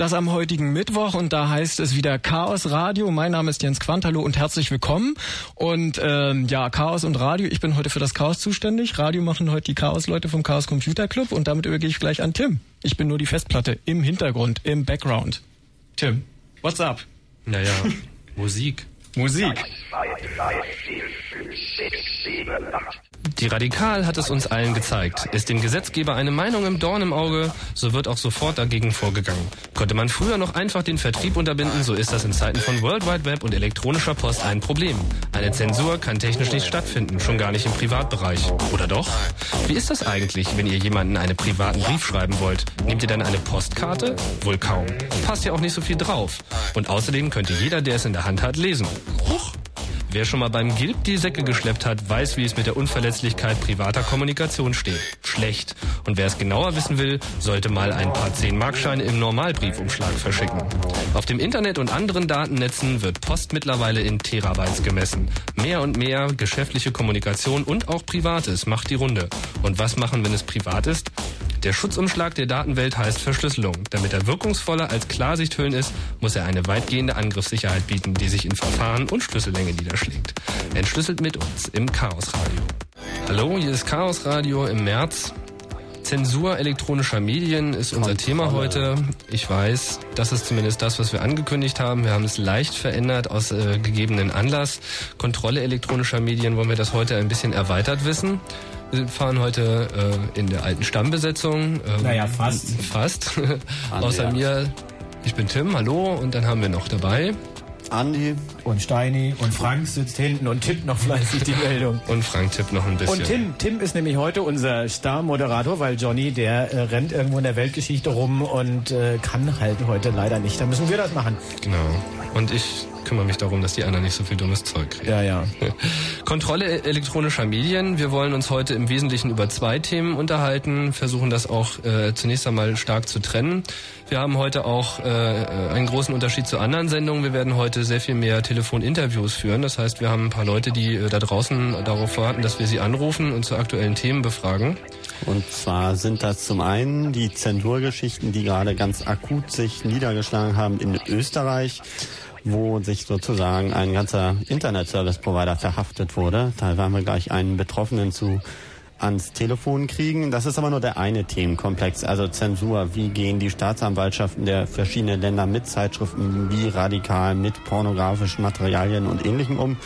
Und das am heutigen Mittwoch und da heißt es wieder Chaos Radio. Mein Name ist Jens Quantalo und herzlich willkommen. Und ähm, ja, Chaos und Radio. Ich bin heute für das Chaos zuständig. Radio machen heute die Chaos-Leute vom Chaos Computer Club und damit übergehe ich gleich an Tim. Ich bin nur die Festplatte im Hintergrund, im Background. Tim, what's up? Naja, Musik. Musik. Die Radikal hat es uns allen gezeigt. Ist dem Gesetzgeber eine Meinung im Dorn im Auge, so wird auch sofort dagegen vorgegangen. Konnte man früher noch einfach den Vertrieb unterbinden, so ist das in Zeiten von World Wide Web und elektronischer Post ein Problem. Eine Zensur kann technisch nicht stattfinden, schon gar nicht im Privatbereich. Oder doch? Wie ist das eigentlich, wenn ihr jemanden einen privaten Brief schreiben wollt? Nehmt ihr dann eine Postkarte? Wohl kaum. Passt ja auch nicht so viel drauf. Und außerdem könnte jeder, der es in der Hand hat, lesen. Huch! Wer schon mal beim Gilb die Säcke geschleppt hat, weiß, wie es mit der Unverletzlichkeit privater Kommunikation steht. Schlecht. Und wer es genauer wissen will, sollte mal ein paar 10-Markscheine im Normalbriefumschlag verschicken. Auf dem Internet und anderen Datennetzen wird Post mittlerweile in Terabytes gemessen. Mehr und mehr geschäftliche Kommunikation und auch Privates macht die Runde. Und was machen, wenn es privat ist? Der Schutzumschlag der Datenwelt heißt Verschlüsselung. Damit er wirkungsvoller als Klarsichthüllen ist, muss er eine weitgehende Angriffssicherheit bieten, die sich in Verfahren und Schlüssellänge niederschlägt. Entschlüsselt mit uns im Chaos Radio. Hallo, hier ist Chaos Radio im März. Zensur elektronischer Medien ist unser Thema heute. Ich weiß, das ist zumindest das, was wir angekündigt haben. Wir haben es leicht verändert aus äh, gegebenen Anlass. Kontrolle elektronischer Medien wollen wir das heute ein bisschen erweitert wissen. Wir fahren heute äh, in der alten Stammbesetzung. Ähm, naja, fast. Fast. Außer mir, ich bin Tim, hallo. Und dann haben wir noch dabei. Andi und Steini und Frank sitzt hinten und tippt noch fleißig die Meldung. Und Frank tippt noch ein bisschen. Und Tim, Tim ist nämlich heute unser Star-Moderator, weil Johnny, der äh, rennt irgendwo in der Weltgeschichte rum und äh, kann halt heute leider nicht. Da müssen wir das machen. Genau. Und ich kümmere mich darum, dass die anderen nicht so viel dummes Zeug kriegen. Ja, ja. Kontrolle elektronischer Medien. Wir wollen uns heute im Wesentlichen über zwei Themen unterhalten, versuchen das auch äh, zunächst einmal stark zu trennen. Wir haben heute auch äh, einen großen Unterschied zu anderen Sendungen. Wir werden heute sehr viel mehr Telefoninterviews führen. Das heißt, wir haben ein paar Leute, die äh, da draußen darauf warten, dass wir sie anrufen und zu aktuellen Themen befragen. Und zwar sind das zum einen die Zensurgeschichten, die gerade ganz akut sich niedergeschlagen haben in Österreich wo sich sozusagen ein ganzer Internet-Service-Provider verhaftet wurde. Da werden wir gleich einen Betroffenen zu ans Telefon kriegen. Das ist aber nur der eine Themenkomplex, also Zensur. Wie gehen die Staatsanwaltschaften der verschiedenen Länder mit Zeitschriften wie radikal, mit pornografischen Materialien und Ähnlichem um?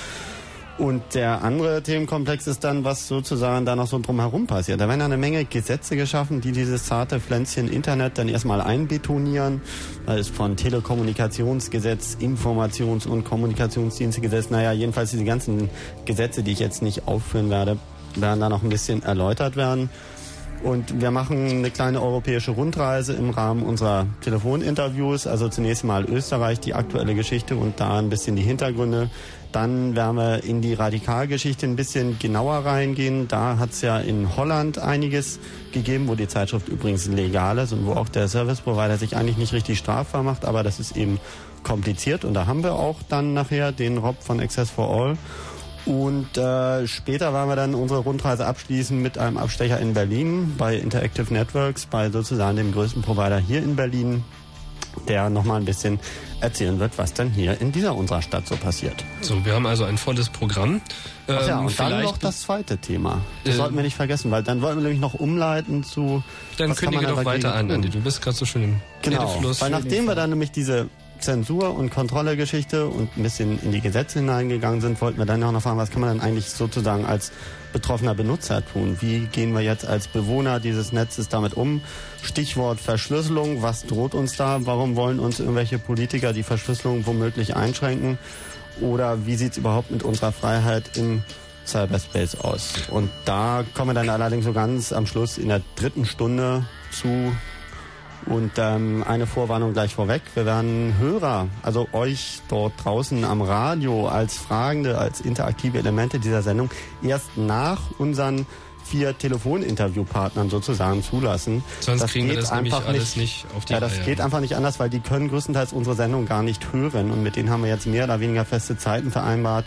Und der andere Themenkomplex ist dann, was sozusagen da noch so drumherum passiert. Da werden eine Menge Gesetze geschaffen, die dieses zarte Pflänzchen Internet dann erstmal einbetonieren. Da ist von Telekommunikationsgesetz, Informations- und Kommunikationsdienstegesetz, naja, jedenfalls diese ganzen Gesetze, die ich jetzt nicht aufführen werde, werden da noch ein bisschen erläutert werden. Und wir machen eine kleine europäische Rundreise im Rahmen unserer Telefoninterviews. Also zunächst mal Österreich, die aktuelle Geschichte und da ein bisschen die Hintergründe dann werden wir in die Radikalgeschichte ein bisschen genauer reingehen. Da hat es ja in Holland einiges gegeben, wo die Zeitschrift übrigens legal ist und wo auch der Service Provider sich eigentlich nicht richtig strafbar macht, aber das ist eben kompliziert und da haben wir auch dann nachher den Rob von Access for All. Und äh, später werden wir dann unsere Rundreise abschließen mit einem Abstecher in Berlin bei Interactive Networks, bei sozusagen dem größten Provider hier in Berlin, der nochmal ein bisschen erzählen wird, was dann hier in dieser unserer Stadt so passiert. So, wir haben also ein volles Programm. Ähm, Ach ja, und dann noch das zweite Thema. Das äh, sollten wir nicht vergessen, weil dann wollen wir nämlich noch umleiten zu. Dann kündige doch weiter an, Andi. Du bist gerade so schön im genau, Redefluss. Weil nachdem wir dann nämlich diese Zensur- und Kontrollegeschichte und ein bisschen in die Gesetze hineingegangen sind, wollten wir dann auch noch fragen, was kann man denn eigentlich sozusagen als betroffener Benutzer tun? Wie gehen wir jetzt als Bewohner dieses Netzes damit um? Stichwort Verschlüsselung, was droht uns da? Warum wollen uns irgendwelche Politiker die Verschlüsselung womöglich einschränken? Oder wie sieht es überhaupt mit unserer Freiheit im Cyberspace aus? Und da kommen wir dann allerdings so ganz am Schluss in der dritten Stunde zu und ähm, eine Vorwarnung gleich vorweg. Wir werden Hörer, also euch dort draußen am Radio als Fragende, als interaktive Elemente dieser Sendung erst nach unseren vier Telefoninterviewpartnern sozusagen zulassen. Sonst das kriegen wir das nämlich alles nicht auf die Ja, das Reihe. geht einfach nicht anders, weil die können größtenteils unsere Sendung gar nicht hören und mit denen haben wir jetzt mehr oder weniger feste Zeiten vereinbart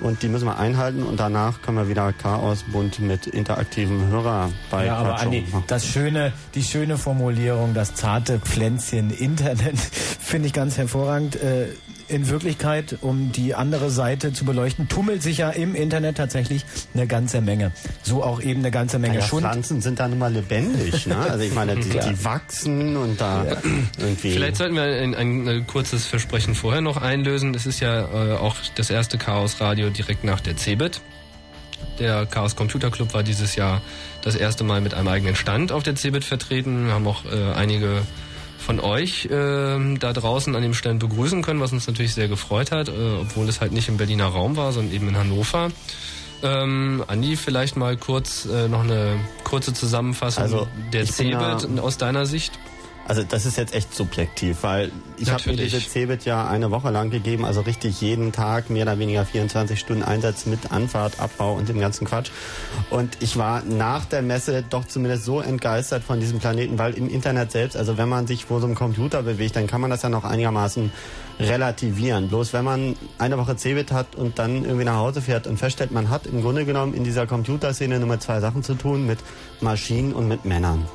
und die müssen wir einhalten und danach können wir wieder Chaos bunt mit interaktivem Hörer bei Ja, aber Andi, das schöne, die schöne Formulierung, das zarte Pflänzchen Internet, finde ich ganz hervorragend. Äh, in Wirklichkeit, um die andere Seite zu beleuchten, tummelt sich ja im Internet tatsächlich eine ganze Menge. So auch eben eine ganze Menge naja, Schund. Pflanzen sind dann immer lebendig, ne? Also ich meine, die, die wachsen und da ja. irgendwie. Vielleicht sollten wir ein, ein, ein, kurzes Versprechen vorher noch einlösen. Es ist ja äh, auch das erste Chaos Radio direkt nach der CeBIT. Der Chaos Computer Club war dieses Jahr das erste Mal mit einem eigenen Stand auf der CeBIT vertreten. Wir haben auch äh, einige von euch äh, da draußen an dem Stand begrüßen können, was uns natürlich sehr gefreut hat, äh, obwohl es halt nicht im Berliner Raum war, sondern eben in Hannover. Ähm, Andi, vielleicht mal kurz äh, noch eine kurze Zusammenfassung also, der CeBIT aus deiner Sicht. Also das ist jetzt echt subjektiv, weil ich habe mir diese Cebit ja eine Woche lang gegeben, also richtig jeden Tag mehr oder weniger 24 Stunden Einsatz mit Anfahrt, Abbau und dem ganzen Quatsch. Und ich war nach der Messe doch zumindest so entgeistert von diesem Planeten, weil im Internet selbst, also wenn man sich vor so einem Computer bewegt, dann kann man das ja noch einigermaßen relativieren. Bloß wenn man eine Woche Cebit hat und dann irgendwie nach Hause fährt und feststellt, man hat im Grunde genommen in dieser Computerszene nur mit zwei Sachen zu tun, mit Maschinen und mit Männern.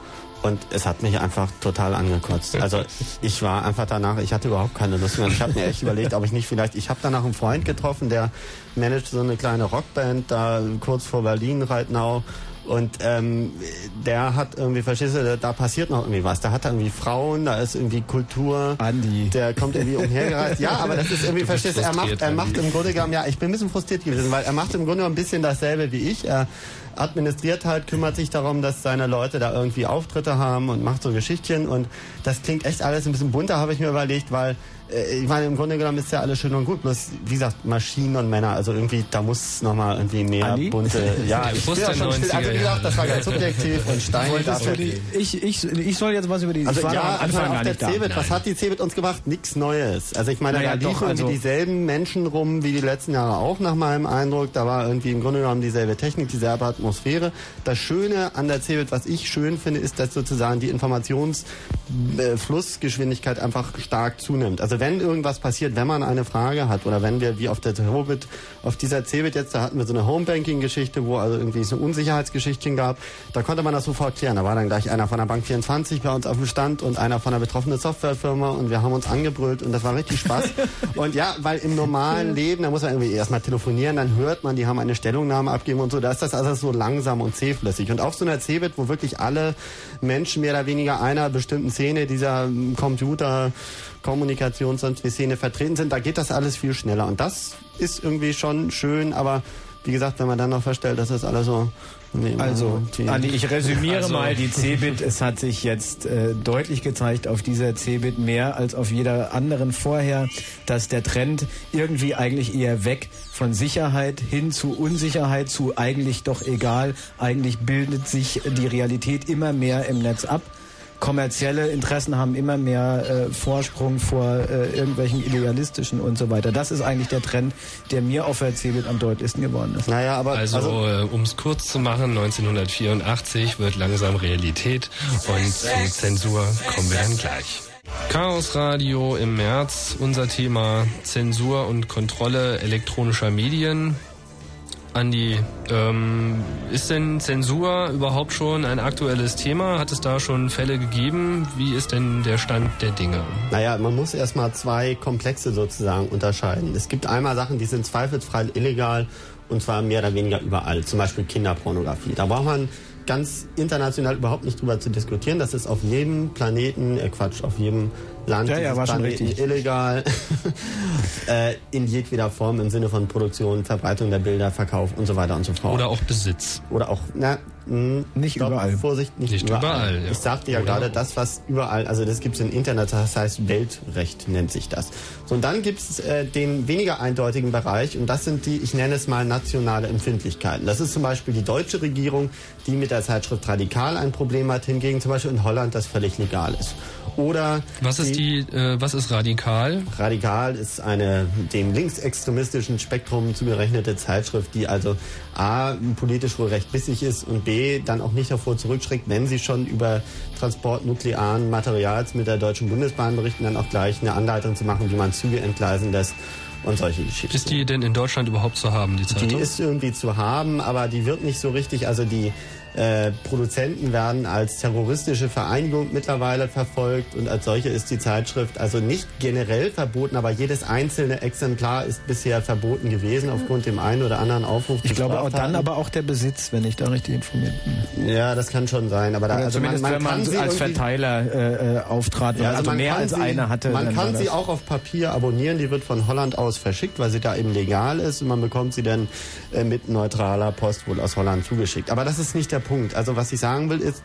Und es hat mich einfach total angekotzt. Also ich war einfach danach, ich hatte überhaupt keine Lust mehr. Ich habe mir echt überlegt, ob ich nicht vielleicht, ich habe danach einen Freund getroffen, der managt so eine kleine Rockband da kurz vor Berlin, Reitnau. Und ähm, der hat irgendwie, verstehst du, da passiert noch irgendwie was. Da hat er irgendwie Frauen, da ist irgendwie Kultur. Andi. Der kommt irgendwie umhergereist. Ja, aber das ist irgendwie, verstehst du, er macht, er macht im Grunde genommen, ja, ich bin ein bisschen frustriert gewesen, weil er macht im Grunde genommen ein bisschen dasselbe wie ich. Er administriert halt, kümmert sich darum, dass seine Leute da irgendwie Auftritte haben und macht so Geschichtchen. Und das klingt echt alles ein bisschen bunter, habe ich mir überlegt, weil ich meine, im Grunde genommen ist ja alles schön und gut. Bloß, wie gesagt, Maschinen und Männer, also irgendwie, da muss nochmal irgendwie mehr Andi? bunte. Ja, ich bin ja schon still. Also wie gesagt, das war ganz subjektiv und Stein. Ich, ich, ich soll jetzt was über die. Also ja, Anfang auf der Cebit, was hat die Cebit uns gemacht? Nichts Neues. Also ich meine, naja, da liefen also dieselben Menschen rum wie die letzten Jahre auch nach meinem Eindruck. Da war irgendwie im Grunde genommen dieselbe Technik, dieselbe Atmosphäre. Das Schöne an der Cebit, was ich schön finde, ist, dass sozusagen die Informationsflussgeschwindigkeit einfach stark zunimmt. Also wenn irgendwas passiert, wenn man eine Frage hat oder wenn wir wie auf der Hobbit, auf dieser Cebit jetzt, da hatten wir so eine Homebanking-Geschichte, wo also irgendwie so Unsicherheitsgeschichten gab, da konnte man das sofort klären. Da war dann gleich einer von der Bank 24 bei uns auf dem Stand und einer von der betroffenen Softwarefirma und wir haben uns angebrüllt und das war richtig Spaß. und ja, weil im normalen Leben, da muss man irgendwie erstmal telefonieren, dann hört man, die haben eine Stellungnahme abgeben und so, da ist das also so langsam und zähflüssig. Und auf so einer Cebit, wo wirklich alle Menschen mehr oder weniger einer bestimmten Szene dieser Computer Kommunikation, sonst wie Szene vertreten sind, da geht das alles viel schneller. Und das ist irgendwie schon schön, aber wie gesagt, wenn man dann noch feststellt, dass das alles so also, Andi, ich resümiere also. mal die Cebit. Es hat sich jetzt äh, deutlich gezeigt auf dieser Cebit mehr als auf jeder anderen vorher, dass der Trend irgendwie eigentlich eher weg von Sicherheit hin zu Unsicherheit zu eigentlich doch egal. Eigentlich bildet sich die Realität immer mehr im Netz ab kommerzielle Interessen haben immer mehr äh, Vorsprung vor äh, irgendwelchen idealistischen und so weiter. Das ist eigentlich der Trend, der mir auf CeBIT am deutlichsten geworden ist. Naja, aber also, also äh, um es kurz zu machen, 1984 wird langsam Realität und zu Zensur kommen wir dann gleich. Chaos Radio im März, unser Thema Zensur und Kontrolle elektronischer Medien. Andi, ähm, ist denn Zensur überhaupt schon ein aktuelles Thema? Hat es da schon Fälle gegeben? Wie ist denn der Stand der Dinge? Naja, man muss erstmal zwei Komplexe sozusagen unterscheiden. Es gibt einmal Sachen, die sind zweifelsfrei illegal und zwar mehr oder weniger überall. Zum Beispiel Kinderpornografie. Da braucht man ganz international überhaupt nicht drüber zu diskutieren. Das ist auf jedem Planeten, äh Quatsch, auf jedem Land ja, ja, war schon richtig. illegal, äh, in jedweder Form im Sinne von Produktion, Verbreitung der Bilder, Verkauf und so weiter und so fort. Oder auch Besitz. Oder auch, na, mh, nicht stopp, überall. Vorsicht, nicht, nicht überall. überall ja. Ich sagte ja Oder gerade, das, was überall, also das gibt es im Internet, das heißt Weltrecht nennt sich das. So, und dann gibt es äh, den weniger eindeutigen Bereich und das sind die, ich nenne es mal nationale Empfindlichkeiten. Das ist zum Beispiel die deutsche Regierung, die mit der Zeitschrift Radikal ein Problem hat, hingegen zum Beispiel in Holland das völlig legal ist. Oder was ist die, äh, was ist radikal? Radikal ist eine dem linksextremistischen Spektrum zugerechnete Zeitschrift, die also a politisch wohl recht bissig ist und b dann auch nicht davor zurückschreckt, wenn sie schon über Transport nuklearen Materials mit der Deutschen Bundesbahn berichten, dann auch gleich eine Anleitung zu machen, wie man Züge entgleisen lässt und solche Geschichten. Ist die denn in Deutschland überhaupt zu haben, die Zeitung? Die ist irgendwie zu haben, aber die wird nicht so richtig, also die äh, Produzenten werden als terroristische Vereinigung mittlerweile verfolgt und als solche ist die Zeitschrift also nicht generell verboten, aber jedes einzelne Exemplar ist bisher verboten gewesen aufgrund dem einen oder anderen Aufruf. Ich glaube auch dann aber auch der Besitz, wenn ich da richtig informiert bin. Ja, das kann schon sein, aber da also zumindest man, man wenn man als Verteiler äh, äh, auftrat ja, also, also mehr als sie, eine hatte. Man kann sie auch auf Papier abonnieren, die wird von Holland aus verschickt, weil sie da eben legal ist und man bekommt sie dann äh, mit neutraler Post wohl aus Holland zugeschickt. Aber das ist nicht der Punkt. Also was ich sagen will ist,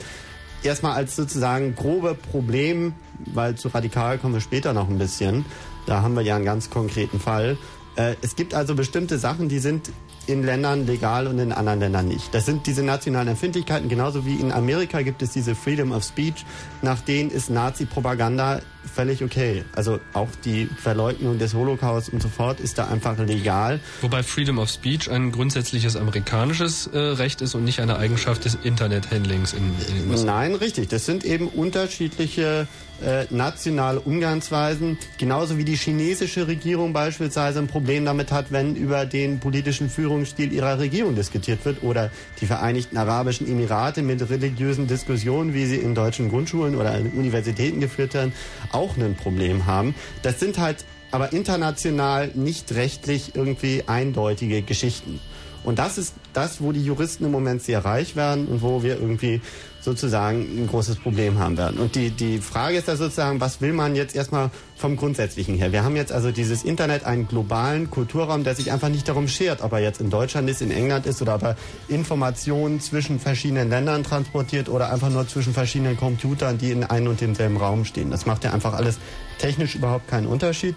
erstmal als sozusagen grobe Problem, weil zu radikal kommen wir später noch ein bisschen, da haben wir ja einen ganz konkreten Fall. Äh, es gibt also bestimmte Sachen, die sind in Ländern legal und in anderen Ländern nicht. Das sind diese nationalen Empfindlichkeiten, genauso wie in Amerika gibt es diese Freedom of Speech, nach denen ist Nazi-Propaganda völlig okay. Also auch die Verleugnung des Holocaust und so fort ist da einfach legal. Wobei Freedom of Speech ein grundsätzliches amerikanisches äh, Recht ist und nicht eine Eigenschaft des Internet-Handlings in, in den USA. Nein, richtig. Das sind eben unterschiedliche äh, nationale Umgangsweisen, genauso wie die chinesische Regierung beispielsweise ein Problem damit hat, wenn über den politischen Führungsstil ihrer Regierung diskutiert wird oder die Vereinigten Arabischen Emirate mit religiösen Diskussionen, wie sie in deutschen Grundschulen oder in Universitäten geführt werden, auch ein Problem haben. Das sind halt aber international nicht rechtlich irgendwie eindeutige Geschichten. Und das ist das, wo die Juristen im Moment sehr reich werden und wo wir irgendwie sozusagen ein großes Problem haben werden. Und die, die Frage ist da sozusagen, was will man jetzt erstmal vom Grundsätzlichen her? Wir haben jetzt also dieses Internet, einen globalen Kulturraum, der sich einfach nicht darum schert, ob er jetzt in Deutschland ist, in England ist oder ob er Informationen zwischen verschiedenen Ländern transportiert oder einfach nur zwischen verschiedenen Computern, die in einem und demselben Raum stehen. Das macht ja einfach alles technisch überhaupt keinen Unterschied.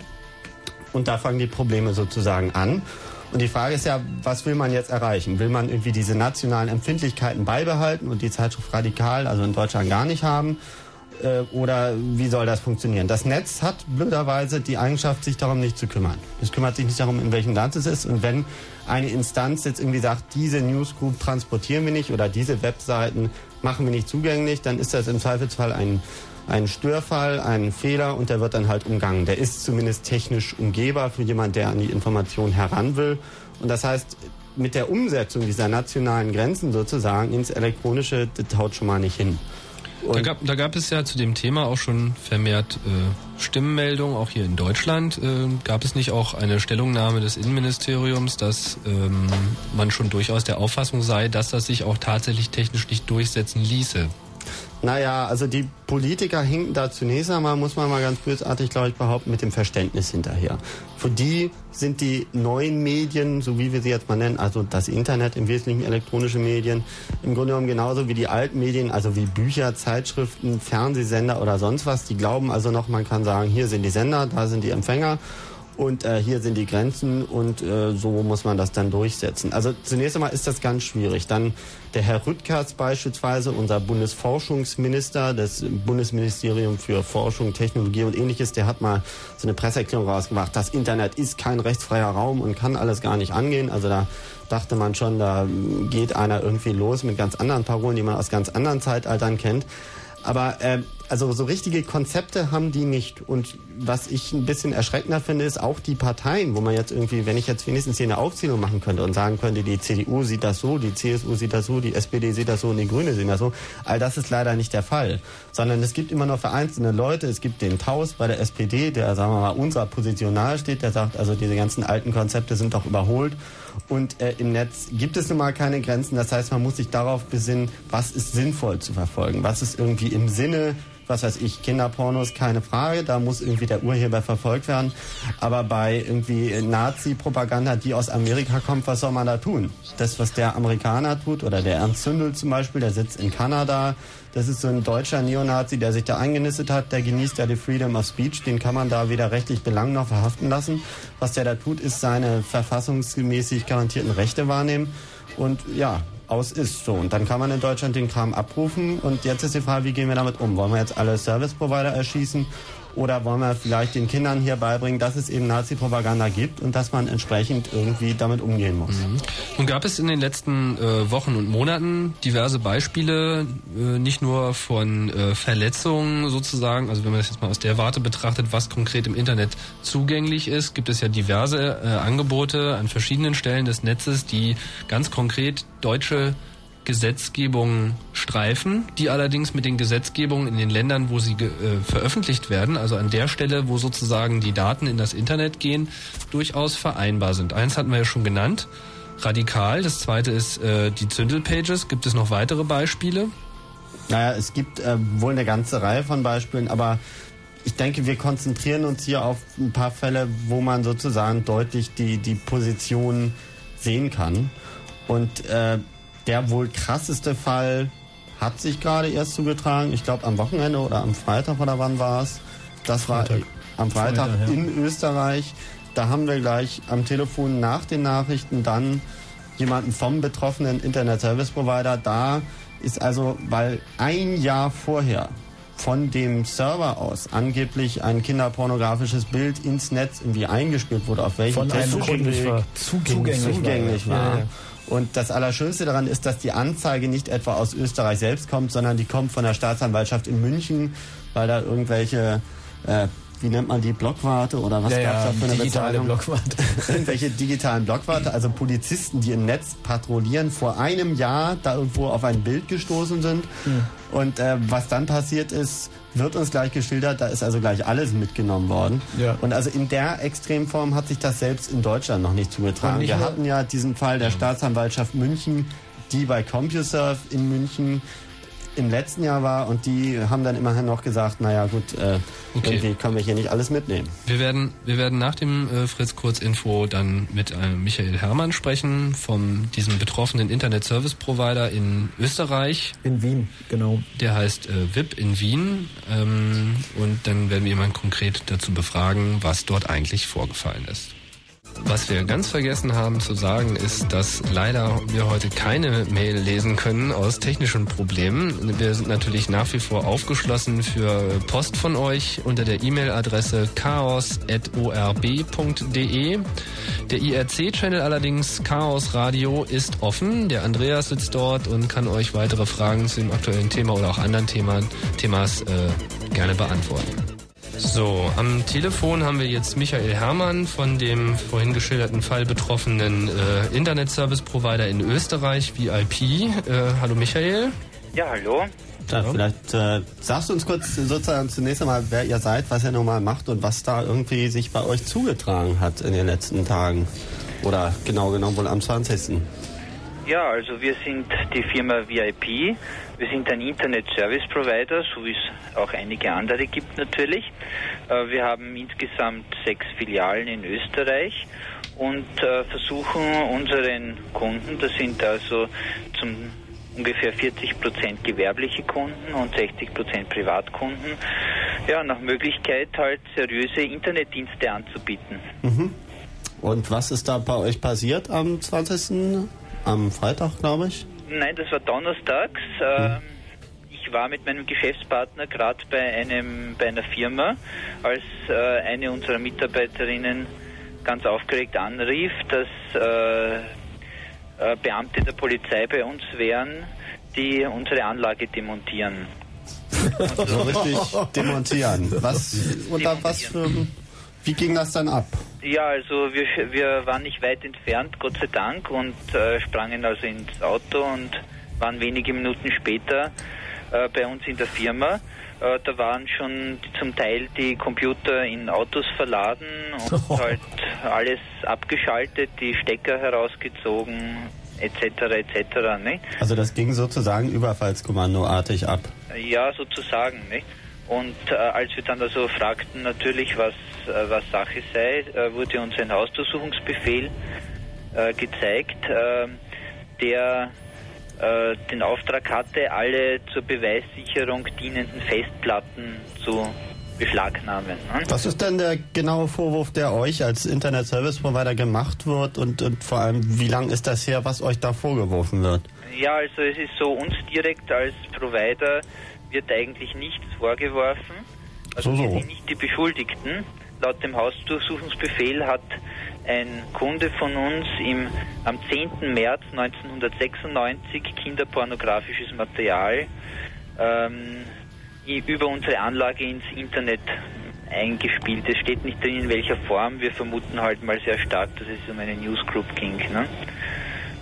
Und da fangen die Probleme sozusagen an. Und die Frage ist ja, was will man jetzt erreichen? Will man irgendwie diese nationalen Empfindlichkeiten beibehalten und die Zeitschrift radikal, also in Deutschland gar nicht haben? Äh, oder wie soll das funktionieren? Das Netz hat blöderweise die Eigenschaft, sich darum nicht zu kümmern. Es kümmert sich nicht darum, in welchem Land es ist. Und wenn eine Instanz jetzt irgendwie sagt, diese Newsgroup transportieren wir nicht oder diese Webseiten machen wir nicht zugänglich, dann ist das im Zweifelsfall ein ein Störfall, ein Fehler und der wird dann halt umgangen. Der ist zumindest technisch umgehbar für jemand, der an die Information heran will. Und das heißt, mit der Umsetzung dieser nationalen Grenzen sozusagen ins Elektronische, das haut schon mal nicht hin. Da gab, da gab, es ja zu dem Thema auch schon vermehrt äh, Stimmenmeldungen, auch hier in Deutschland. Äh, gab es nicht auch eine Stellungnahme des Innenministeriums, dass ähm, man schon durchaus der Auffassung sei, dass das sich auch tatsächlich technisch nicht durchsetzen ließe? Naja, also die Politiker hinken da zunächst einmal, muss man mal ganz bösartig, glaube ich, behaupten, mit dem Verständnis hinterher. Für die sind die neuen Medien, so wie wir sie jetzt mal nennen, also das Internet, im Wesentlichen elektronische Medien, im Grunde genommen genauso wie die alten Medien, also wie Bücher, Zeitschriften, Fernsehsender oder sonst was. Die glauben also noch, man kann sagen, hier sind die Sender, da sind die Empfänger und äh, hier sind die Grenzen und äh, so muss man das dann durchsetzen. Also zunächst einmal ist das ganz schwierig. Dann der Herr Rüttgers beispielsweise, unser Bundesforschungsminister, das Bundesministerium für Forschung, Technologie und ähnliches, der hat mal so eine Presseerklärung rausgemacht, das Internet ist kein rechtsfreier Raum und kann alles gar nicht angehen. Also da dachte man schon, da geht einer irgendwie los mit ganz anderen Parolen, die man aus ganz anderen Zeitaltern kennt. Aber äh, also so richtige Konzepte haben die nicht. Und was ich ein bisschen erschreckender finde, ist auch die Parteien, wo man jetzt irgendwie, wenn ich jetzt wenigstens hier eine Aufzählung machen könnte und sagen könnte, die CDU sieht das so, die CSU sieht das so, die SPD sieht das so und die Grüne sehen das so. All das ist leider nicht der Fall. Sondern es gibt immer noch vereinzelte Leute. Es gibt den Taus bei der SPD, der, sagen wir mal, unserer Position steht, der sagt, also diese ganzen alten Konzepte sind doch überholt. Und äh, im Netz gibt es nun mal keine Grenzen. Das heißt, man muss sich darauf besinnen, was ist sinnvoll zu verfolgen, was ist irgendwie im Sinne was weiß ich, Kinderpornos, keine Frage, da muss irgendwie der Urheber verfolgt werden. Aber bei irgendwie Nazi-Propaganda, die aus Amerika kommt, was soll man da tun? Das, was der Amerikaner tut, oder der Ernst Zündel zum Beispiel, der sitzt in Kanada, das ist so ein deutscher Neonazi, der sich da eingenistet hat, der genießt ja die Freedom of Speech, den kann man da weder rechtlich belangen noch verhaften lassen. Was der da tut, ist seine verfassungsmäßig garantierten Rechte wahrnehmen. Und ja, aus ist. So, und dann kann man in Deutschland den Kram abrufen. Und jetzt ist die Frage, wie gehen wir damit um? Wollen wir jetzt alle Service Provider erschießen? Oder wollen wir vielleicht den Kindern hier beibringen, dass es eben Nazi-Propaganda gibt und dass man entsprechend irgendwie damit umgehen muss? Mhm. Nun gab es in den letzten äh, Wochen und Monaten diverse Beispiele, äh, nicht nur von äh, Verletzungen sozusagen, also wenn man das jetzt mal aus der Warte betrachtet, was konkret im Internet zugänglich ist, gibt es ja diverse äh, Angebote an verschiedenen Stellen des Netzes, die ganz konkret deutsche Gesetzgebungen streifen, die allerdings mit den Gesetzgebungen in den Ländern, wo sie äh, veröffentlicht werden, also an der Stelle, wo sozusagen die Daten in das Internet gehen, durchaus vereinbar sind. Eins hatten wir ja schon genannt, radikal. Das zweite ist äh, die Zündelpages. Gibt es noch weitere Beispiele? Naja, es gibt äh, wohl eine ganze Reihe von Beispielen, aber ich denke, wir konzentrieren uns hier auf ein paar Fälle, wo man sozusagen deutlich die, die Position sehen kann. Und äh, der wohl krasseste Fall hat sich gerade erst zugetragen. Ich glaube am Wochenende oder am Freitag oder wann war es? Das Freitag. war am Freitag, Freitag ja. in Österreich. Da haben wir gleich am Telefon nach den Nachrichten dann jemanden vom betroffenen Internet Service Provider. Da ist also, weil ein Jahr vorher von dem Server aus angeblich ein kinderpornografisches Bild ins Netz irgendwie eingespielt wurde, auf welchem von einem zugänglich war. Zugänglich, zugänglich war. war. Ja, ja. Und das Allerschönste daran ist, dass die Anzeige nicht etwa aus Österreich selbst kommt, sondern die kommt von der Staatsanwaltschaft in München, weil da irgendwelche äh, wie nennt man die, Blockwarte oder was ja, gab es da für eine digitale Bezeichnung? Blockwarte. Irgendwelche digitalen Blockwarte, also Polizisten, die im Netz patrouillieren, vor einem Jahr da irgendwo auf ein Bild gestoßen sind. Mhm. Und äh, was dann passiert ist, wird uns gleich geschildert, da ist also gleich alles mitgenommen worden. Ja. Und also in der Extremform hat sich das selbst in Deutschland noch nicht zugetragen. Wir hatten ja diesen Fall der Staatsanwaltschaft München, die bei CompuServe in München im letzten Jahr war und die haben dann immerhin noch gesagt, naja gut, äh, okay. irgendwie können wir hier nicht alles mitnehmen. Wir werden, wir werden nach dem äh, Fritz Kurz Info dann mit äh, Michael Herrmann sprechen, von diesem betroffenen Internet Service Provider in Österreich. In Wien, genau. Der heißt äh, VIP in Wien ähm, und dann werden wir jemanden konkret dazu befragen, was dort eigentlich vorgefallen ist. Was wir ganz vergessen haben zu sagen, ist, dass leider wir heute keine Mail lesen können aus technischen Problemen. Wir sind natürlich nach wie vor aufgeschlossen für Post von euch unter der E-Mail-Adresse chaos.orb.de. Der IRC-Channel allerdings Chaos Radio ist offen. Der Andreas sitzt dort und kann euch weitere Fragen zu dem aktuellen Thema oder auch anderen Themen, Themas äh, gerne beantworten. So, am Telefon haben wir jetzt Michael Herrmann von dem vorhin geschilderten Fall betroffenen äh, Internet-Service-Provider in Österreich, VIP. Äh, hallo Michael. Ja, hallo. Ja, vielleicht äh, sagst du uns kurz sozusagen zunächst einmal, wer ihr seid, was ihr normal macht und was da irgendwie sich bei euch zugetragen hat in den letzten Tagen. Oder genau genommen wohl am 20. Ja, also wir sind die Firma VIP. Wir sind ein Internet Service Provider, so wie es auch einige andere gibt natürlich. Äh, wir haben insgesamt sechs Filialen in Österreich und äh, versuchen unseren Kunden, das sind also zum ungefähr 40 Prozent gewerbliche Kunden und 60 Prozent Privatkunden, ja, nach Möglichkeit halt seriöse Internetdienste anzubieten. Mhm. Und was ist da bei euch passiert am 20 am Freitag, glaube ich? Nein, das war donnerstags. Hm. Ich war mit meinem Geschäftspartner gerade bei einem bei einer Firma, als äh, eine unserer Mitarbeiterinnen ganz aufgeregt anrief, dass äh, äh, Beamte der Polizei bei uns wären, die unsere Anlage demontieren. so richtig demontieren. Was unter was für wie ging das dann ab? Ja, also wir, wir waren nicht weit entfernt, Gott sei Dank, und äh, sprangen also ins Auto und waren wenige Minuten später äh, bei uns in der Firma. Äh, da waren schon zum Teil die Computer in Autos verladen und oh. halt alles abgeschaltet, die Stecker herausgezogen, etc. etc. Ne? Also das ging sozusagen überfallskommandoartig ab. Ja, sozusagen. Ne? Und äh, als wir dann also fragten natürlich, was, äh, was Sache sei, äh, wurde uns ein Hausdurchsuchungsbefehl äh, gezeigt, äh, der äh, den Auftrag hatte, alle zur Beweissicherung dienenden Festplatten zu beschlagnahmen. Ne? Was ist denn der genaue Vorwurf, der euch als Internet Service Provider gemacht wird und, und vor allem, wie lang ist das her, was euch da vorgeworfen wird? Ja, also es ist so, uns direkt als Provider wird eigentlich nichts vorgeworfen. Also so, so. sind nicht die Beschuldigten. Laut dem Hausdurchsuchungsbefehl hat ein Kunde von uns im, am 10. März 1996 kinderpornografisches Material ähm, über unsere Anlage ins Internet eingespielt. Es steht nicht drin, in welcher Form. Wir vermuten halt mal sehr stark, dass es um eine Newsgroup ging. Ne?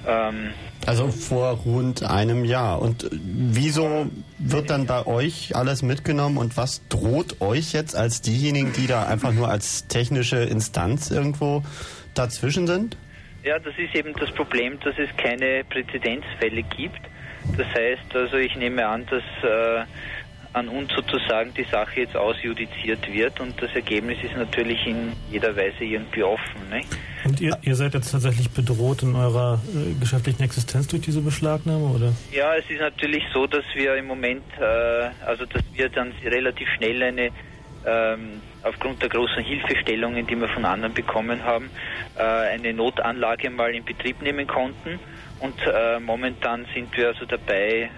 Ähm, also vor rund einem Jahr. Und wieso wird dann bei euch alles mitgenommen und was droht euch jetzt als diejenigen, die da einfach nur als technische Instanz irgendwo dazwischen sind? Ja, das ist eben das Problem, dass es keine Präzedenzfälle gibt. Das heißt, also ich nehme an, dass äh, an uns sozusagen die Sache jetzt ausjudiziert wird und das Ergebnis ist natürlich in jeder Weise irgendwie offen. Ne? Und ihr, ihr seid jetzt tatsächlich bedroht in eurer äh, geschäftlichen Existenz durch diese Beschlagnahme, oder? Ja, es ist natürlich so, dass wir im Moment, äh, also dass wir dann relativ schnell eine ähm, aufgrund der großen Hilfestellungen, die wir von anderen bekommen haben, äh, eine Notanlage mal in Betrieb nehmen konnten. Und äh, momentan sind wir also dabei,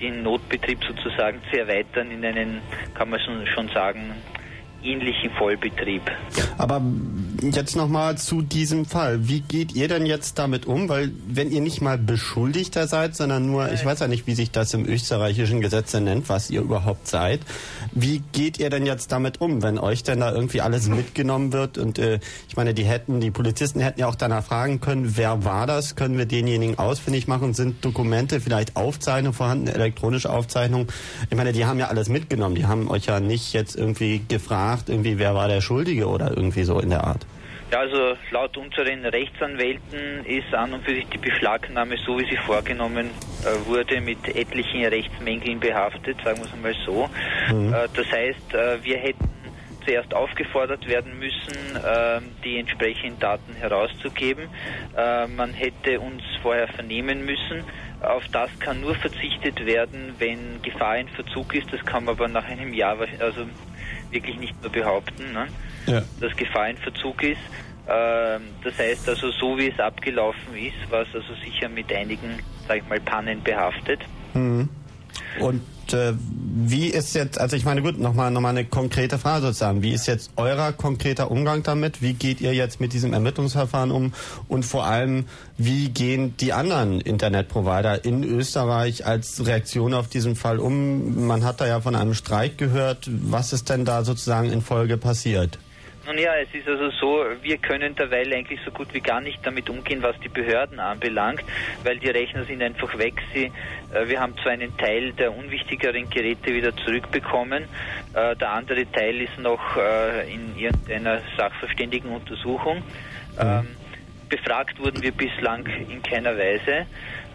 den Notbetrieb sozusagen zu erweitern in einen, kann man schon sagen, ähnlichen Vollbetrieb. Aber jetzt nochmal zu diesem Fall. Wie geht ihr denn jetzt damit um? Weil wenn ihr nicht mal Beschuldigter seid, sondern nur, ich weiß ja nicht, wie sich das im österreichischen Gesetz nennt, was ihr überhaupt seid. Wie geht ihr denn jetzt damit um, wenn euch denn da irgendwie alles mitgenommen wird? Und äh, ich meine, die hätten, die Polizisten hätten ja auch danach fragen können, wer war das? Können wir denjenigen ausfindig machen? Sind Dokumente, vielleicht Aufzeichnungen vorhanden, elektronische Aufzeichnungen? Ich meine, die haben ja alles mitgenommen. Die haben euch ja nicht jetzt irgendwie gefragt, irgendwie, wer war der Schuldige oder irgendwie so in der Art. Ja, also laut unseren Rechtsanwälten ist an und für sich die Beschlagnahme, so wie sie vorgenommen äh, wurde, mit etlichen Rechtsmängeln behaftet, sagen wir es einmal so. Mhm. Äh, das heißt, äh, wir hätten zuerst aufgefordert werden müssen, ähm, die entsprechenden Daten herauszugeben. Äh, man hätte uns vorher vernehmen müssen. Auf das kann nur verzichtet werden, wenn Gefahr in Verzug ist. Das kann man aber nach einem Jahr also wirklich nicht mehr behaupten. Ne? ja. dass Gefahr in Verzug ist. Ähm, das heißt also, so wie es abgelaufen ist, war es also sicher mit einigen, sag ich mal, Pannen behaftet. Mhm. Und äh, wie ist jetzt, also ich meine, gut, nochmal noch mal eine konkrete Frage sozusagen. Wie ist jetzt euer konkreter Umgang damit? Wie geht ihr jetzt mit diesem Ermittlungsverfahren um? Und vor allem, wie gehen die anderen Internetprovider in Österreich als Reaktion auf diesen Fall um? Man hat da ja von einem Streik gehört. Was ist denn da sozusagen in Folge passiert? Nun ja, es ist also so, wir können derweil eigentlich so gut wie gar nicht damit umgehen, was die Behörden anbelangt, weil die Rechner sind einfach weg. Sie, äh, wir haben zwar einen Teil der unwichtigeren Geräte wieder zurückbekommen, äh, der andere Teil ist noch äh, in irgendeiner Sachverständigenuntersuchung. Mhm. Ähm, befragt wurden wir bislang in keiner Weise.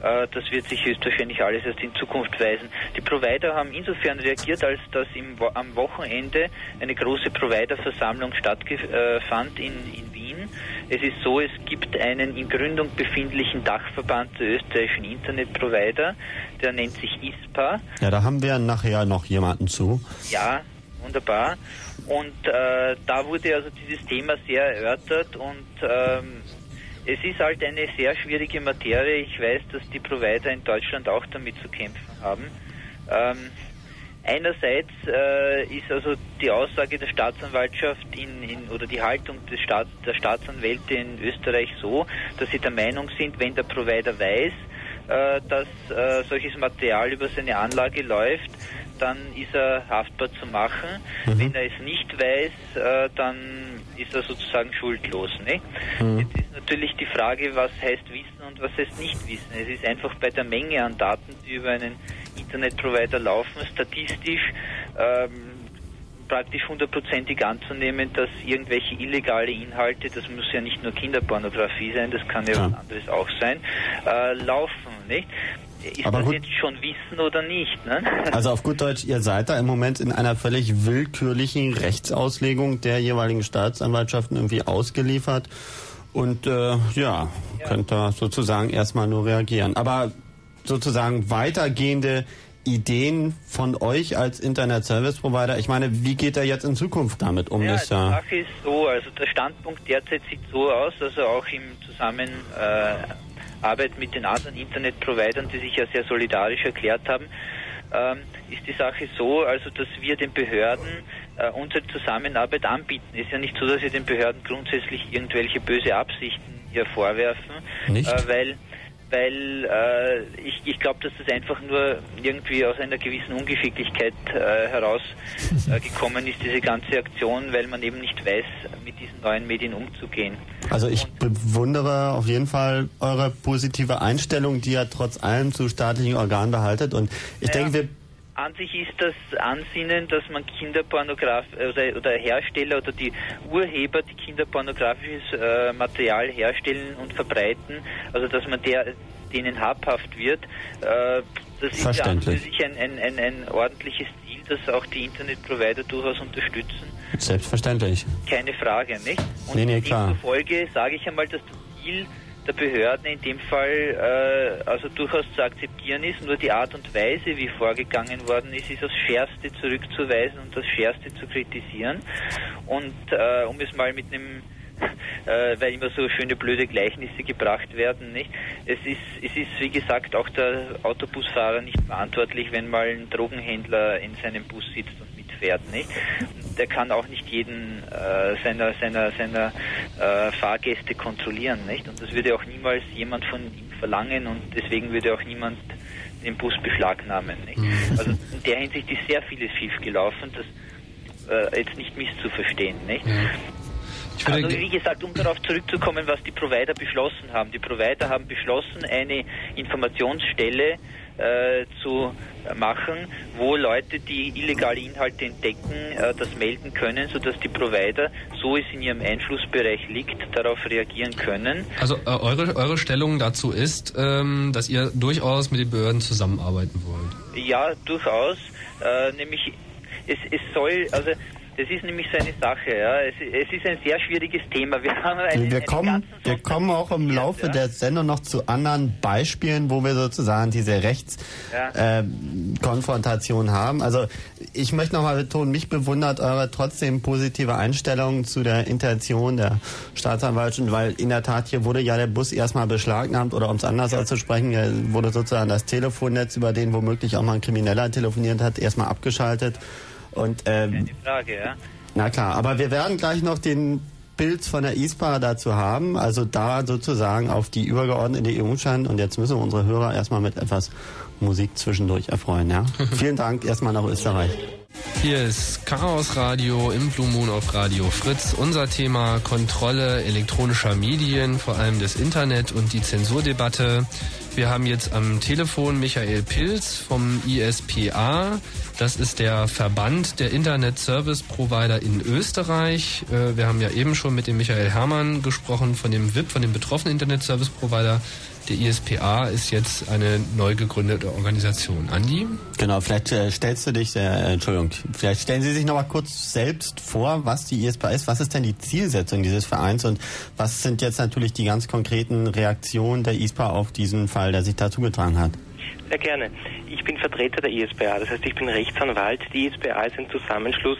Äh, das wird sich höchstwahrscheinlich alles erst in Zukunft weisen. Die Provider haben insofern reagiert, als dass im, am Wochenende eine große Providerversammlung stattfand in, in Wien. Es ist so, es gibt einen in Gründung befindlichen Dachverband der österreichischen Internetprovider, der nennt sich ISPA. Ja, da haben wir nachher noch jemanden zu. Ja, wunderbar. Und äh, da wurde also dieses Thema sehr erörtert und ähm, es ist halt eine sehr schwierige Materie. Ich weiß, dass die Provider in Deutschland auch damit zu kämpfen haben. Ähm, einerseits äh, ist also die Aussage der Staatsanwaltschaft in, in, oder die Haltung des Staat, der Staatsanwälte in Österreich so, dass sie der Meinung sind, wenn der Provider weiß, äh, dass äh, solches Material über seine Anlage läuft, dann ist er haftbar zu machen. Mhm. Wenn er es nicht weiß, äh, dann ist er sozusagen schuldlos. Ne? Mhm. Jetzt ist natürlich die Frage, was heißt Wissen und was heißt nicht Wissen. Es ist einfach bei der Menge an Daten, die über einen Internetprovider laufen, statistisch ähm, praktisch hundertprozentig anzunehmen, dass irgendwelche illegale Inhalte, das muss ja nicht nur Kinderpornografie sein, das kann ja, ja. was anderes auch sein, äh, laufen. Nicht? Ist Aber das gut. jetzt schon Wissen oder nicht? Ne? Also auf gut Deutsch, ihr seid da im Moment in einer völlig willkürlichen Rechtsauslegung der jeweiligen Staatsanwaltschaften irgendwie ausgeliefert und äh, ja, ja, könnt da sozusagen erstmal nur reagieren. Aber sozusagen weitergehende Ideen von euch als Internet Service Provider? Ich meine, wie geht er jetzt in Zukunft damit um? Ja, die Sache ist so, also der Standpunkt derzeit sieht so aus, also auch im Zusammen äh, Arbeit mit den anderen Internetprovidern, die sich ja sehr solidarisch erklärt haben, ähm, ist die Sache so, also dass wir den Behörden äh, unsere Zusammenarbeit anbieten. Ist ja nicht so, dass wir den Behörden grundsätzlich irgendwelche böse Absichten hier vorwerfen? Äh, weil weil äh, ich, ich glaube, dass das einfach nur irgendwie aus einer gewissen Ungeschicklichkeit äh, herausgekommen äh, ist, diese ganze Aktion, weil man eben nicht weiß, mit diesen neuen Medien umzugehen. Also ich Und bewundere auf jeden Fall eure positive Einstellung, die ihr trotz allem zu staatlichen Organen behaltet. Und ich ja. denke, wir an sich ist das Ansinnen, dass man Kinderpornograf oder, oder Hersteller oder die Urheber, die kinderpornografisches äh, Material herstellen und verbreiten, also dass man der, denen habhaft wird, äh, das ist ja an sich ein, ein, ein, ein ordentliches Ziel, das auch die Internetprovider durchaus unterstützen. Selbstverständlich. Keine Frage, nicht? Und nee, nee, klar. Folge sage ich einmal, dass das Ziel der Behörden in dem Fall äh, also durchaus zu akzeptieren ist. Nur die Art und Weise, wie vorgegangen worden ist, ist aufs Schärfste zurückzuweisen und das Schärfste zu kritisieren. Und äh, um es mal mit einem äh, weil immer so schöne blöde Gleichnisse gebracht werden, nicht? Es ist, es ist wie gesagt auch der Autobusfahrer nicht verantwortlich, wenn mal ein Drogenhändler in seinem Bus sitzt und fährt, nicht? Der kann auch nicht jeden äh, seiner seiner seiner äh, Fahrgäste kontrollieren, nicht? Und das würde auch niemals jemand von ihm verlangen und deswegen würde auch niemand den Bus beschlagnahmen, nicht? Mhm. Also in der Hinsicht ist sehr vieles schief gelaufen, das äh, jetzt nicht misszuverstehen, nicht? Also wie gesagt, um darauf zurückzukommen, was die Provider beschlossen haben. Die Provider haben beschlossen, eine Informationsstelle äh, zu machen, wo Leute, die illegale Inhalte entdecken, äh, das melden können, sodass die Provider, so es in ihrem Einflussbereich liegt, darauf reagieren können. Also äh, eure, eure Stellung dazu ist, ähm, dass ihr durchaus mit den Behörden zusammenarbeiten wollt. Ja, durchaus. Äh, nämlich es, es soll, also das ist nämlich so eine Sache. Ja. Es, es ist ein sehr schwieriges Thema. Wir, haben eine, wir, kommen, wir kommen auch im Laufe ja. der Sendung noch zu anderen Beispielen, wo wir sozusagen diese Rechtskonfrontation ja. äh, haben. Also ich möchte nochmal betonen, mich bewundert eure trotzdem positive Einstellung zu der Intention der Staatsanwaltschaft, weil in der Tat hier wurde ja der Bus erstmal beschlagnahmt oder um es anders ja. auszusprechen, wurde sozusagen das Telefonnetz, über den womöglich auch mal ein Krimineller telefoniert hat, erstmal abgeschaltet. Und, ähm, Keine Frage, ja. Na klar, aber wir werden gleich noch den Bild von der ISPA dazu haben, also da sozusagen auf die übergeordnete EU scheinen. Und jetzt müssen wir unsere Hörer erstmal mit etwas Musik zwischendurch erfreuen. Ja? Vielen Dank erstmal nach Österreich. Hier ist Chaos Radio im Blue Moon auf Radio Fritz. Unser Thema Kontrolle elektronischer Medien, vor allem des Internet und die Zensurdebatte. Wir haben jetzt am Telefon Michael Pilz vom ISPA. Das ist der Verband der Internet Service Provider in Österreich. Äh, wir haben ja eben schon mit dem Michael Herrmann gesprochen von dem WIP, von dem betroffenen Internet Service Provider. Der ISPA ist jetzt eine neu gegründete Organisation. Andi? Genau, vielleicht äh, stellst du dich, äh, Entschuldigung, vielleicht stellen Sie sich noch mal kurz selbst vor, was die ISPA ist. Was ist denn die Zielsetzung dieses Vereins und was sind jetzt natürlich die ganz konkreten Reaktionen der ISPA auf diesen Fall, der sich da zugetragen hat? Sehr gerne. Ich bin Vertreter der ISPA, das heißt, ich bin Rechtsanwalt. Die ISPA ist ein Zusammenschluss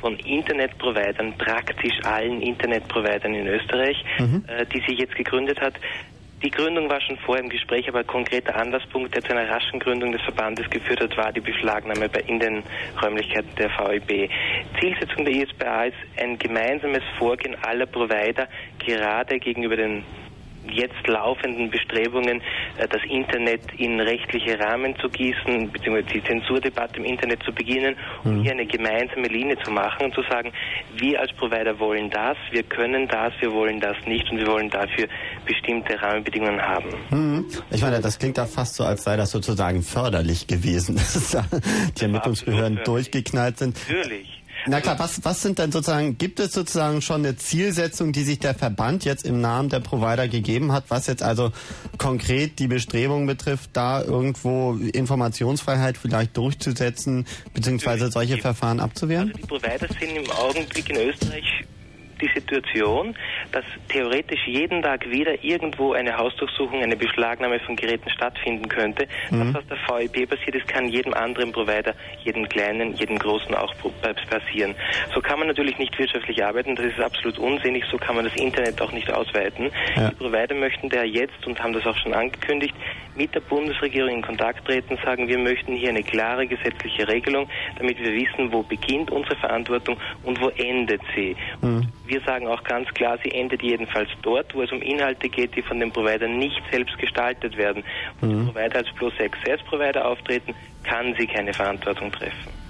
von Internetprovidern, praktisch allen Internetprovidern in Österreich, mhm. äh, die sich jetzt gegründet hat. Die Gründung war schon vor im Gespräch, aber ein konkreter Anlasspunkt, der zu einer raschen Gründung des Verbandes geführt hat, war die Beschlagnahme in den Räumlichkeiten der VEB. Zielsetzung der ISPA ist ein gemeinsames Vorgehen aller Provider, gerade gegenüber den jetzt laufenden Bestrebungen, äh, das Internet in rechtliche Rahmen zu gießen, beziehungsweise die Zensurdebatte im Internet zu beginnen, um mhm. hier eine gemeinsame Linie zu machen und zu sagen, wir als Provider wollen das, wir können das, wir wollen das nicht und wir wollen dafür bestimmte Rahmenbedingungen haben. Mhm. Ich meine, das klingt da fast so, als sei das sozusagen förderlich gewesen, dass die Ermittlungsbehörden durchgeknallt sind. Natürlich. Na klar, was, was sind denn sozusagen, gibt es sozusagen schon eine Zielsetzung, die sich der Verband jetzt im Namen der Provider gegeben hat, was jetzt also konkret die Bestrebungen betrifft, da irgendwo Informationsfreiheit vielleicht durchzusetzen, beziehungsweise solche Verfahren abzuwehren? Also die Provider sind im Augenblick in Österreich die Situation, dass theoretisch jeden Tag wieder irgendwo eine Hausdurchsuchung, eine Beschlagnahme von Geräten stattfinden könnte. Mhm. Das, was der VIP passiert ist, kann jedem anderen Provider, jedem kleinen, jedem großen auch passieren. So kann man natürlich nicht wirtschaftlich arbeiten, das ist absolut unsinnig, so kann man das Internet auch nicht ausweiten. Ja. Die Provider möchten daher jetzt und haben das auch schon angekündigt, mit der Bundesregierung in Kontakt treten, sagen, wir möchten hier eine klare gesetzliche Regelung, damit wir wissen, wo beginnt unsere Verantwortung und wo endet sie. Mhm. Wir sagen auch ganz klar, sie endet jedenfalls dort, wo es um Inhalte geht, die von den Providern nicht selbst gestaltet werden. Wo mhm. die Provider als Plus Access Provider auftreten, kann sie keine Verantwortung treffen.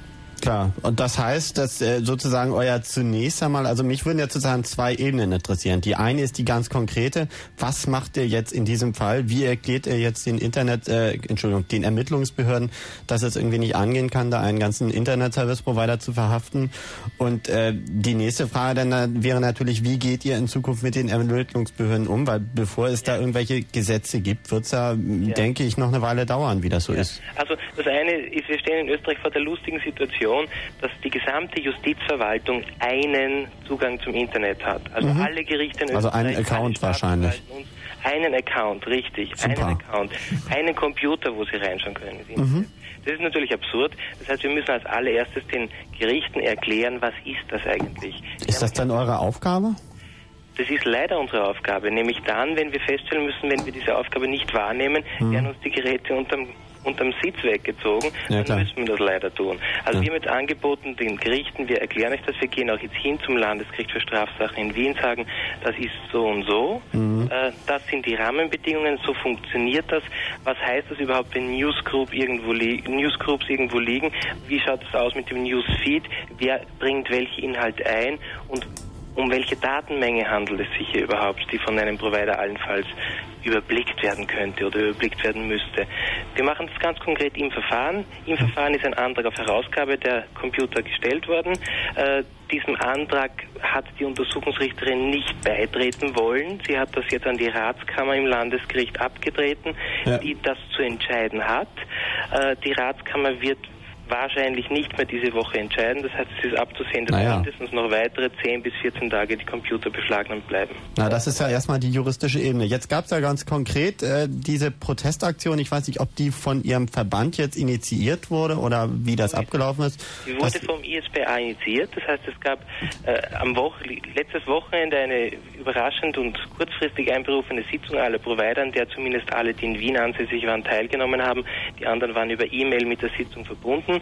Klar. Und das heißt, dass äh, sozusagen euer zunächst einmal, also mich würden ja sozusagen zwei Ebenen interessieren. Die eine ist die ganz konkrete. Was macht ihr jetzt in diesem Fall? Wie erklärt ihr jetzt den Internet, äh, Entschuldigung, den Ermittlungsbehörden, dass es irgendwie nicht angehen kann, da einen ganzen Internet-Service-Provider zu verhaften? Und äh, die nächste Frage dann wäre natürlich, wie geht ihr in Zukunft mit den Ermittlungsbehörden um? Weil bevor es ja. da irgendwelche Gesetze gibt, wird es ja, ja, denke ich, noch eine Weile dauern, wie das so ja. ist. Also das eine ist, wir stehen in Österreich vor der lustigen Situation, Situation, dass die gesamte Justizverwaltung einen Zugang zum Internet hat. Also mhm. alle Gerichte in Also einen Account wahrscheinlich. Einen Account, richtig. Super. Einen Account. Einen Computer, wo sie reinschauen können. Mhm. Das ist natürlich absurd. Das heißt, wir müssen als allererstes den Gerichten erklären, was ist das eigentlich. Ist das dann eure Aufgabe? Das ist leider unsere Aufgabe, nämlich dann, wenn wir feststellen müssen, wenn wir diese Aufgabe nicht wahrnehmen, mhm. werden uns die Geräte unterm unterm Sitz weggezogen, ja, dann müssen wir das leider tun. Also ja. wir haben jetzt angeboten den Gerichten, wir erklären euch das, wir gehen auch jetzt hin zum Landesgericht für Strafsachen in Wien, sagen, das ist so und so, mhm. äh, das sind die Rahmenbedingungen, so funktioniert das. Was heißt das überhaupt, wenn Newsgroup irgendwo Newsgroups irgendwo liegen? Wie schaut es aus mit dem Newsfeed? Wer bringt welche Inhalte ein? Und um welche Datenmenge handelt es sich hier überhaupt, die von einem Provider allenfalls überblickt werden könnte oder überblickt werden müsste. Wir machen das ganz konkret im Verfahren. Im Verfahren ist ein Antrag auf Herausgabe der Computer gestellt worden. Äh, diesem Antrag hat die Untersuchungsrichterin nicht beitreten wollen. Sie hat das jetzt an die Ratskammer im Landesgericht abgetreten, ja. die das zu entscheiden hat. Äh, die Ratskammer wird wahrscheinlich nicht mehr diese Woche entscheiden. Das heißt, es ist abzusehen, dass naja. mindestens noch weitere 10 bis 14 Tage die Computer beschlagnahmt bleiben. Na, das ist ja erstmal die juristische Ebene. Jetzt gab es ja ganz konkret äh, diese Protestaktion. Ich weiß nicht, ob die von Ihrem Verband jetzt initiiert wurde oder wie das abgelaufen ist. Die wurde vom ISPA initiiert. Das heißt, es gab äh, am Woche, letztes Wochenende eine überraschend und kurzfristig einberufene Sitzung aller Provider, an der zumindest alle, die in Wien ansässig waren, teilgenommen haben. Die anderen waren über E-Mail mit der Sitzung verbunden,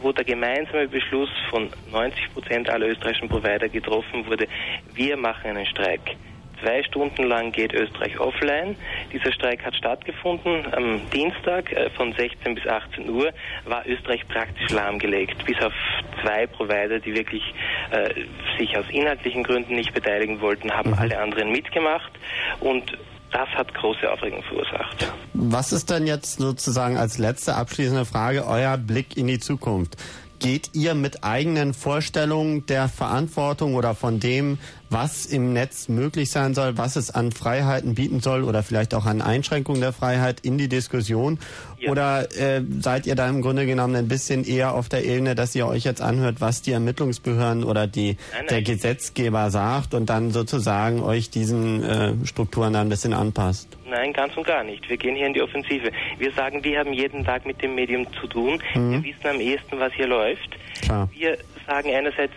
wo der gemeinsame Beschluss von 90 Prozent aller österreichischen Provider getroffen wurde, wir machen einen Streik. Zwei Stunden lang geht Österreich offline. Dieser Streik hat stattgefunden. Am Dienstag äh, von 16 bis 18 Uhr war Österreich praktisch lahmgelegt, bis auf zwei Provider, die wirklich äh, sich aus inhaltlichen Gründen nicht beteiligen wollten, haben mhm. alle anderen mitgemacht und das hat große Aufregung verursacht. Was ist denn jetzt sozusagen als letzte abschließende Frage euer Blick in die Zukunft? Geht ihr mit eigenen Vorstellungen der Verantwortung oder von dem, was im Netz möglich sein soll, was es an Freiheiten bieten soll oder vielleicht auch an Einschränkungen der Freiheit in die Diskussion? Ja. Oder äh, seid ihr da im Grunde genommen ein bisschen eher auf der Ebene, dass ihr euch jetzt anhört, was die Ermittlungsbehörden oder die, nein, nein. der Gesetzgeber sagt und dann sozusagen euch diesen äh, Strukturen dann ein bisschen anpasst? Nein, ganz und gar nicht. Wir gehen hier in die Offensive. Wir sagen, wir haben jeden Tag mit dem Medium zu tun. Mhm. Wir wissen am ehesten, was hier läuft. Klar. Wir sagen einerseits,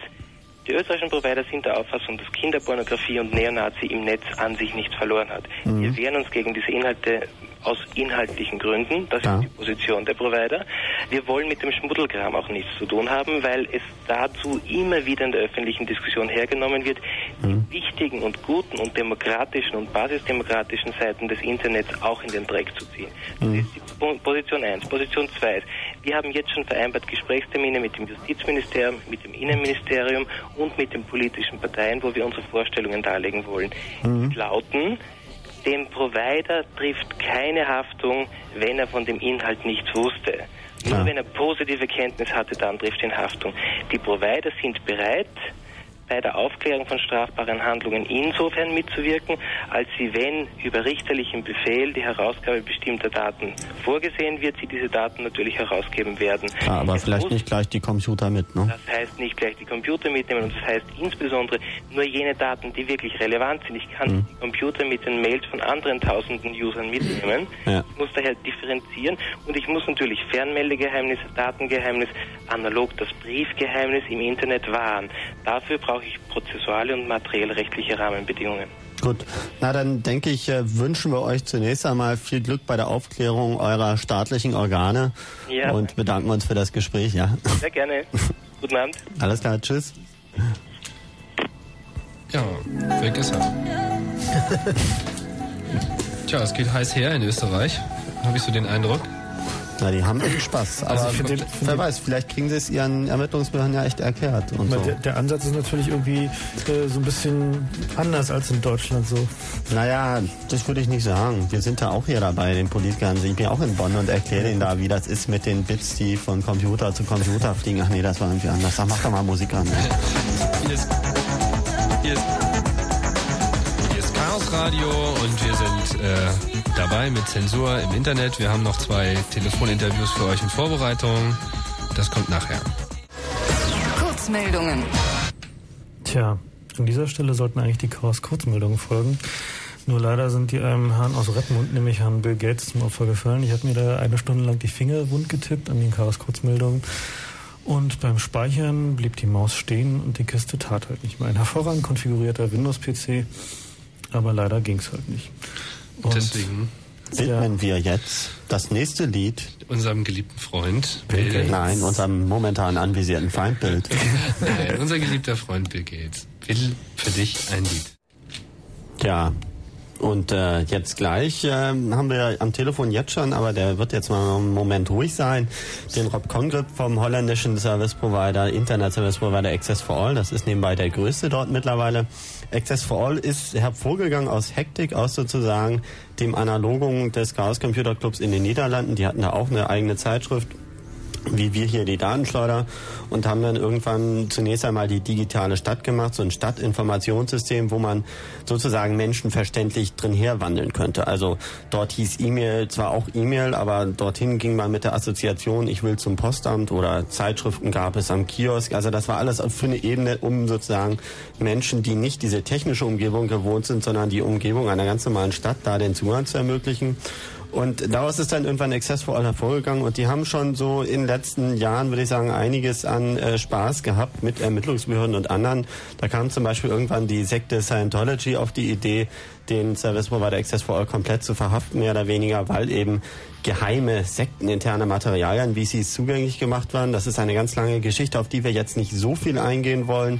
die österreichischen Provider sind der Auffassung, dass Kinderpornografie und Neonazi im Netz an sich nichts verloren hat. Mhm. Wir wehren uns gegen diese Inhalte aus inhaltlichen Gründen. Das ja. ist die Position der Provider. Wir wollen mit dem Schmuddelkram auch nichts zu tun haben, weil es dazu immer wieder in der öffentlichen Diskussion hergenommen wird, mhm. die wichtigen und guten und demokratischen und basisdemokratischen Seiten des Internets auch in den Dreck zu ziehen. Das mhm. ist die Position 1. Position 2 ist, wir haben jetzt schon vereinbart Gesprächstermine mit dem Justizministerium, mit dem Innenministerium und mit den politischen Parteien, wo wir unsere Vorstellungen darlegen wollen. Mhm. lauten, dem Provider trifft keine Haftung, wenn er von dem Inhalt nichts wusste. Nur wenn er positive Kenntnis hatte, dann trifft ihn Haftung. Die Provider sind bereit, bei der Aufklärung von strafbaren Handlungen insofern mitzuwirken, als sie, wenn über richterlichen Befehl die Herausgabe bestimmter Daten vorgesehen wird, sie diese Daten natürlich herausgeben werden. Ja, aber es vielleicht nicht gleich die Computer mit, ne? Das heißt nicht gleich die Computer mitnehmen und das heißt insbesondere nur jene Daten, die wirklich relevant sind. Ich kann mhm. die Computer mit den Mails von anderen tausenden Usern mitnehmen. Ja. Ich muss daher differenzieren und ich muss natürlich Fernmeldegeheimnis, Datengeheimnis, analog das Briefgeheimnis im Internet wahren. Dafür brauche ich prozessuale und materiellrechtliche Rahmenbedingungen. Gut, na dann denke ich, äh, wünschen wir euch zunächst einmal viel Glück bei der Aufklärung eurer staatlichen Organe ja. und bedanken uns für das Gespräch. Ja. Sehr gerne. Guten Abend. Alles klar, tschüss. Ja, weg ist er. Tja, es geht heiß her in Österreich, habe ich so den Eindruck. Na, die haben echt Spaß. Also Aber den, wer weiß, vielleicht kriegen sie es ihren Ermittlungsbehörden ja echt erklärt. Und so. der, der, Ansatz ist natürlich irgendwie äh, so ein bisschen anders als in Deutschland so. Naja, das würde ich nicht sagen. Wir sind da auch hier dabei, den Politikern. Ich bin auch in Bonn und erkläre ihnen da, wie das ist mit den Bits, die von Computer zu Computer fliegen. Ach nee, das war irgendwie anders. Ach, mach doch mal Musik an. Ne? Hier ist, hier ist, hier ist Chaos Radio und wir sind äh, dabei mit Zensur im Internet. Wir haben noch zwei Telefoninterviews für euch in Vorbereitung. Das kommt nachher. Kurzmeldungen. Tja, an dieser Stelle sollten eigentlich die Chaos-Kurzmeldungen folgen. Nur leider sind die einem Herrn aus Redmond, nämlich Herrn Bill Gates, zum Opfer gefallen. Ich habe mir da eine Stunde lang die Finger wund getippt an den Chaos-Kurzmeldungen. Und beim Speichern blieb die Maus stehen und die Kiste tat halt nicht mehr. Ein hervorragend konfigurierter Windows-PC, aber leider ging es halt nicht. Und deswegen widmen wir jetzt das nächste Lied unserem geliebten Freund Bill Gates. Nein, unserem momentan anvisierten Feindbild. Nein, unser geliebter Freund Bill Gates will für dich ein Lied. Ja, und äh, jetzt gleich äh, haben wir am Telefon jetzt schon, aber der wird jetzt mal einen Moment ruhig sein, den Rob Congrip vom holländischen Service Provider, Internet Service Provider Access for All. Das ist nebenbei der größte dort mittlerweile. Access for All ist hervorgegangen aus Hektik, aus sozusagen dem Analogung des Chaos Computer Clubs in den Niederlanden. Die hatten da auch eine eigene Zeitschrift wie wir hier die Datenschleuder und haben dann irgendwann zunächst einmal die digitale Stadt gemacht, so ein Stadtinformationssystem, wo man sozusagen menschenverständlich drin herwandeln könnte. Also dort hieß E-Mail zwar auch E-Mail, aber dorthin ging man mit der Assoziation, ich will zum Postamt oder Zeitschriften gab es am Kiosk. Also das war alles für eine Ebene, um sozusagen Menschen, die nicht diese technische Umgebung gewohnt sind, sondern die Umgebung einer ganz normalen Stadt, da den Zugang zu ermöglichen. Und daraus ist dann irgendwann Access for All hervorgegangen und die haben schon so in den letzten Jahren, würde ich sagen, einiges an äh, Spaß gehabt mit Ermittlungsbehörden und anderen. Da kam zum Beispiel irgendwann die Sekte Scientology auf die Idee, den Service Provider Access for All komplett zu verhaften, mehr oder weniger, weil eben geheime sekteninterne Materialien, wie sie zugänglich gemacht waren. Das ist eine ganz lange Geschichte, auf die wir jetzt nicht so viel eingehen wollen.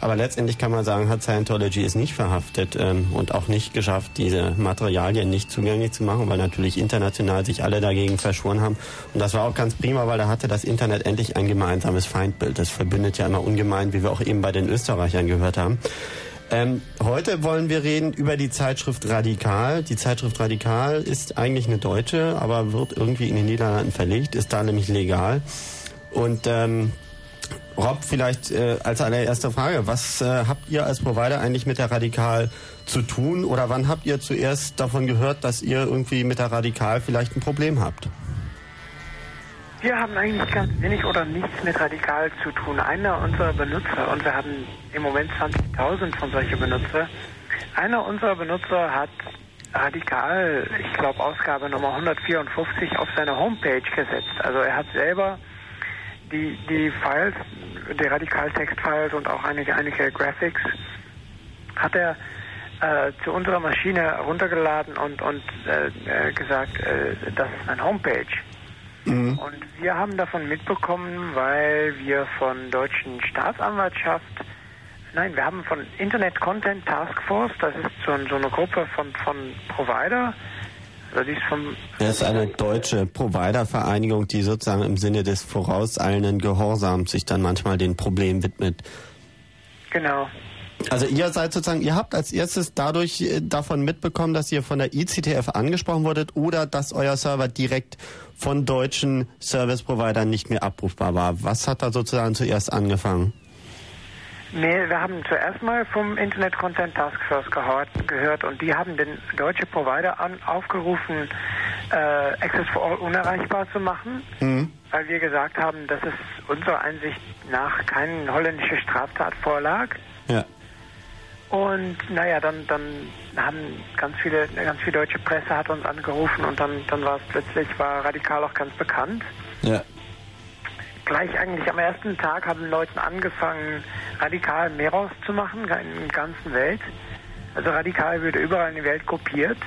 Aber letztendlich kann man sagen, hat Scientology es nicht verhaftet ähm, und auch nicht geschafft, diese Materialien nicht zugänglich zu machen, weil natürlich international sich alle dagegen verschworen haben. Und das war auch ganz prima, weil da hatte das Internet endlich ein gemeinsames Feindbild. Das verbindet ja immer ungemein, wie wir auch eben bei den Österreichern gehört haben. Ähm, heute wollen wir reden über die Zeitschrift Radikal. Die Zeitschrift Radikal ist eigentlich eine deutsche, aber wird irgendwie in den Niederlanden verlegt, ist da nämlich legal. Und ähm, Rob, vielleicht äh, als allererste Frage, was äh, habt ihr als Provider eigentlich mit der Radikal zu tun oder wann habt ihr zuerst davon gehört, dass ihr irgendwie mit der Radikal vielleicht ein Problem habt? Wir haben eigentlich ganz wenig oder nichts mit Radikal zu tun. Einer unserer Benutzer, und wir haben im Moment 20.000 von solchen Benutzer, einer unserer Benutzer hat Radikal, ich glaube Ausgabe Nummer 154, auf seine Homepage gesetzt. Also er hat selber die, die Files, die Radikaltext-Files und auch einige, einige Graphics hat er äh, zu unserer Maschine runtergeladen und, und äh, äh gesagt, äh, das ist eine Homepage. Mhm. Und wir haben davon mitbekommen, weil wir von deutschen Staatsanwaltschaft, nein, wir haben von Internet Content Task Force, das ist so, so eine Gruppe von, von Provider, das ist, vom das ist eine deutsche Providervereinigung, die sozusagen im Sinne des vorauseilenden Gehorsams sich dann manchmal den Problemen widmet. Genau. Also ihr seid sozusagen, ihr habt als erstes dadurch äh, davon mitbekommen, dass ihr von der ICTF angesprochen wurdet oder dass euer Server direkt von deutschen Service-Providern nicht mehr abrufbar war. Was hat da sozusagen zuerst angefangen? Nee, wir haben zuerst mal vom Internet Content Task Force gehört, gehört und die haben den deutschen Provider an, aufgerufen, äh, Access for All unerreichbar zu machen, mhm. weil wir gesagt haben, dass es unserer Einsicht nach keine holländische Straftat vorlag. Ja. Und naja, dann, dann haben ganz viele, ganz viel deutsche Presse hat uns angerufen und dann, dann war es plötzlich, war radikal auch ganz bekannt. Ja gleich eigentlich am ersten Tag haben Leute angefangen, radikal mehr rauszumachen in der ganzen Welt. Also radikal wird überall in der Welt kopiert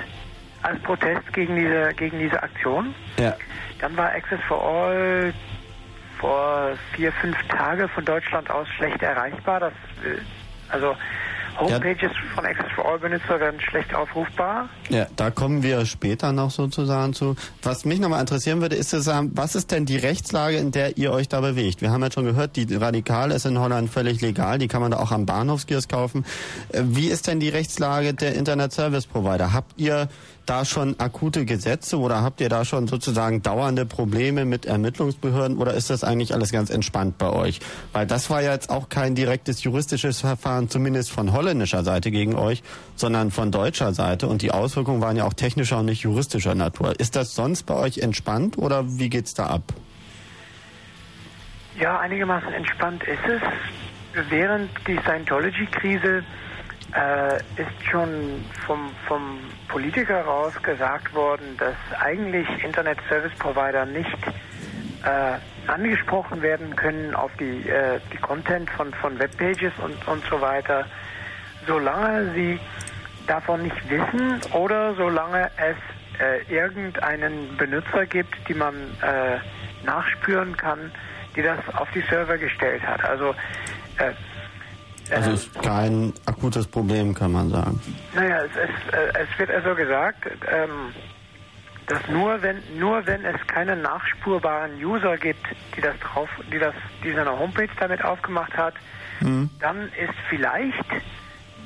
als Protest gegen diese, gegen diese Aktion. Ja. Dann war Access for All vor vier, fünf Tagen von Deutschland aus schlecht erreichbar. Das, äh, also Homepages ja. von Access for All Benutzer werden schlecht aufrufbar. Ja, da kommen wir später noch sozusagen zu. Was mich nochmal interessieren würde, ist zu sagen, was ist denn die Rechtslage, in der ihr euch da bewegt? Wir haben ja schon gehört, die Radikal ist in Holland völlig legal, die kann man da auch am Bahnhofskiosk kaufen. Äh, wie ist denn die Rechtslage der Internet Service Provider? Habt ihr da schon akute Gesetze oder habt ihr da schon sozusagen dauernde Probleme mit Ermittlungsbehörden oder ist das eigentlich alles ganz entspannt bei euch? Weil das war ja jetzt auch kein direktes juristisches Verfahren, zumindest von holländischer Seite gegen euch, sondern von deutscher Seite und die Auswirkungen waren ja auch technischer und nicht juristischer Natur. Ist das sonst bei euch entspannt oder wie geht's da ab? Ja, einigermaßen entspannt ist es. Während die Scientology-Krise äh, ist schon vom, vom Politiker raus gesagt worden, dass eigentlich Internet Service Provider nicht äh, angesprochen werden können auf die, äh, die Content von, von Webpages und, und so weiter, solange sie davon nicht wissen oder solange es äh, irgendeinen Benutzer gibt, die man äh, nachspüren kann, die das auf die Server gestellt hat. Also äh, also es ist kein akutes Problem, kann man sagen. Naja, es, es, äh, es wird also gesagt, ähm, dass nur wenn nur wenn es keine nachspurbaren User gibt, die das drauf, die das, die seine Homepage damit aufgemacht hat, mhm. dann ist vielleicht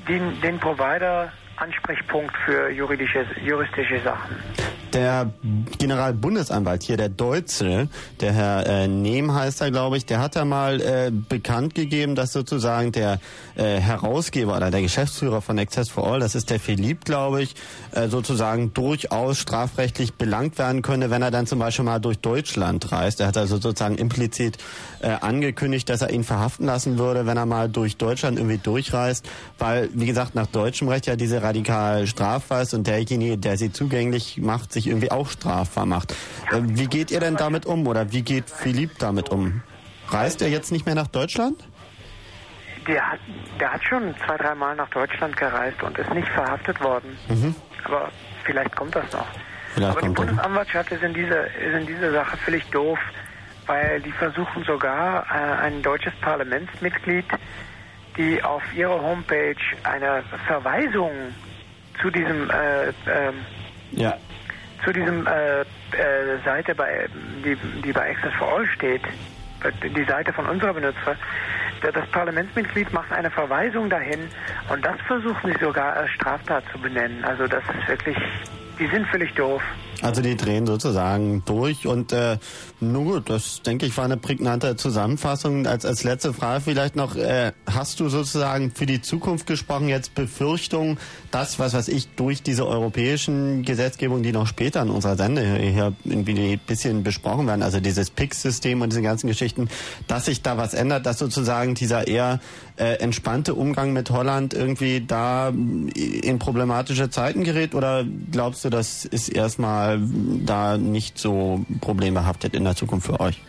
den, den Provider Ansprechpunkt für juridische, juristische Sachen. Der Generalbundesanwalt hier, der Deutsche, der Herr äh, Nehm heißt er, glaube ich, der hat ja mal äh, bekannt gegeben, dass sozusagen der äh, Herausgeber oder der Geschäftsführer von Access for All, das ist der Philipp, glaube ich, äh, sozusagen durchaus strafrechtlich belangt werden könne, wenn er dann zum Beispiel mal durch Deutschland reist. Er hat also sozusagen implizit äh, angekündigt, dass er ihn verhaften lassen würde, wenn er mal durch Deutschland irgendwie durchreist, weil, wie gesagt, nach deutschem Recht ja diese radikal strafbar ist und derjenige, der sie zugänglich macht, sich irgendwie auch strafbar macht. Äh, wie geht ihr denn damit um oder wie geht Philipp damit um? Reist er jetzt nicht mehr nach Deutschland? Der hat, der hat schon zwei, dreimal nach Deutschland gereist und ist nicht verhaftet worden. Mhm. Aber vielleicht kommt das noch. Vielleicht Aber die Bundesanwaltschaft ist in, dieser, ist in dieser Sache völlig doof, weil die versuchen sogar äh, ein deutsches Parlamentsmitglied die auf ihrer Homepage eine Verweisung zu diesem äh, äh, ja. zu diesem äh, äh, Seite bei die, die bei Access for All steht, die Seite von unserer Benutzer, das Parlamentsmitglied macht eine Verweisung dahin und das versuchen sie sogar als Straftat zu benennen. Also das ist wirklich, die sind völlig doof. Also die drehen sozusagen durch und äh, nun gut, das denke ich war eine prägnante Zusammenfassung. Als, als letzte Frage vielleicht noch, äh, hast du sozusagen für die Zukunft gesprochen jetzt Befürchtungen, dass, was weiß ich, durch diese europäischen Gesetzgebungen, die noch später in unserer Sende hier irgendwie ein bisschen besprochen werden, also dieses PIX-System und diese ganzen Geschichten, dass sich da was ändert, dass sozusagen dieser eher äh, entspannte Umgang mit Holland irgendwie da in problematische Zeiten gerät oder glaubst du, das ist erstmal da nicht so problembehaftet in der Zukunft für euch?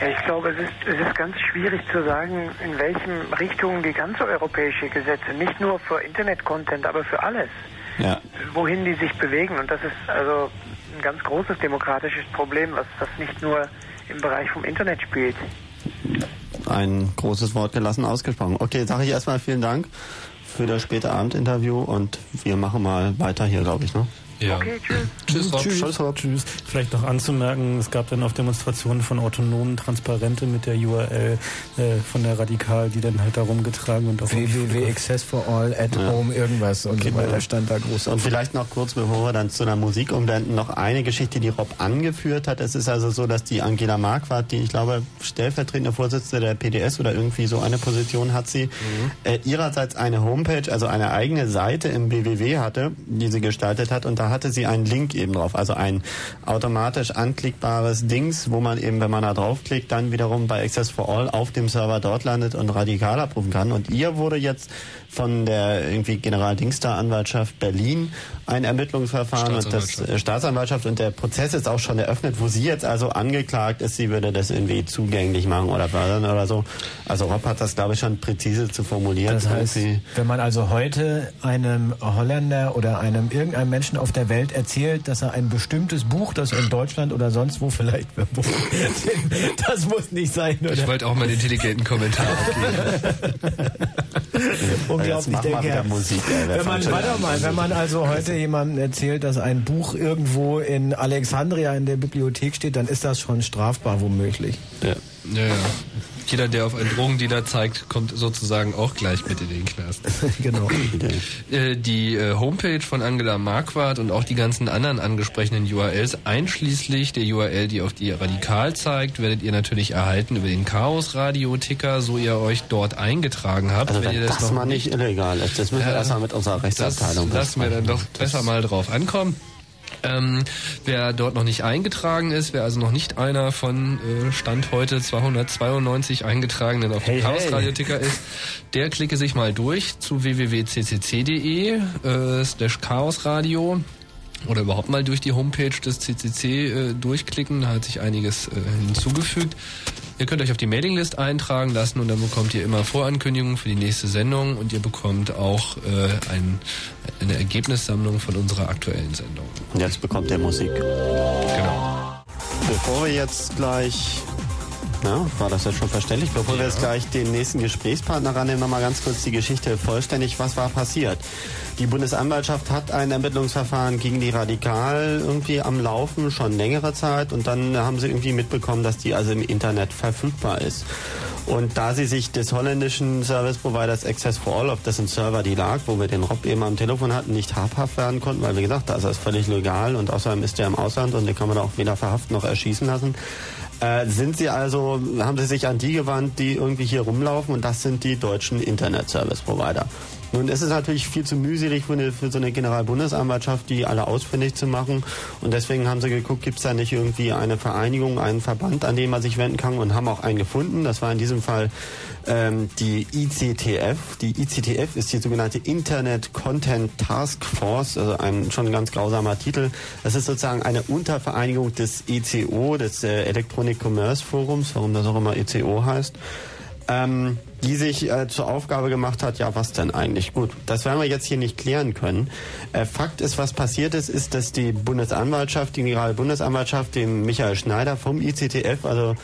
Ja, ich glaube, es ist, es ist ganz schwierig zu sagen, in welchen Richtungen die ganze europäische Gesetze, nicht nur für Internet-Content, aber für alles, ja. wohin die sich bewegen. Und das ist also ein ganz großes demokratisches Problem, was, was nicht nur im Bereich vom Internet spielt. Ein großes Wort gelassen ausgesprochen. Okay, sage ich erstmal vielen Dank für das späte Abendinterview und wir machen mal weiter hier, glaube ich. Ne? Ja. Okay, tschüss. Tschüss, Rob. Tschüss. Tschüss, Rob. Tschüss. Vielleicht noch anzumerken, es gab dann auf Demonstrationen von Autonomen Transparente mit der URL äh, von der Radikal, die dann halt darum getragen und auf www access for all at ja. home irgendwas und okay, so weiter stand da groß. Und vielleicht noch kurz, bevor wir dann zu der Musik umwenden, noch eine Geschichte, die Rob angeführt hat. Es ist also so, dass die Angela Marquardt, die ich glaube stellvertretende Vorsitzende der PDS oder irgendwie so eine Position hat sie, mhm. äh, ihrerseits eine Homepage, also eine eigene Seite im BWW hatte, die sie gestaltet hat und da hatte sie einen Link eben drauf, also ein automatisch anklickbares Dings, wo man eben, wenn man da draufklickt, dann wiederum bei Access for All auf dem Server dort landet und radikal abrufen kann. Und ihr wurde jetzt von der irgendwie Generaldingstar-Anwaltschaft Berlin ein Ermittlungsverfahren und das äh, Staatsanwaltschaft und der Prozess ist auch schon eröffnet, wo sie jetzt also angeklagt ist, sie würde das irgendwie zugänglich machen oder fördern oder so. Also Rob hat das glaube ich schon präzise zu formulieren. Das heißt, wenn man also heute einem Holländer oder einem irgendeinem Menschen auf der Welt erzählt, dass er ein bestimmtes Buch, das in Deutschland oder sonst wo vielleicht das muss nicht sein, oder? Ich wollte auch mal den intelligenten Kommentar abgeben. Unglaublich, denke Musik, ey, wenn man, warte mal, wenn man also heute jemandem erzählt, dass ein Buch irgendwo in Alexandria in der Bibliothek steht, dann ist das schon strafbar womöglich. Ja. Ja, ja. Jeder, der auf einen Drogendealer zeigt, kommt sozusagen auch gleich mit in den Knast. genau. Äh, die äh, Homepage von Angela Marquardt und auch die ganzen anderen angesprochenen URLs, einschließlich der URL, die auf die Radikal zeigt, werdet ihr natürlich erhalten über den Chaos-Radio-Ticker, so ihr euch dort eingetragen habt. Also wenn, wenn das, das mal nicht illegal ist, das müssen wir erstmal mit unserer Rechtsabteilung das Lassen wir dann doch besser mal drauf ankommen. Ähm, wer dort noch nicht eingetragen ist, wer also noch nicht einer von äh, Stand heute 292 eingetragenen auf dem Chaos Radio Ticker ist, der klicke sich mal durch zu www.ccc.de äh, slash Chaos Radio oder überhaupt mal durch die Homepage des CCC äh, durchklicken. Da hat sich einiges äh, hinzugefügt. Ihr könnt euch auf die Mailinglist eintragen lassen und dann bekommt ihr immer Vorankündigungen für die nächste Sendung und ihr bekommt auch äh, ein, eine Ergebnissammlung von unserer aktuellen Sendung. Und jetzt bekommt ihr Musik. Genau. Bevor wir jetzt gleich ja, war das jetzt schon verständlich? Bevor ja. wir jetzt gleich den nächsten Gesprächspartner rannehmen, nochmal ganz kurz die Geschichte vollständig. Was war passiert? Die Bundesanwaltschaft hat ein Ermittlungsverfahren gegen die Radikal irgendwie am Laufen, schon längere Zeit. Und dann haben sie irgendwie mitbekommen, dass die also im Internet verfügbar ist. Und da sie sich des holländischen Service Providers Access for All, auf dessen Server die lag, wo wir den Rob eben am Telefon hatten, nicht habhaft werden konnten, weil wie gesagt, da ist das völlig legal und außerdem ist der im Ausland und den kann man auch weder verhaften noch erschießen lassen, äh, sind Sie also, haben Sie sich an die gewandt, die irgendwie hier rumlaufen und das sind die deutschen Internet Service Provider. Nun ist natürlich viel zu mühselig für, eine, für so eine Generalbundesanwaltschaft, die alle ausfindig zu machen. Und deswegen haben sie geguckt, gibt es da nicht irgendwie eine Vereinigung, einen Verband, an den man sich wenden kann und haben auch einen gefunden. Das war in diesem Fall ähm, die ICTF. Die ICTF ist die sogenannte Internet Content Task Force, also ein schon ganz grausamer Titel. Das ist sozusagen eine Untervereinigung des ECO, des äh, Electronic Commerce Forums, warum das auch immer ECO heißt. Ähm, die sich äh, zur Aufgabe gemacht hat, ja, was denn eigentlich? Gut, das werden wir jetzt hier nicht klären können. Äh, Fakt ist, was passiert ist, ist, dass die Bundesanwaltschaft, die Generalbundesanwaltschaft, dem Michael Schneider vom ICTF, also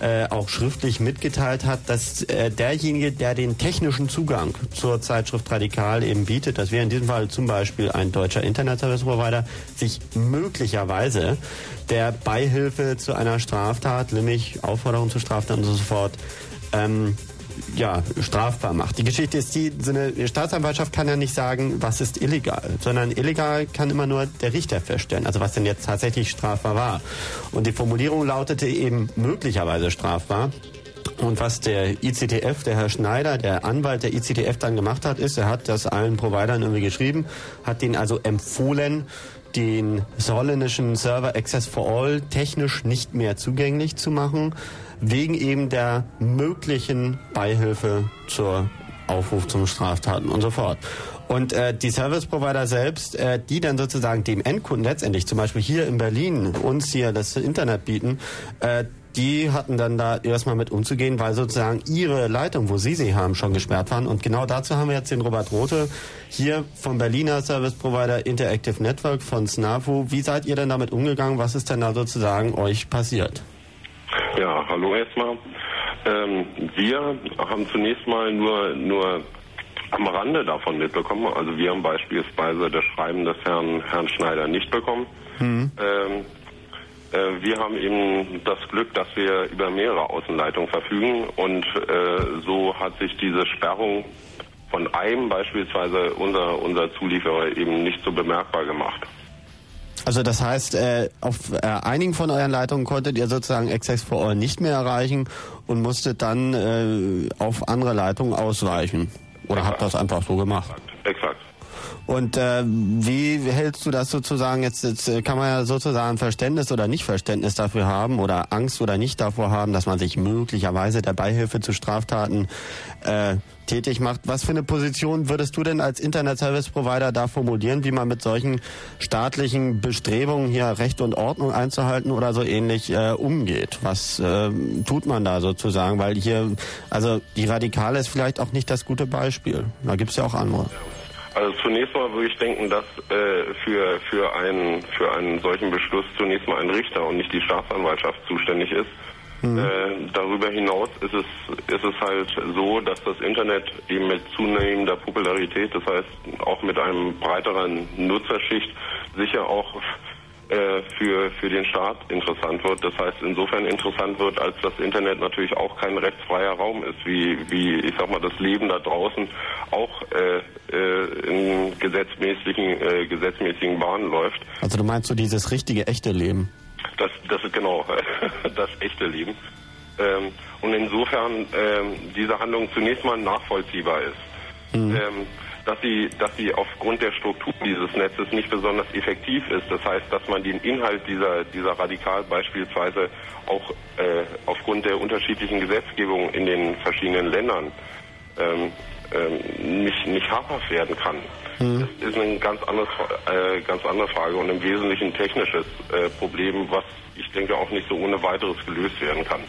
äh, auch schriftlich mitgeteilt hat, dass äh, derjenige, der den technischen Zugang zur Zeitschrift Radikal eben bietet, das wäre in diesem Fall zum Beispiel ein deutscher Internet Service Provider, sich möglicherweise der Beihilfe zu einer Straftat, nämlich Aufforderung zu Straftaten und so fort, ähm, ja, strafbar macht. Die Geschichte ist die, so eine Staatsanwaltschaft kann ja nicht sagen, was ist illegal, sondern illegal kann immer nur der Richter feststellen, also was denn jetzt tatsächlich strafbar war. Und die Formulierung lautete eben möglicherweise strafbar. Und was der ICTF, der Herr Schneider, der Anwalt der ICTF dann gemacht hat, ist, er hat das allen Providern irgendwie geschrieben, hat denen also empfohlen, den holländischen Server Access for All technisch nicht mehr zugänglich zu machen wegen eben der möglichen Beihilfe zur Aufruf zum Straftaten und so fort. Und äh, die Service Provider selbst, äh, die dann sozusagen dem Endkunden letztendlich, zum Beispiel hier in Berlin, uns hier das Internet bieten, äh, die hatten dann da erstmal mit umzugehen, weil sozusagen ihre Leitung, wo sie sie haben, schon gesperrt waren. Und genau dazu haben wir jetzt den Robert Rote hier vom Berliner Service Provider Interactive Network von SNAFU. Wie seid ihr denn damit umgegangen? Was ist denn da sozusagen euch passiert? Hallo erstmal. Ähm, wir haben zunächst mal nur, nur am Rande davon mitbekommen. Also wir haben beispielsweise das Schreiben des Herrn, Herrn Schneider nicht bekommen. Mhm. Ähm, äh, wir haben eben das Glück, dass wir über mehrere Außenleitungen verfügen und äh, so hat sich diese Sperrung von einem beispielsweise unser, unser Zulieferer eben nicht so bemerkbar gemacht. Also das heißt, äh, auf äh, einigen von euren Leitungen konntet ihr sozusagen Access for All nicht mehr erreichen und musstet dann äh, auf andere Leitungen ausweichen. Oder Exakt. habt das einfach so gemacht? Exakt. Und äh, wie hältst du das sozusagen jetzt, jetzt äh, kann man ja sozusagen Verständnis oder nicht Verständnis dafür haben oder Angst oder nicht davor haben, dass man sich möglicherweise der Beihilfe zu Straftaten äh, tätig macht. Was für eine Position würdest du denn als Internet Service Provider da formulieren, wie man mit solchen staatlichen Bestrebungen hier Recht und Ordnung einzuhalten oder so ähnlich äh, umgeht? Was äh, tut man da sozusagen? Weil hier, also die Radikale ist vielleicht auch nicht das gute Beispiel. Da gibt es ja auch andere. Also zunächst mal würde ich denken, dass äh, für, für, einen, für einen solchen Beschluss zunächst mal ein Richter und nicht die Staatsanwaltschaft zuständig ist. Mhm. Äh, darüber hinaus ist es, ist es halt so, dass das Internet eben mit zunehmender Popularität, das heißt auch mit einem breiteren Nutzerschicht, sicher auch äh, für, für den Staat interessant wird. Das heißt insofern interessant wird, als das Internet natürlich auch kein rechtsfreier Raum ist, wie, wie ich sag mal, das Leben da draußen auch äh, äh, in gesetzmäßigen, äh, gesetzmäßigen Bahnen läuft. Also du meinst so dieses richtige, echte Leben? Das, das ist genau das echte Leben. Ähm, und insofern ähm, diese Handlung zunächst mal nachvollziehbar ist. Mhm. Ähm, dass sie, dass sie aufgrund der Struktur dieses Netzes nicht besonders effektiv ist. Das heißt, dass man den Inhalt dieser, dieser Radikal beispielsweise auch äh, aufgrund der unterschiedlichen Gesetzgebung in den verschiedenen Ländern ähm, ähm, nicht, nicht habhaft werden kann. Mhm. Das ist eine ganz, anderes, äh, ganz andere Frage und im Wesentlichen technisches äh, Problem, was ich denke auch nicht so ohne weiteres gelöst werden kann.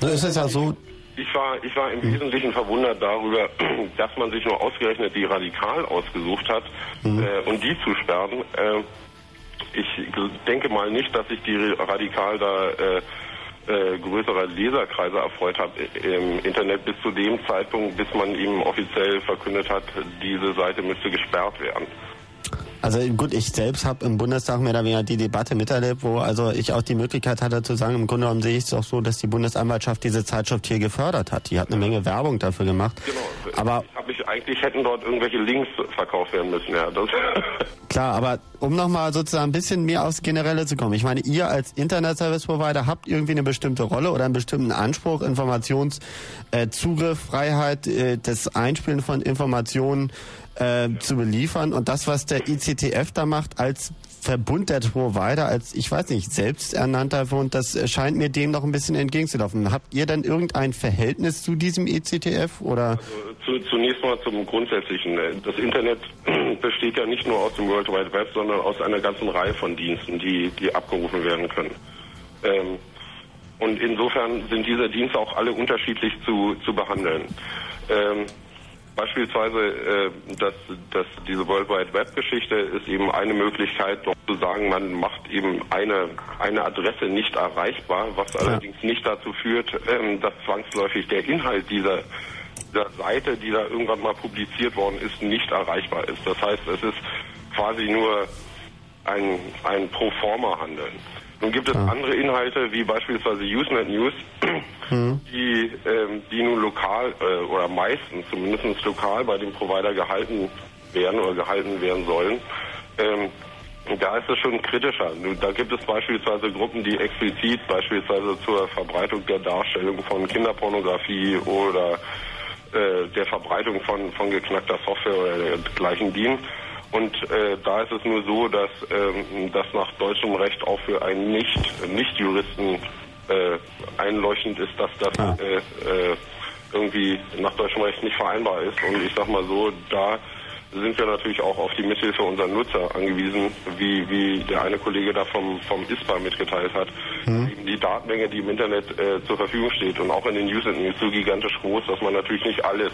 Na, ist ja so, ich war, ich war im mhm. Wesentlichen verwundert darüber, dass man sich nur ausgerechnet die Radikal ausgesucht hat mhm. äh, und die zu sperren. Äh, ich denke mal nicht, dass sich die Radikal da äh, äh, größere Leserkreise erfreut hat im Internet bis zu dem Zeitpunkt, bis man ihm offiziell verkündet hat, diese Seite müsste gesperrt werden. Also gut, ich selbst habe im Bundestag mehr oder weniger die Debatte miterlebt, wo also ich auch die Möglichkeit hatte zu sagen, im Grunde genommen sehe ich es auch so, dass die Bundesanwaltschaft diese Zeitschrift hier gefördert hat. Die hat eine Menge Werbung dafür gemacht. Genau. Aber ich ich, eigentlich hätten dort irgendwelche Links verkauft werden müssen. Ja, klar, aber um nochmal sozusagen ein bisschen mehr aufs Generelle zu kommen. Ich meine, ihr als Internet Service Provider habt irgendwie eine bestimmte Rolle oder einen bestimmten Anspruch, Informationszugriff, äh, Freiheit, äh, das Einspielen von Informationen äh, zu beliefern. Und das, was der ICTF da macht als Verbund der Provider, als, ich weiß nicht, selbsternannter Verbund, das scheint mir dem noch ein bisschen entgegenzulaufen. Habt ihr denn irgendein Verhältnis zu diesem ICTF oder? Also, zu, zunächst mal zum Grundsätzlichen. Das Internet besteht ja nicht nur aus dem World Wide Web, sondern aus einer ganzen Reihe von Diensten, die, die abgerufen werden können. Ähm, und insofern sind diese Dienste auch alle unterschiedlich zu, zu behandeln. Ähm, Beispielsweise, äh, dass, dass diese World Wide Web Geschichte ist eben eine Möglichkeit, doch zu sagen, man macht eben eine, eine Adresse nicht erreichbar, was ja. allerdings nicht dazu führt, ähm, dass zwangsläufig der Inhalt dieser, dieser Seite, die da irgendwann mal publiziert worden ist, nicht erreichbar ist. Das heißt, es ist quasi nur ein, ein Pro-Forma-Handeln. Nun gibt es ja. andere Inhalte, wie beispielsweise Usenet News, mhm. die, ähm, die nun lokal äh, oder meistens zumindest lokal bei dem Provider gehalten werden oder gehalten werden sollen. Ähm, da ist es schon kritischer. Da gibt es beispielsweise Gruppen, die explizit beispielsweise zur Verbreitung der Darstellung von Kinderpornografie oder äh, der Verbreitung von, von geknackter Software oder dergleichen dienen. Und äh, da ist es nur so, dass ähm, das nach deutschem Recht auch für einen nicht nicht Juristen äh, einleuchtend ist, dass das ah. äh, äh, irgendwie nach deutschem Recht nicht vereinbar ist. Und ich sag mal so, da sind wir natürlich auch auf die Mithilfe unserer Nutzer angewiesen, wie, wie der eine Kollege da vom, vom ISPA mitgeteilt hat. Mhm. Die Datenmenge, die im Internet äh, zur Verfügung steht und auch in den User ist so gigantisch groß, dass man natürlich nicht alles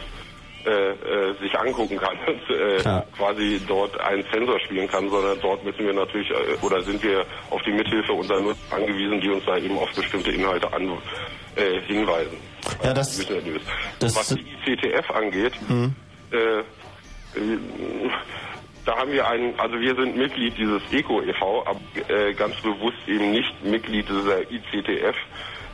äh, äh, sich angucken kann und äh, quasi dort einen Sensor spielen kann, sondern dort müssen wir natürlich äh, oder sind wir auf die Mithilfe unserer Nutzer angewiesen, die uns da eben auf bestimmte Inhalte an, äh, hinweisen. Ja, das, das Was die ICTF angeht, mhm. äh, da haben wir einen, also wir sind Mitglied dieses ECO e.V., aber äh, ganz bewusst eben nicht Mitglied dieser ICTF,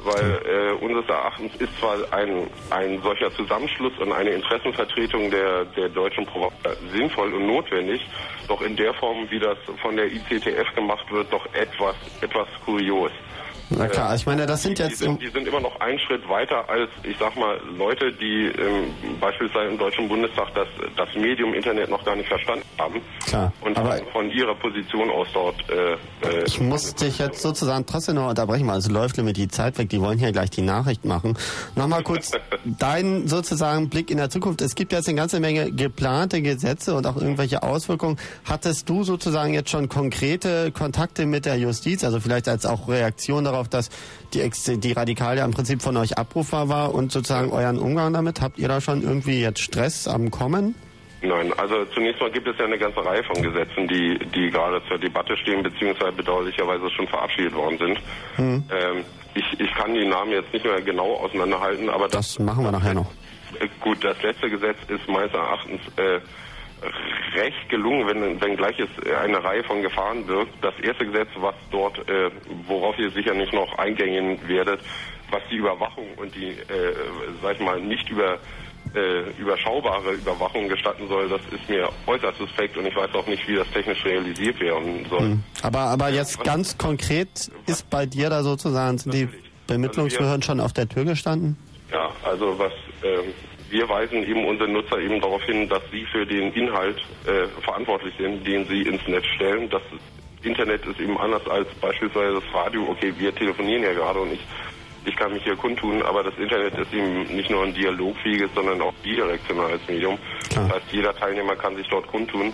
weil äh, unseres Erachtens ist zwar ein, ein solcher Zusammenschluss und eine Interessenvertretung der, der deutschen Provider sinnvoll und notwendig, doch in der Form, wie das von der ICTF gemacht wird, doch etwas, etwas kurios. Na klar, also ich meine, das sind jetzt... Die sind, die sind immer noch einen Schritt weiter als, ich sag mal, Leute, die ähm, beispielsweise im Deutschen Bundestag das, das Medium Internet noch gar nicht verstanden haben. Klar, und aber von ihrer Position aus dort... Äh, äh, ich muss dich jetzt sozusagen trotzdem noch unterbrechen, weil es läuft mir die Zeit weg, die wollen hier gleich die Nachricht machen. Nochmal kurz dein sozusagen Blick in der Zukunft. Es gibt jetzt eine ganze Menge geplante Gesetze und auch irgendwelche Auswirkungen. Hattest du sozusagen jetzt schon konkrete Kontakte mit der Justiz, also vielleicht als auch Reaktion darauf, darauf, dass die, Ex die Radikalia im Prinzip von euch abrufbar war und sozusagen euren Umgang damit? Habt ihr da schon irgendwie jetzt Stress am Kommen? Nein, also zunächst mal gibt es ja eine ganze Reihe von Gesetzen, die, die gerade zur Debatte stehen, beziehungsweise bedauerlicherweise schon verabschiedet worden sind. Hm. Ähm, ich, ich kann die Namen jetzt nicht mehr genau auseinanderhalten, aber das, das machen wir nachher noch. Äh, gut, das letzte Gesetz ist meines Erachtens äh, recht gelungen, wenn, wenn gleich es eine Reihe von Gefahren birgt. Das erste Gesetz, was dort, äh, worauf ihr sicher nicht noch eingängen werdet, was die Überwachung und die, äh, sag ich mal, nicht über äh, überschaubare Überwachung gestatten soll, das ist mir äußerst suspekt und ich weiß auch nicht, wie das technisch realisiert werden soll. Hm. Aber, aber jetzt was, ganz konkret ist bei dir da sozusagen, sind die Bemittlungsbehörden also schon auf der Tür gestanden? Ja, also was ähm, wir weisen eben unsere Nutzer eben darauf hin, dass sie für den Inhalt äh, verantwortlich sind, den sie ins Netz stellen. Das Internet ist eben anders als beispielsweise das Radio. Okay, wir telefonieren ja gerade und ich, ich kann mich hier kundtun, aber das Internet ist eben nicht nur ein dialogfähiges, sondern auch bidirektionales Medium. Das heißt, jeder Teilnehmer kann sich dort kundtun.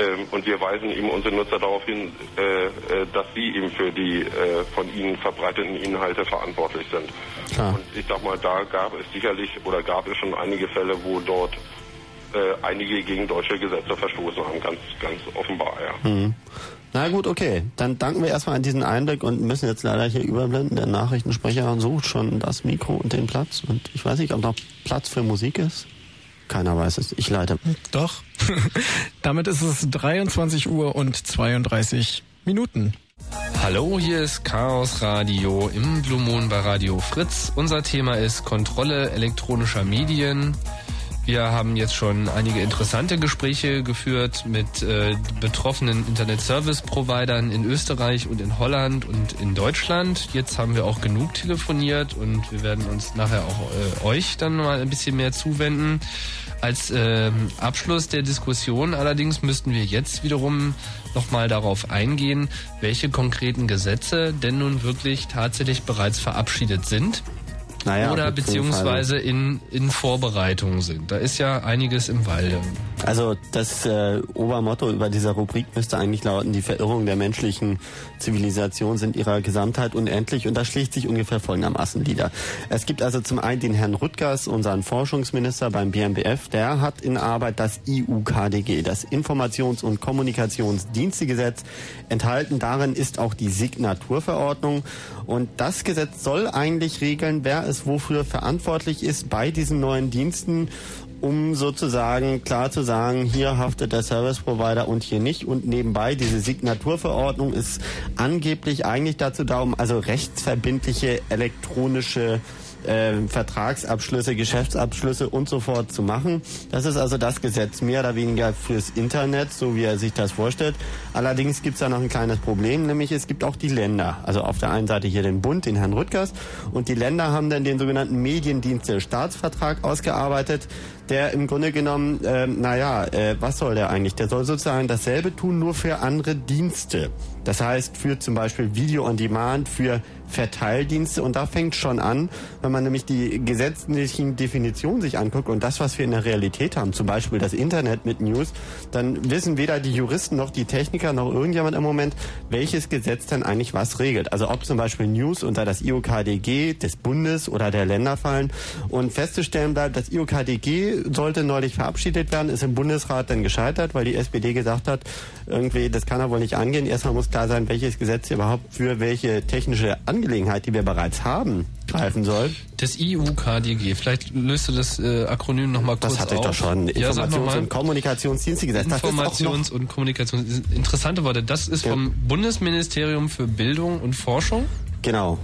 Ähm, und wir weisen eben unsere Nutzer darauf hin, äh, äh, dass sie eben für die äh, von ihnen verbreiteten Inhalte verantwortlich sind. Klar. Und ich sag mal, da gab es sicherlich oder gab es schon einige Fälle, wo dort einige gegen deutsche Gesetze verstoßen haben, ganz, ganz offenbar, ja. Mhm. Na gut, okay. Dann danken wir erstmal an diesen Einblick und müssen jetzt leider hier überblenden. Der Nachrichtensprecher sucht schon das Mikro und den Platz. Und ich weiß nicht, ob noch Platz für Musik ist. Keiner weiß es. Ich leite. Doch. Damit ist es 23 Uhr und 32 Minuten. Hallo, hier ist Chaos Radio im Blue Moon bei Radio Fritz. Unser Thema ist Kontrolle elektronischer Medien. Wir haben jetzt schon einige interessante Gespräche geführt mit äh, betroffenen Internet-Service-Providern in Österreich und in Holland und in Deutschland. Jetzt haben wir auch genug telefoniert und wir werden uns nachher auch äh, euch dann mal ein bisschen mehr zuwenden. Als äh, Abschluss der Diskussion allerdings müssten wir jetzt wiederum nochmal darauf eingehen, welche konkreten Gesetze denn nun wirklich tatsächlich bereits verabschiedet sind naja, oder beziehungsweise in, in Vorbereitung sind. Da ist ja einiges im Walde. Also das äh, Obermotto über dieser Rubrik müsste eigentlich lauten, die Verirrung der menschlichen Zivilisation sind ihrer Gesamtheit unendlich und das schlägt sich ungefähr folgendermaßen nieder. Es gibt also zum einen den Herrn Rüttgers, unseren Forschungsminister beim BMBF, der hat in Arbeit das IUKDG, das Informations- und Kommunikationsdienstegesetz. Enthalten darin ist auch die Signaturverordnung und das Gesetz soll eigentlich regeln, wer es wofür verantwortlich ist bei diesen neuen Diensten um sozusagen klar zu sagen, hier haftet der Service Provider und hier nicht. Und nebenbei, diese Signaturverordnung ist angeblich eigentlich dazu da, um also rechtsverbindliche elektronische äh, Vertragsabschlüsse, Geschäftsabschlüsse und so fort zu machen. Das ist also das Gesetz mehr oder weniger fürs Internet, so wie er sich das vorstellt. Allerdings gibt es da noch ein kleines Problem, nämlich es gibt auch die Länder. Also auf der einen Seite hier den Bund, den Herrn Rüttgers, und die Länder haben dann den sogenannten Mediendienste-Staatsvertrag ausgearbeitet der im Grunde genommen, äh, naja, äh, was soll der eigentlich? Der soll sozusagen dasselbe tun, nur für andere Dienste. Das heißt, für zum Beispiel Video on Demand, für Verteildienste. Und da fängt schon an, wenn man nämlich die gesetzlichen Definitionen sich anguckt und das, was wir in der Realität haben, zum Beispiel das Internet mit News, dann wissen weder die Juristen noch die Techniker noch irgendjemand im Moment, welches Gesetz denn eigentlich was regelt. Also ob zum Beispiel News unter das IOKDG des Bundes oder der Länder fallen. Und festzustellen bleibt, das IOKDG sollte neulich verabschiedet werden, ist im Bundesrat dann gescheitert, weil die SPD gesagt hat, irgendwie, das kann er wohl nicht angehen. Erstmal muss klar sein, welches Gesetz überhaupt für welche technische Angelegenheit, die wir bereits haben, greifen soll. Das IUKDG, vielleicht löst du das äh, Akronym nochmal kurz Das hatte ich auf. doch schon. Ja, Informations- mal. und Kommunikationsdienstegesetz. Informations- und Kommunikations... Interessante Worte. Das ist vom Bundesministerium für Bildung und Forschung. Genau.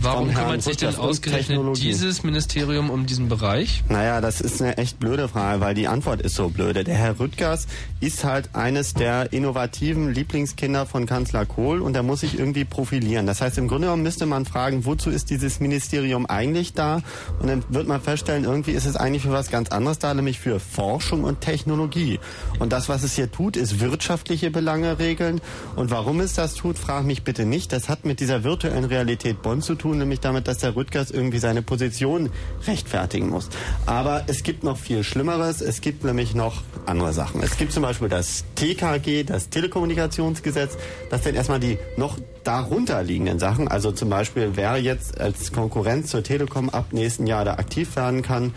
Warum kümmert sich denn ausgerechnet dieses Ministerium um diesen Bereich? Naja, das ist eine echt blöde Frage, weil die Antwort ist so blöde. Der Herr Rüttgers ist halt eines der innovativen Lieblingskinder von Kanzler Kohl und er muss sich irgendwie profilieren. Das heißt, im Grunde genommen müsste man fragen, wozu ist dieses Ministerium eigentlich da? Und dann wird man feststellen, irgendwie ist es eigentlich für was ganz anderes da, nämlich für Forschung und Technologie. Und das, was es hier tut, ist wirtschaftliche Belange regeln. Und warum es das tut, frage mich bitte nicht. Das hat mit dieser virtuellen Realität Bonn zu tun, nämlich damit, dass der Rüttgers irgendwie seine Position rechtfertigen muss. Aber es gibt noch viel Schlimmeres. Es gibt nämlich noch andere Sachen. Es gibt zum Beispiel das TKG, das Telekommunikationsgesetz, das dann erstmal die noch darunter liegenden Sachen, also zum Beispiel wer jetzt als Konkurrenz zur Telekom ab nächsten Jahr da aktiv werden kann,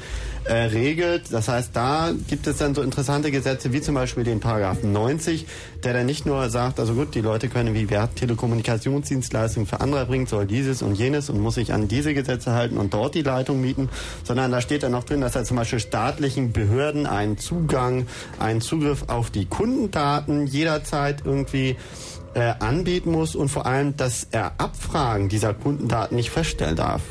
äh, regelt. Das heißt, da gibt es dann so interessante Gesetze wie zum Beispiel den Paragraphen 90, der dann nicht nur sagt, also gut, die Leute können wie wer Telekommunikationsdienstleistungen für andere bringt, soll dieses und jenes und muss sich an diese Gesetze halten und dort die Leitung mieten, sondern da steht dann noch drin, dass er zum Beispiel staatlichen Behörden einen Zugang, einen Zugriff auf die Kundendaten jederzeit irgendwie äh, anbieten muss und vor allem, dass er Abfragen dieser Kundendaten nicht feststellen darf.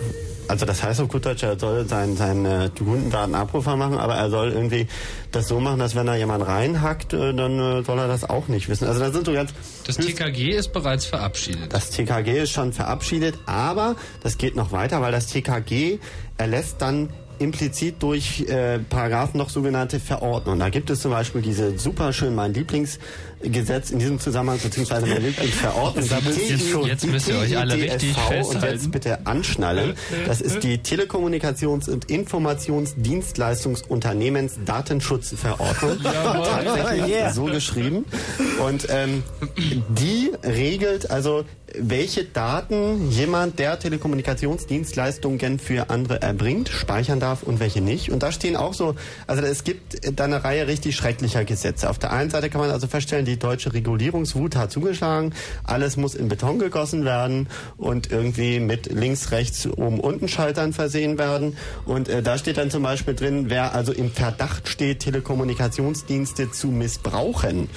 Also das heißt auf gut Deutsch, er soll sein, seine Kundendaten abrufbar machen, aber er soll irgendwie das so machen, dass wenn da jemand reinhackt, äh, dann äh, soll er das auch nicht wissen. Also da sind so ganz... Das TKG ist bereits verabschiedet. Das TKG ist schon verabschiedet, aber das geht noch weiter, weil das TKG erlässt dann implizit durch äh, Paragraphen noch sogenannte Verordnungen. Da gibt es zum Beispiel diese super schön mein Lieblingsgesetz in diesem Zusammenhang, beziehungsweise die schon- jetzt müsst ihr euch alle richtig TIDSV, Und festhalten. jetzt bitte anschnallen. Das ist die Telekommunikations- und Informationsdienstleistungsunternehmensdatenschutzverordnung. Tatsächlich Yeah. so geschrieben. Und ähm, die regelt also, welche Daten jemand, der Telekommunikationsdienstleistungen für andere erbringt, speichern darf und welche nicht. Und da stehen auch so, also es gibt da eine Reihe richtig schrecklicher Gesetze. Auf der einen Seite kann man also feststellen, die deutsche Regulierungswut hat zugeschlagen. Alles muss in Beton gegossen werden und irgendwie mit links, rechts, oben, unten Schaltern versehen werden. Und äh, da steht dann zum Beispiel drin, wer also im Verdacht steht, Telekommunikationsdienste zu missbrauchen.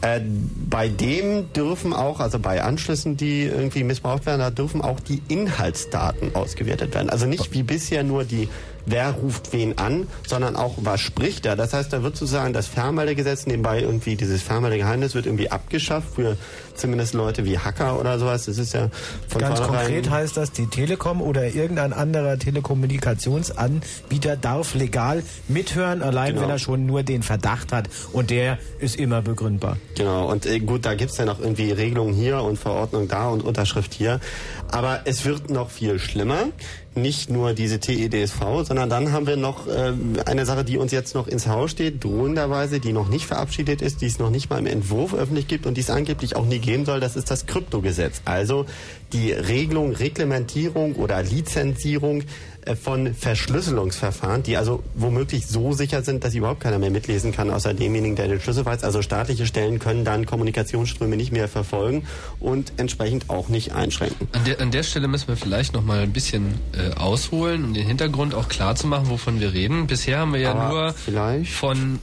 Äh, bei dem dürfen auch, also bei Anschlüssen, die irgendwie missbraucht werden, da dürfen auch die Inhaltsdaten ausgewertet werden. Also nicht wie bisher nur die, wer ruft wen an, sondern auch, was spricht er. Das heißt, da wird sozusagen das Fernmeldegesetz nebenbei irgendwie, dieses Fernmeldegeheimnis wird irgendwie abgeschafft für zumindest Leute wie Hacker oder sowas. Das ist ja von Ganz konkret heißt das, die Telekom oder irgendein anderer Telekommunikationsanbieter darf legal mithören, allein Genau. wenn er schon nur den Verdacht hat. Und der ist immer begründbar. Genau, und äh, gut, da gibt's ja noch irgendwie Regelungen hier und Verordnung da und Unterschrift hier. Aber es wird noch viel schlimmer. Nicht nur diese TEDSV, sondern dann haben wir noch äh, eine Sache, die uns jetzt noch ins Haus steht, drohenderweise, die noch nicht verabschiedet ist, die es noch nicht mal im Entwurf öffentlich gibt und die es angeblich auch nie geben soll, das ist das Kryptogesetz. Also die Regelung, Reglementierung oder Lizenzierung äh, von Verschlüsselungsverfahren, die also womöglich so sicher sind, dass überhaupt keiner mehr mitlesen kann, außer demjenigen, der den Schlüssel weiß. Also staatliche Stellen können dann Kommunikationsströme nicht mehr verfolgen und entsprechend auch nicht einschränken. An der, an der Stelle müssen wir vielleicht noch mal ein bisschen äh, ausholen, um den Hintergrund auch klar zu machen, wovon wir reden. Bisher haben wir ja Aber nur von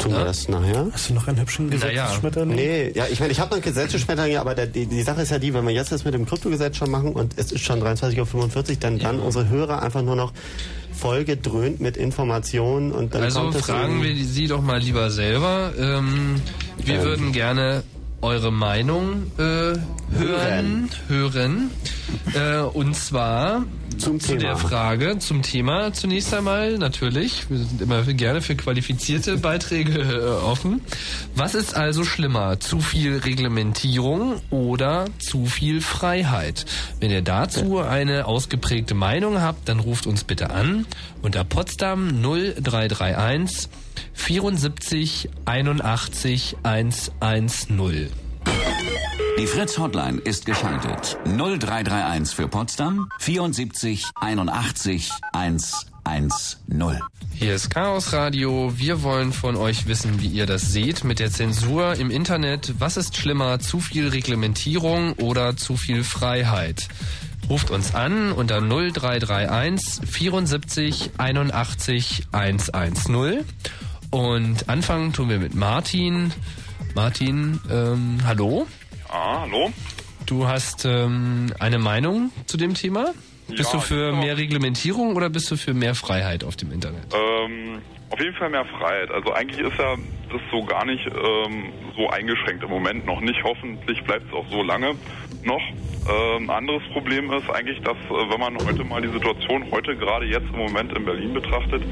tun wir das nachher. Hast du noch einen hübschen Gesetzesschmetterling? Nee, ja, ich meine, ich habe noch Gesetzesschmetterling, aber der, die, die Sache ist ja die, wenn wir jetzt das mit dem Kryptogesetz schon machen und es ist schon 23.45 Uhr, dann dann unsere Hörer einfach nur noch vollgedröhnt mit Informationen und dann Also kommt fragen wir Sie doch mal lieber selber. Ähm, wir Ähm. würden gerne eure Meinung äh, hören, hören. Äh, und zwar Zum zu Thema. der Frage, zum Thema zunächst einmal natürlich. Wir sind immer gerne für qualifizierte Beiträge äh, offen. Was ist also schlimmer? Zu viel Reglementierung oder zu viel Freiheit? Wenn ihr dazu eine ausgeprägte Meinung habt, dann ruft uns bitte an unter Potsdam 0331 74 81 110. Die Fritz Hotline ist geschaltet. 0331 für Potsdam 74 81 110. 110. Hier ist Chaos Radio. Wir wollen von euch wissen, wie ihr das seht mit der Zensur im Internet. Was ist schlimmer, zu viel Reglementierung oder zu viel Freiheit? Ruft uns an unter 0331 74 81 110. Und anfangen tun wir mit Martin. Martin, ähm, hallo. Ah, hallo. Du hast ähm, eine Meinung zu dem Thema? Bist Ja, du für genau. mehr Reglementierung oder bist du für mehr Freiheit auf dem Internet? Ähm, auf jeden Fall mehr Freiheit. Also eigentlich ist ja das so gar nicht ähm, so eingeschränkt im Moment noch nicht. Hoffentlich bleibt es auch so lange noch. Ähm, anderes Problem ist eigentlich, dass äh, wenn man heute mal die Situation heute gerade jetzt im Moment in Berlin betrachtet,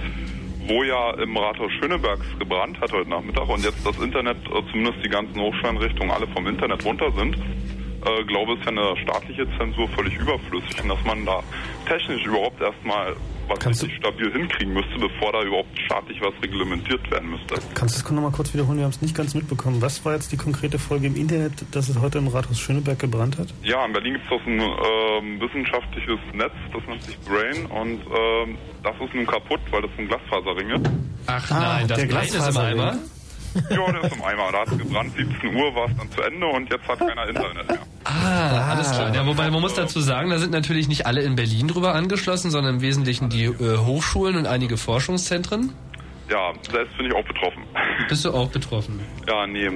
wo ja im Rathaus Schönebergs gebrannt hat heute Nachmittag und jetzt das Internet, äh, zumindest die ganzen Hochschuleinrichtungen alle vom Internet runter sind, äh, glaube ist ja eine staatliche Zensur völlig überflüssig und dass man da technisch überhaupt erstmal was richtig stabil hinkriegen müsste, bevor da überhaupt staatlich was reglementiert werden müsste. Kannst du das nochmal kurz wiederholen? Wir haben es nicht ganz mitbekommen. Was war jetzt die konkrete Folge im Internet, dass es heute im Rathaus Schöneberg gebrannt hat? Ja, in Berlin gibt es auch ein ähm, wissenschaftliches Netz, das nennt sich Brain und ähm, das ist nun kaputt, weil das sind Glasfaserringe. Ach Ah, nein, das der Blei ist im Glasfaserring. Eimer? Ja, der ist im Eimer. Da hat es gebrannt, 17 Uhr war es dann zu Ende und jetzt hat keiner Internet mehr. Ah, alles klar. Ja, wobei man muss dazu sagen, da sind natürlich nicht alle in Berlin drüber angeschlossen, sondern im Wesentlichen die äh, Hochschulen und einige Forschungszentren. Ja, selbst bin ich auch betroffen. Bist du auch betroffen? Ja, nee.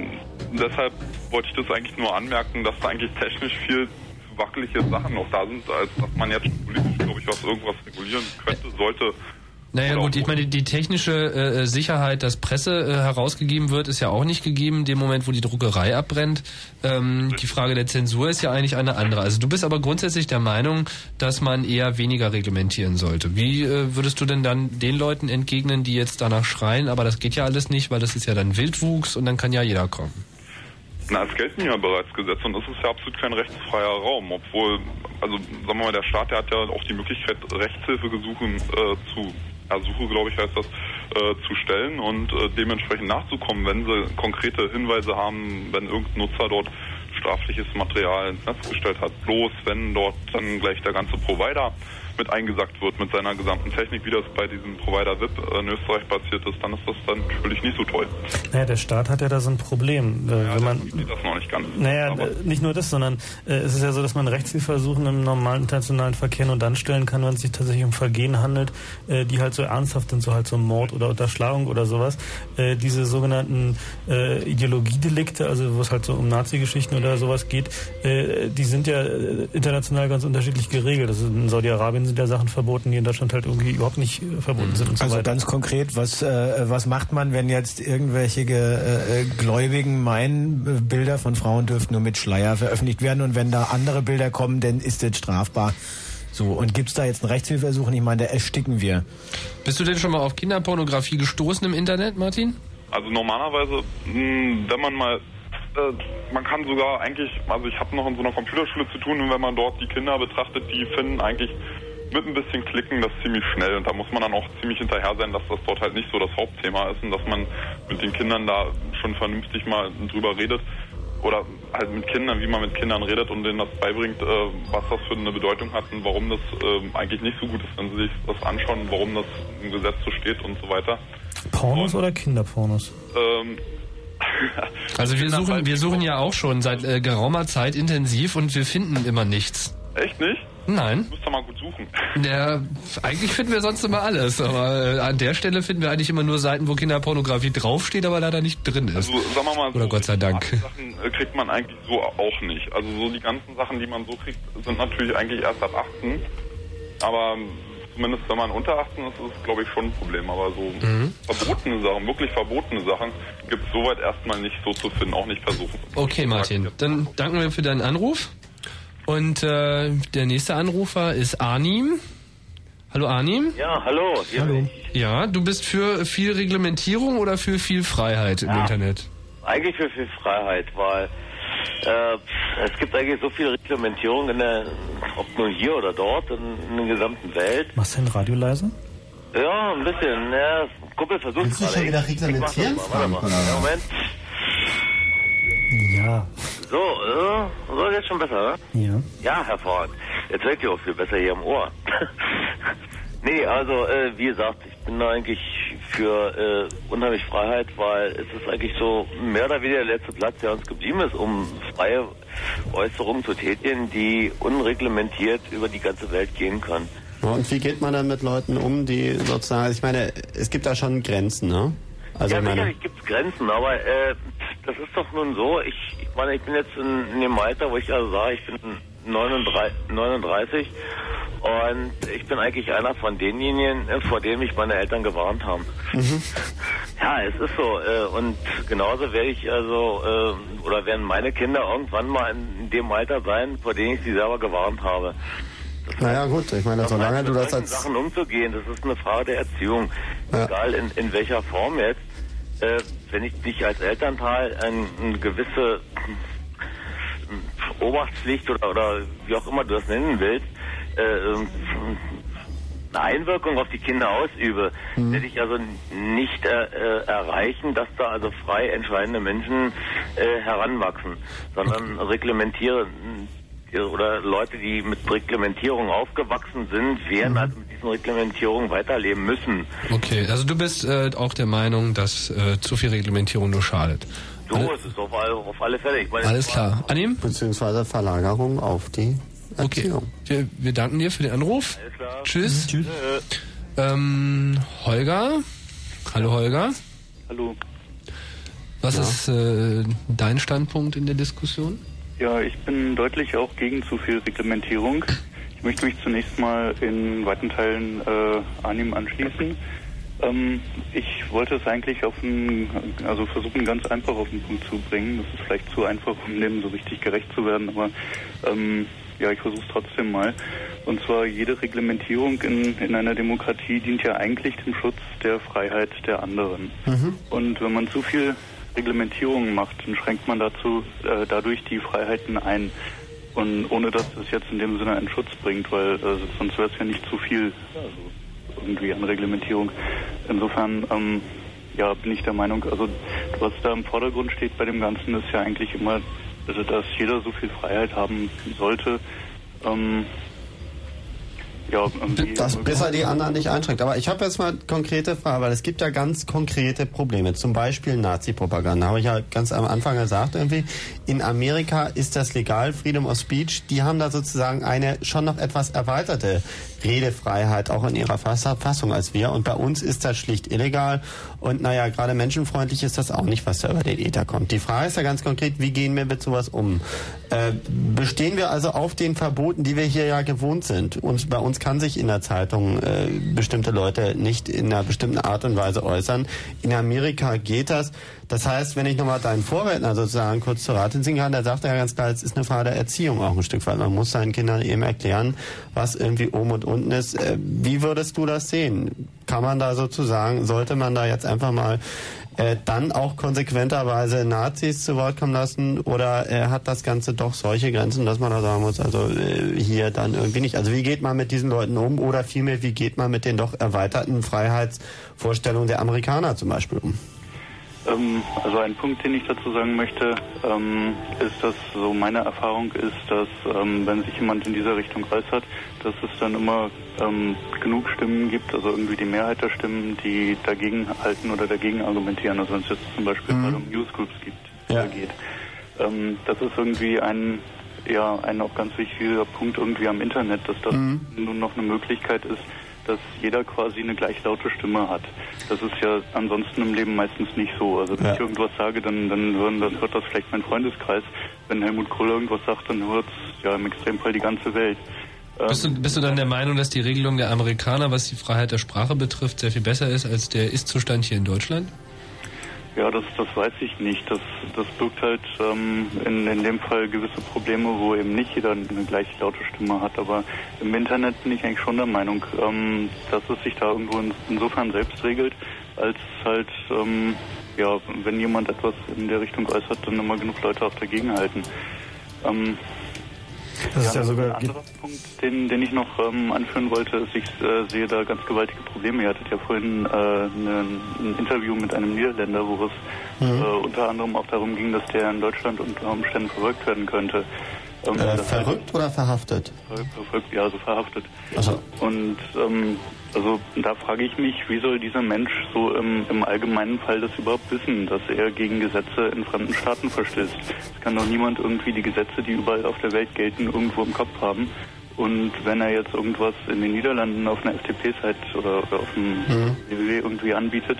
Deshalb wollte ich das eigentlich nur anmerken, dass da eigentlich technisch viel wackelige Sachen noch da sind, als dass man jetzt politisch, glaube ich, was irgendwas regulieren könnte, sollte. Naja gut, ich meine, die technische äh, Sicherheit, dass Presse äh, herausgegeben wird, ist ja auch nicht gegeben, in dem Moment, wo die Druckerei abbrennt. Ähm, die Frage der Zensur ist ja eigentlich eine andere. Also du bist aber grundsätzlich der Meinung, dass man eher weniger reglementieren sollte. Wie äh, würdest du denn dann den Leuten entgegnen, die jetzt danach schreien, aber das geht ja alles nicht, weil das ist ja dann Wildwuchs und dann kann ja jeder kommen? Na, es gelten ja bereits Gesetze und es ist ja absolut kein rechtsfreier Raum, obwohl, also sagen wir mal, der Staat, der hat ja auch die Möglichkeit, Rechtshilfegesuche äh, zu, Ersuche, glaube ich, heißt das, äh, zu stellen und äh, dementsprechend nachzukommen, wenn sie konkrete Hinweise haben, wenn irgendein Nutzer dort strafliches Material ins Netz gestellt hat. Bloß wenn dort dann gleich der ganze Provider mit eingesackt wird mit seiner gesamten Technik, wie das bei diesem Provider VIP in Österreich passiert ist, dann ist das dann natürlich nicht so toll. Naja, der Staat hat ja da so ein Problem. Äh, wenn man, das noch nicht ganz. Naja, äh, nicht nur das, sondern äh, es ist ja so, dass man Rechtshilfeersuchen im normalen internationalen Verkehr nur dann stellen kann, wenn es sich tatsächlich um Vergehen handelt, äh, die halt so ernsthaft sind, so halt so Mord oder Unterschlagung oder sowas. Äh, diese sogenannten äh, Ideologiedelikte, also wo es halt so um Nazi-Geschichten oder sowas geht, äh, die sind ja international ganz unterschiedlich geregelt. Also in Saudi-Arabien sind ja Sachen verboten, die in Deutschland halt irgendwie überhaupt nicht äh, verboten sind und so Also weiter. ganz konkret, was, äh, was macht man, wenn jetzt irgendwelche äh, äh, Gläubigen meinen, äh, Bilder von Frauen dürften nur mit Schleier veröffentlicht werden und wenn da andere Bilder kommen, dann ist das strafbar. So, und gibt's da jetzt einen Rechtshilfeersuch? Ich meine, da ersticken wir. Bist du denn schon mal auf Kinderpornografie gestoßen im Internet, Martin? Also normalerweise, mh, wenn man mal, man kann sogar eigentlich, also ich habe noch in so einer Computerschule zu tun und wenn man dort die Kinder betrachtet, die finden eigentlich mit ein bisschen Klicken das ziemlich schnell und da muss man dann auch ziemlich hinterher sein, dass das dort halt nicht so das Hauptthema ist und dass man mit den Kindern da schon vernünftig mal drüber redet oder halt mit Kindern, wie man mit Kindern redet und denen das beibringt, äh, was das für eine Bedeutung hat und warum das äh, eigentlich nicht so gut ist, wenn sie sich das anschauen, warum das im Gesetz so steht und so weiter. Pornos oder Kinderpornos? Ähm, Also wir suchen, wir suchen ja auch schon seit äh, geraumer Zeit intensiv und wir finden immer nichts. Echt nicht? Nein. Müsst ihr mal gut suchen. Ja, eigentlich finden wir sonst immer alles, aber äh, an der Stelle finden wir eigentlich immer nur Seiten, wo Kinderpornografie draufsteht, aber leider nicht drin ist. Also sagen wir mal so, Oder Gott sei Dank. Sachen äh, kriegt man eigentlich so auch nicht. Also so die ganzen Sachen, die man so kriegt, sind natürlich eigentlich erst ab 18. Aber ähm, zumindest wenn man unter 18 ist, ist es glaube ich schon ein Problem. Aber so Mhm. verbotene Sachen, wirklich verbotene Sachen, gibt es soweit erstmal nicht so zu finden, auch nicht versuchen. Okay, Martin, dann danken wir für deinen Anruf. Und äh, der nächste Anrufer ist Arnim. Hallo Arnim. Ja, hallo. Hier bin ich. Ja, du bist für viel Reglementierung oder für viel Freiheit im Ja. Internet? Eigentlich für viel Freiheit, weil äh, es gibt eigentlich so viel Reglementierung, in der, ob nur hier oder dort, in, in der gesamten Welt. Machst du dein Radio leise? Ja, ein bisschen. Ja, Kumpel versucht Willst du schon wieder reglementieren, mal, mal. Ja, Moment. Ja. So, äh, so jetzt schon besser, ne? Ja. Ja, hervorragend. Jetzt hört ihr auch viel besser hier im Ohr. Nee, also äh, wie gesagt, ich bin da eigentlich für äh, unheimlich Freiheit, weil es ist eigentlich so mehr oder weniger der letzte Platz, der uns geblieben ist, um freie Äußerungen zu tätigen, die unreglementiert über die ganze Welt gehen können. Und wie geht man dann mit Leuten um, die sozusagen, ich meine, es gibt da schon Grenzen, ne? Also ja, sicherlich gibt es Grenzen, aber äh, das ist doch nun so, ich, ich meine, ich bin jetzt in, in dem Alter, wo ich also sage, ich bin 39, 39 und ich bin eigentlich einer von denjenigen, äh, vor denen mich meine Eltern gewarnt haben. Mhm. Ja, es ist so. Äh, und genauso werde ich also, äh, oder werden meine Kinder irgendwann mal in dem Alter sein, vor denen ich sie selber gewarnt habe. Naja gut, ich meine, solange du das als... Sachen umzugehen, das ist eine Frage der Erziehung. Ja. Egal in, in welcher Form jetzt. Äh, wenn ich dich als Elternteil eine ein gewisse Obachtspflicht oder, oder wie auch immer du das nennen willst, äh, eine Einwirkung auf die Kinder ausübe, mhm. werde ich also nicht äh, äh, erreichen, dass da also frei entscheidende Menschen äh, heranwachsen, sondern reglementieren oder Leute, die mit Reglementierung aufgewachsen sind, werden mhm. also mit diesen Reglementierungen weiterleben müssen. Okay, also du bist äh, auch der Meinung, dass äh, zu viel Reglementierung nur schadet. So Alle ist es auf alle, auf alle Fälle. Meine, Alles klar. Annehmen? Beziehungsweise Verlagerung auf die Okay. Wir, wir, danken dir für den Anruf. Alles klar. Tschüss. Mhm. Tschüss. Ähm, Holger. Hallo Holger. Hallo. Was ja. ist äh, dein Standpunkt in der Diskussion? Ja, ich bin deutlich auch gegen zu viel Reglementierung. Ich möchte mich zunächst mal in weiten Teilen äh, Anim anschließen. Ähm, ich wollte es eigentlich auf einen, also versuchen ganz einfach auf den Punkt zu bringen. Das ist vielleicht zu einfach, um dem so richtig gerecht zu werden, aber ähm, ja, ich versuche es trotzdem mal. Und zwar jede Reglementierung in, in einer Demokratie dient ja eigentlich dem Schutz der Freiheit der anderen. Mhm. Und wenn man zu viel Reglementierung macht, dann schränkt man dazu äh, dadurch die Freiheiten ein. Und ohne dass das jetzt in dem Sinne einen Schutz bringt, weil äh, sonst wäre es ja nicht zu viel also irgendwie an Reglementierung. Insofern ähm, ja, bin ich der Meinung, also was da im Vordergrund steht bei dem Ganzen, ist ja eigentlich immer also dass jeder so viel Freiheit haben sollte. Ähm, ja, das besser die anderen nicht einschränkt. Aber ich habe jetzt mal konkrete Fragen, weil es gibt ja ganz konkrete Probleme. Zum Beispiel Nazi-Propaganda. Habe ich ja ganz am Anfang gesagt irgendwie. In Amerika ist das legal, Freedom of Speech. Die haben da sozusagen eine schon noch etwas erweiterte Redefreiheit auch in ihrer Fassung als wir. Und bei uns ist das schlicht illegal. Und naja, gerade menschenfreundlich ist das auch nicht, was da über den Ether kommt. Die Frage ist ja ganz konkret, wie gehen wir mit sowas um? Äh, bestehen wir also auf den Verboten, die wir hier ja gewohnt sind? Und bei uns kann sich in der Zeitung äh, bestimmte Leute nicht in einer bestimmten Art und Weise äußern. In Amerika geht das. Das heißt, wenn ich nochmal deinen Vorredner sozusagen kurz zur Rate ziehen kann, der sagt ja ganz klar, es ist eine Frage der Erziehung auch ein Stück weit. Man muss seinen Kindern eben erklären, was irgendwie oben und unten ist. Äh, wie würdest du das sehen? Kann man da sozusagen, sollte man da jetzt einfach mal äh, dann auch konsequenterweise Nazis zu Wort kommen lassen oder äh, hat das Ganze doch solche Grenzen, dass man da sagen muss, also äh, hier dann irgendwie nicht. Also wie geht man mit diesen Leuten um oder vielmehr, wie geht man mit den doch erweiterten Freiheitsvorstellungen der Amerikaner zum Beispiel um? Ähm, also ein Punkt, den ich dazu sagen möchte, ähm, ist, dass so meine Erfahrung ist, dass ähm, wenn sich jemand in dieser Richtung äußert, dass es dann immer genug Stimmen gibt, also irgendwie die Mehrheit der Stimmen, die dagegen halten oder dagegen argumentieren. Also wenn es jetzt zum Beispiel mhm. um Newsgroups gibt, ja. geht. Das ist irgendwie ein ja ein auch ganz wichtiger Punkt irgendwie am Internet, dass das mhm. nun noch eine Möglichkeit ist, dass jeder quasi eine gleich laute Stimme hat. Das ist ja ansonsten im Leben meistens nicht so. Also wenn ja. ich irgendwas sage, dann, dann hören, das, hört das vielleicht mein Freundeskreis. Wenn Helmut Kohl irgendwas sagt, dann hört es ja im Extremfall die ganze Welt. Bist du, bist du dann der Meinung, dass die Regelung der Amerikaner, was die Freiheit der Sprache betrifft, sehr viel besser ist als der Ist-Zustand hier in Deutschland? Ja, das, das weiß ich nicht. Das, das birgt halt ähm, in, in dem Fall gewisse Probleme, wo eben nicht jeder eine gleich laute Stimme hat. Aber im Internet bin ich eigentlich schon der Meinung, ähm, dass es sich da irgendwo in, insofern selbst regelt, als halt, ähm, ja, wenn jemand etwas in der Richtung äußert, dann immer genug Leute auch dagegen halten. Ähm, das ja, ist ja sogar ein anderer Punkt, den, den ich noch ähm, anführen wollte, ist, ich äh, sehe da ganz gewaltige Probleme. Ihr hattet ja vorhin äh, ne, ein Interview mit einem Niederländer, wo es mhm. äh, unter anderem auch darum ging, dass der in Deutschland unter Umständen verfolgt werden könnte. Äh, verrückt oder verhaftet? Ver- Verfolgt, ja, also verhaftet. Also, Und ähm, also da frage ich mich, wie soll dieser Mensch so im, im allgemeinen Fall das überhaupt wissen, dass er gegen Gesetze in fremden Staaten verstößt? Es kann doch niemand irgendwie die Gesetze, die überall auf der Welt gelten, irgendwo im Kopf haben. Und wenn er jetzt irgendwas in den Niederlanden auf einer FTP-Seite oder, oder auf dem Mhm. www irgendwie anbietet,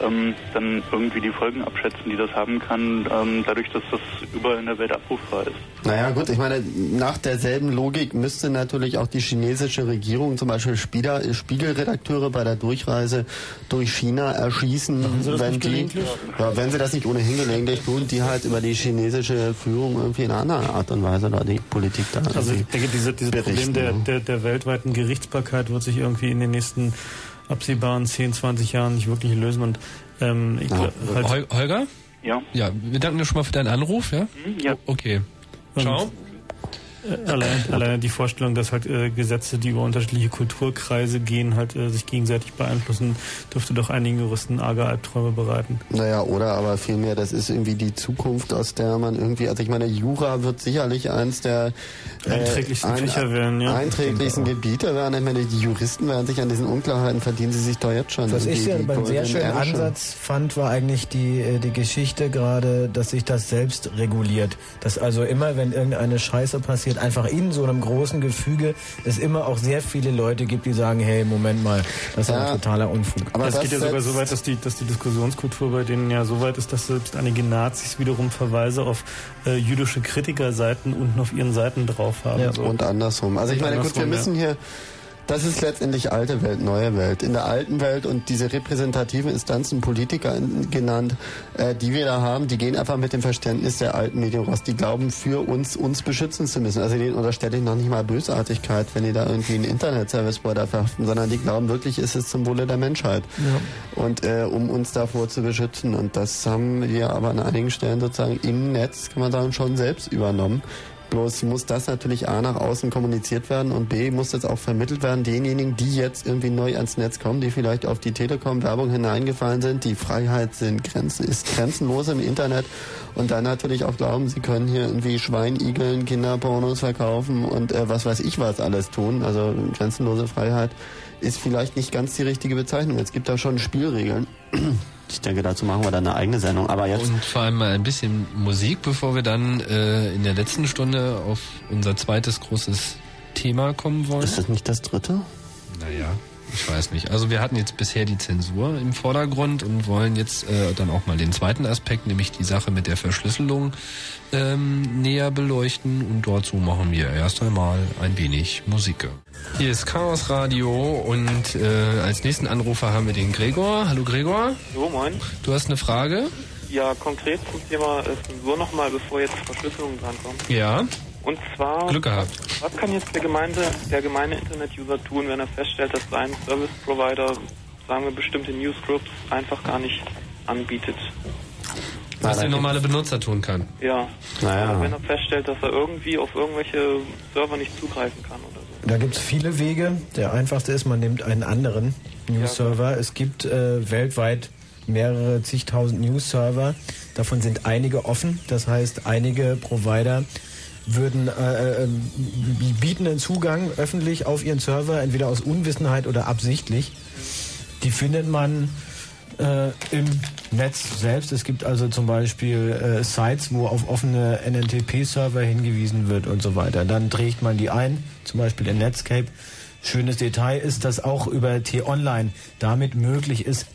ähm, dann irgendwie die Folgen abschätzen, die das haben kann, ähm, dadurch, dass das überall in der Welt abrufbar ist. Naja gut, ich meine, nach derselben Logik müsste natürlich auch die chinesische Regierung zum Beispiel Spieler, Spiegelredakteure bei der Durchreise durch China erschießen, wenn die, ja, wenn sie das nicht ohnehin gelegentlich tun, die halt über die chinesische Führung irgendwie in einer anderen Art und Weise da die Politik da Also ich denke, diese, dieses Problem der, ne? der, der weltweiten Gerichtsbarkeit wird sich irgendwie in den nächsten absehbaren 10, 20 Jahren nicht wirklich lösen. Und ähm, ich glaub, halt, Hol Holger? Ja. Ja, wir danken dir schon mal für deinen Anruf, ja? Ja. Okay. Ciao. Äh, Allein, allein die Vorstellung, dass halt äh, Gesetze, die über unterschiedliche Kulturkreise gehen, halt äh, sich gegenseitig beeinflussen, dürfte doch einigen Juristen arge Albträume bereiten. Naja, oder aber vielmehr, das ist irgendwie die Zukunft, aus der man irgendwie, also ich meine, Jura wird sicherlich eins der äh, Einträglichsten Fächer werden, ja. Einträglichsten Gebiete werden. Ich meine, die Juristen werden sich an diesen Unklarheiten verdienen sie sich doch jetzt schon. Was ich ja beim sehr schönen. Ansatz fand, war eigentlich die, äh, die Geschichte gerade, dass sich das selbst reguliert. Dass also immer, wenn irgendeine Scheiße passiert, einfach in so einem großen Gefüge es immer auch sehr viele Leute gibt, die sagen, hey, Moment mal, das ist Ja. ein totaler Unfug. Aber es das geht ja sogar so weit, dass die, dass die Diskussionskultur bei denen ja so weit ist, dass selbst einige Nazis wiederum Verweise auf äh, jüdische Kritikerseiten unten auf ihren Seiten drauf haben. Ja, so. und andersrum. Also ich meine, gut, wir müssen hier, das ist letztendlich alte Welt, neue Welt. In der alten Welt und diese repräsentativen Instanzen, Politiker genannt, äh, die wir da haben, die gehen einfach mit dem Verständnis der alten Medien raus. Die glauben, für uns, uns beschützen zu müssen. Also denen unterstelle ich noch nicht mal Bösartigkeit, wenn die da irgendwie einen Internet-Service-Provider verhaften, sondern die glauben wirklich, ist es zum Wohle der Menschheit. Und äh, um uns davor zu beschützen. Und das haben wir aber an einigen Stellen sozusagen im Netz, kann man sagen, schon selbst übernommen. Bloß muss das natürlich A nach außen kommuniziert werden und B muss das auch vermittelt werden denjenigen, die jetzt irgendwie neu ans Netz kommen, die vielleicht auf die Telekom-Werbung hineingefallen sind. Die Freiheit sind Grenzen, ist grenzenlos im Internet und dann natürlich auch glauben, sie können hier irgendwie Schweinigeln, Kinderpornos verkaufen und äh, was weiß ich was alles tun. Also grenzenlose Freiheit ist vielleicht nicht ganz die richtige Bezeichnung. Es gibt da schon Spielregeln. Ich denke, dazu machen wir dann eine eigene Sendung. Aber jetzt Und vor allem mal ein bisschen Musik, bevor wir dann äh, in der letzten Stunde auf unser zweites großes Thema kommen wollen. ist das nicht das dritte? Naja, ich weiß nicht. Also wir hatten jetzt bisher die Zensur im Vordergrund und wollen jetzt äh, dann auch mal den zweiten Aspekt, nämlich die Sache mit der Verschlüsselung, ähm, näher beleuchten. Und dazu machen wir erst einmal ein wenig Musik. Hier ist Chaos Radio und äh, als nächsten Anrufer haben wir den Gregor. Hallo Gregor, So, moin. du hast eine Frage? Ja, konkret zum Thema äh, Zensur nochmal, bevor jetzt Verschlüsselung drankommt. Ja. Und zwar, Glück gehabt. was kann jetzt der, Gemeinde, der gemeine Internet-User tun, wenn er feststellt, dass sein Service-Provider, sagen wir, bestimmte Newsgroups einfach gar nicht anbietet? Was der normale Benutzer tun kann. Ja. Naja. Also wenn er feststellt, dass er irgendwie auf irgendwelche Server nicht zugreifen kann oder so. Da gibt es viele Wege. Der einfachste ist, man nimmt einen anderen News-Server. Es gibt äh, weltweit mehrere zigtausend News-Server. Davon sind einige offen. Das heißt, einige Provider würden äh, äh, bieten einen Zugang öffentlich auf ihren Server, entweder aus Unwissenheit oder absichtlich. Die findet man äh, im Netz selbst. Es gibt also zum Beispiel äh, Sites, wo auf offene NNTP-Server hingewiesen wird und so weiter. Dann trägt man die ein, zum Beispiel in Netscape. Schönes Detail ist, dass auch über T-Online damit möglich ist,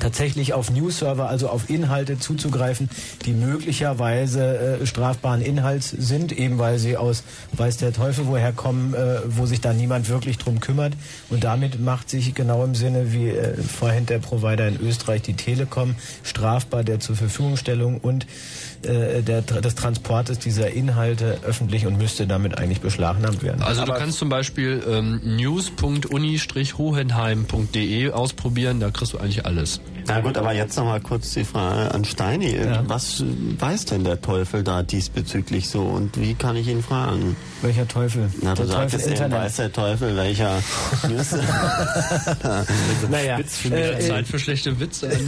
tatsächlich auf News-Server, also auf Inhalte zuzugreifen, die möglicherweise äh, strafbaren Inhalts sind, eben weil sie aus weiß der Teufel woher kommen, äh, wo sich da niemand wirklich drum kümmert. Und damit macht sich genau im Sinne wie äh, vorhin der Provider in Österreich, die Telekom, strafbar der zur Verfügungstellung und äh, der, des Transportes dieser Inhalte öffentlich und müsste damit eigentlich beschlagnahmt werden. Also du kannst zum Beispiel ähm, news.uni-hohenheim.de ausprobieren, da kriegst du eigentlich alles. Na gut, aber jetzt noch mal kurz die Frage an Steini. Was weiß denn der Teufel da diesbezüglich so und wie kann ich ihn fragen? Welcher Teufel? Na, du Der sagtest Teufel eben, weiß der Teufel, welcher News. Naja, Witz für mich äh, Zeit für schlechte Witze.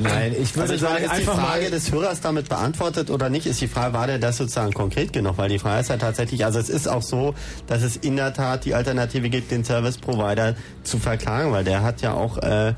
Nein, ich würde also ich sagen, meine, ist die einfach Frage mal des Hörers da damit beantwortet oder nicht, ist die Frage, war der das sozusagen konkret genug? Weil die Frage ist ja tatsächlich, also es ist auch so, dass es in der Tat die Alternative gibt, den Service Provider zu verklagen, weil der hat ja auch äh,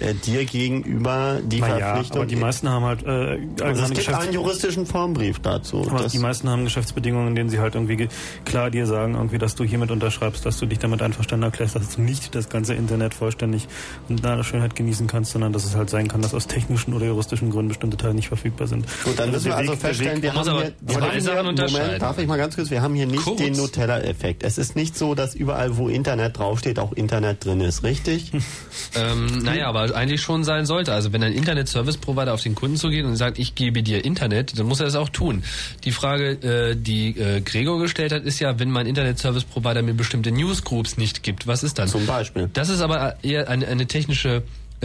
äh, dir gegenüber die Na Verpflichtung. Ja, aber die meisten haben halt äh, also es gibt einen juristischen Formbrief dazu. Aber die meisten haben Geschäftsbedingungen, in denen sie halt irgendwie klar dir sagen, irgendwie, dass du hiermit unterschreibst, dass du dich damit einverstanden erklärst, dass du nicht das ganze Internet vollständig und nach Schönheit genießen kannst, sondern dass es halt sein kann, dass aus technischen oder juristischen Gründen bestimmte Teile nicht verfügbar sind. Gut, dann müssen wir also feststellen, wir haben hier, wir haben hier Moment, darf ich mal ganz kurz, wir haben hier nicht Kurz. den Nutella-Effekt. Es ist nicht so, dass überall, wo Internet draufsteht, auch Internet drin ist, richtig? ähm, naja, aber eigentlich schon sein sollte. Also wenn ein Internet-Service-Provider auf den Kunden zugeht und sagt, ich gebe dir Internet, dann muss er das auch tun. Die Frage, äh, die äh, Gregor gestellt hat, ist ja, wenn mein Internet-Service-Provider mir bestimmte Newsgroups nicht gibt, was ist dann? Zum Beispiel. Das ist aber eher eine, eine technische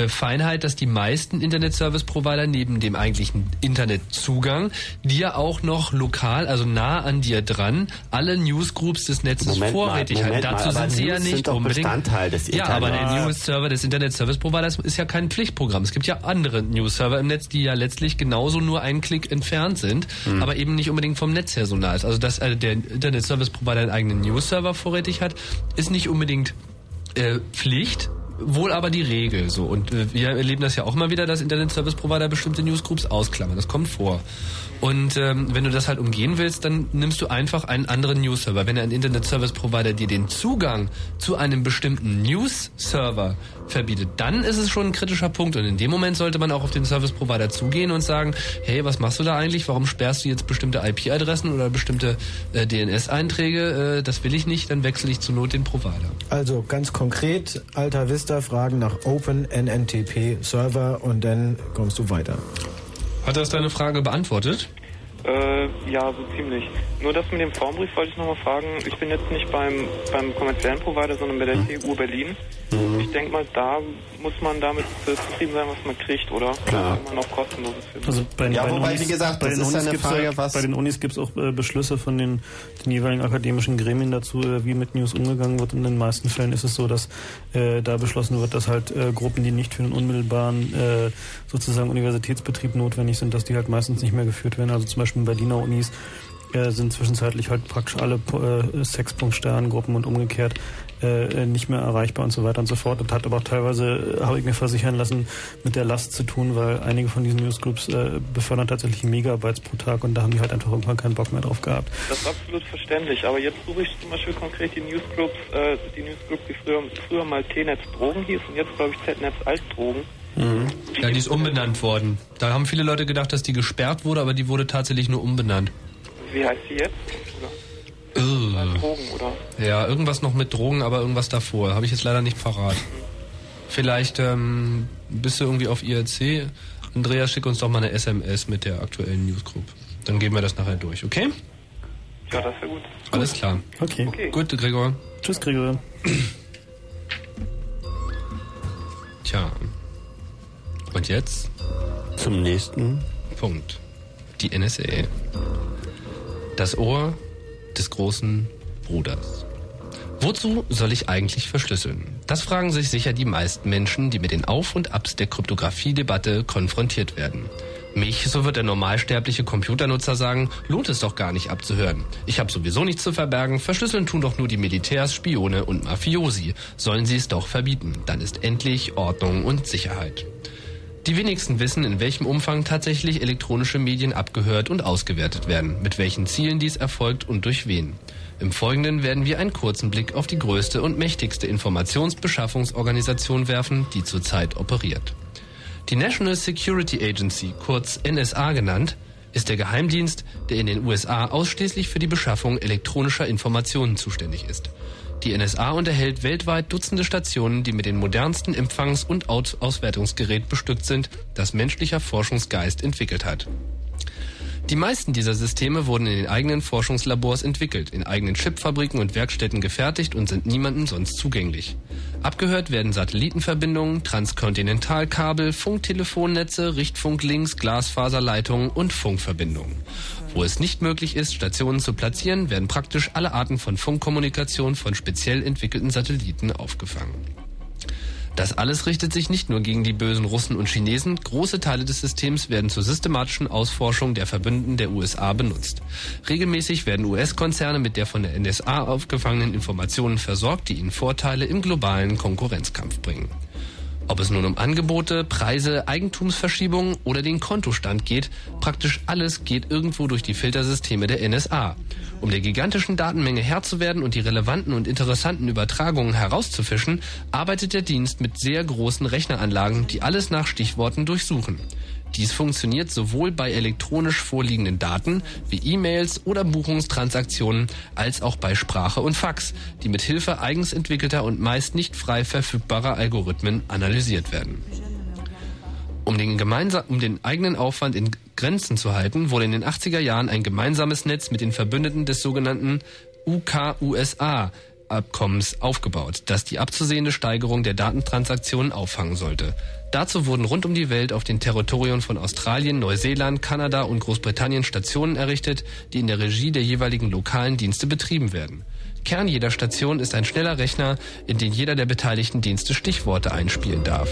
Feinheit, dass die meisten Internet-Service-Provider neben dem eigentlichen Internetzugang dir auch noch lokal, also nah an dir dran, alle Newsgroups des Netzes Moment vorrätig halten. Dazu sind sie ja nicht unbedingt. Bestandteil des ja, aber der News-Server des Internet-Service-Providers ist ja kein Pflichtprogramm. Es gibt ja andere News-Server im Netz, die ja letztlich genauso nur einen Klick entfernt sind, Hm. aber eben nicht unbedingt vom Netz her so nah ist. Also dass äh, der Internet-Service-Provider einen eigenen News-Server vorrätig hat, ist nicht unbedingt äh, Pflicht, wohl aber die Regel so. Und äh, wir erleben das ja auch immer wieder, dass Internet-Service-Provider bestimmte Newsgroups ausklammern. Das kommt vor. Und ähm, wenn du das halt umgehen willst, dann nimmst du einfach einen anderen News-Server. Wenn ein Internet-Service-Provider dir den Zugang zu einem bestimmten News-Server verbietet, dann ist es schon ein kritischer Punkt. Und in dem Moment sollte man auch auf den Service-Provider zugehen und sagen, hey, was machst du da eigentlich? Warum sperrst du jetzt bestimmte IP-Adressen oder bestimmte äh, DNS-Einträge? Äh, das will ich nicht, dann wechsle ich zur Not den Provider. Also ganz konkret, Alta Vista fragen nach Open NNTP Server und dann kommst du weiter. Hat das deine Frage beantwortet? Äh, ja, so ziemlich. Nur das mit dem Formbrief wollte ich nochmal fragen. Ich bin jetzt nicht beim, beim kommerziellen Provider, sondern bei der TU Berlin. Ich denke mal, da muss man damit äh, zufrieden sein, was man kriegt, oder? Klar. Man auch kostenloses. Also bei, Ja, bei den wobei, Unis, wie gesagt, bei das den ist Unis eine Frage, ja, was- Bei den Unis gibt es auch äh, Beschlüsse von den, den jeweiligen akademischen Gremien dazu, äh, wie mit News umgegangen wird. Und in den meisten Fällen ist es so, dass äh, da beschlossen wird, dass halt äh, Gruppen, die nicht für den unmittelbaren äh, sozusagen Universitätsbetrieb notwendig sind, dass die halt meistens nicht mehr geführt werden. Also zum Beispiel in Berliner Unis äh, sind zwischenzeitlich halt praktisch alle äh, Sechspunkt-Sterngruppen und umgekehrt äh, nicht mehr erreichbar und so weiter und so fort. Das hat aber auch teilweise, äh, habe ich mir versichern lassen, mit der Last zu tun, weil einige von diesen Newsgroups befördern tatsächlich Megabytes pro Tag und da haben die halt einfach irgendwann keinen Bock mehr drauf gehabt. Das ist absolut verständlich, aber jetzt suche ich zum Beispiel konkret die Newsgroups, die Newsgroup, die früher, früher mal T-Netz Drogen hieß und jetzt glaube ich Z-Netz Altdrogen. Ja, die ist umbenannt worden. Da haben viele Leute gedacht, dass die gesperrt wurde, aber die wurde tatsächlich nur umbenannt. Wie heißt die jetzt? Äh. Drogen, oder? Ja, irgendwas noch mit Drogen, aber irgendwas davor. Habe ich jetzt leider nicht parat. Vielleicht ähm, bist du irgendwie auf IRC. Andreas, schick uns doch mal eine SMS mit der aktuellen Newsgroup. Dann geben wir das nachher durch, okay? Ja, das wäre gut. Alles klar. Okay. Okay. Gut, Gregor. Tschüss, Gregor. Tja. Und jetzt? Zum nächsten Punkt. Die NSA. Das Ohr des großen Bruders. Wozu soll ich eigentlich verschlüsseln? Das fragen sich sicher die meisten Menschen, die mit den Auf- und Abs der Kryptographie-Debatte konfrontiert werden. Mich, so wird der normalsterbliche Computernutzer sagen, lohnt es doch gar nicht abzuhören. Ich habe sowieso nichts zu verbergen, verschlüsseln tun doch nur die Militärs, Spione und Mafiosi. Sollen sie es doch verbieten, dann ist endlich Ordnung und Sicherheit. Die wenigsten wissen, in welchem Umfang tatsächlich elektronische Medien abgehört und ausgewertet werden, mit welchen Zielen dies erfolgt und durch wen. Im Folgenden werden wir einen kurzen Blick auf die größte und mächtigste Informationsbeschaffungsorganisation werfen, die zurzeit operiert. Die National Security Agency, kurz NSA genannt, ist der Geheimdienst, der in den USA ausschließlich für die Beschaffung elektronischer Informationen zuständig ist. Die NSA unterhält weltweit Dutzende Stationen, die mit den modernsten Empfangs- und Aus Auswertungsgerät bestückt sind, das menschlicher Forschungsgeist entwickelt hat. Die meisten dieser Systeme wurden in den eigenen Forschungslabors entwickelt, in eigenen Chipfabriken und Werkstätten gefertigt und sind niemandem sonst zugänglich. Abgehört werden Satellitenverbindungen, Transkontinentalkabel, Funktelefonnetze, Richtfunklinks, Glasfaserleitungen und Funkverbindungen. Wo es nicht möglich ist, Stationen zu platzieren, werden praktisch alle Arten von Funkkommunikation von speziell entwickelten Satelliten aufgefangen. Das alles richtet sich nicht nur gegen die bösen Russen und Chinesen, große Teile des Systems werden zur systematischen Ausforschung der Verbündeten der USA benutzt. Regelmäßig werden US-Konzerne mit der von der NSA aufgefangenen Informationen versorgt, die ihnen Vorteile im globalen Konkurrenzkampf bringen. Ob es nun um Angebote, Preise, Eigentumsverschiebungen oder den Kontostand geht, praktisch alles geht irgendwo durch die Filtersysteme der NSA. Um der gigantischen Datenmenge Herr zu werden und die relevanten und interessanten Übertragungen herauszufischen, arbeitet der Dienst mit sehr großen Rechneranlagen, die alles nach Stichworten durchsuchen. Dies funktioniert sowohl bei elektronisch vorliegenden Daten wie E-Mails oder Buchungstransaktionen als auch bei Sprache und Fax, die mit Hilfe eigens entwickelter und meist nicht frei verfügbarer Algorithmen analysiert werden. Um den, gemeinsam, um den eigenen Aufwand in Grenzen zu halten, wurde in den 80er Jahren ein gemeinsames Netz mit den Verbündeten des sogenannten UK-USA Abkommens aufgebaut, das die abzusehende Steigerung der Datentransaktionen auffangen sollte. Dazu wurden rund um die Welt auf den Territorien von Australien, Neuseeland, Kanada und Großbritannien Stationen errichtet, die in der Regie der jeweiligen lokalen Dienste betrieben werden. Kern jeder Station ist ein schneller Rechner, in den jeder der beteiligten Dienste Stichworte einspielen darf.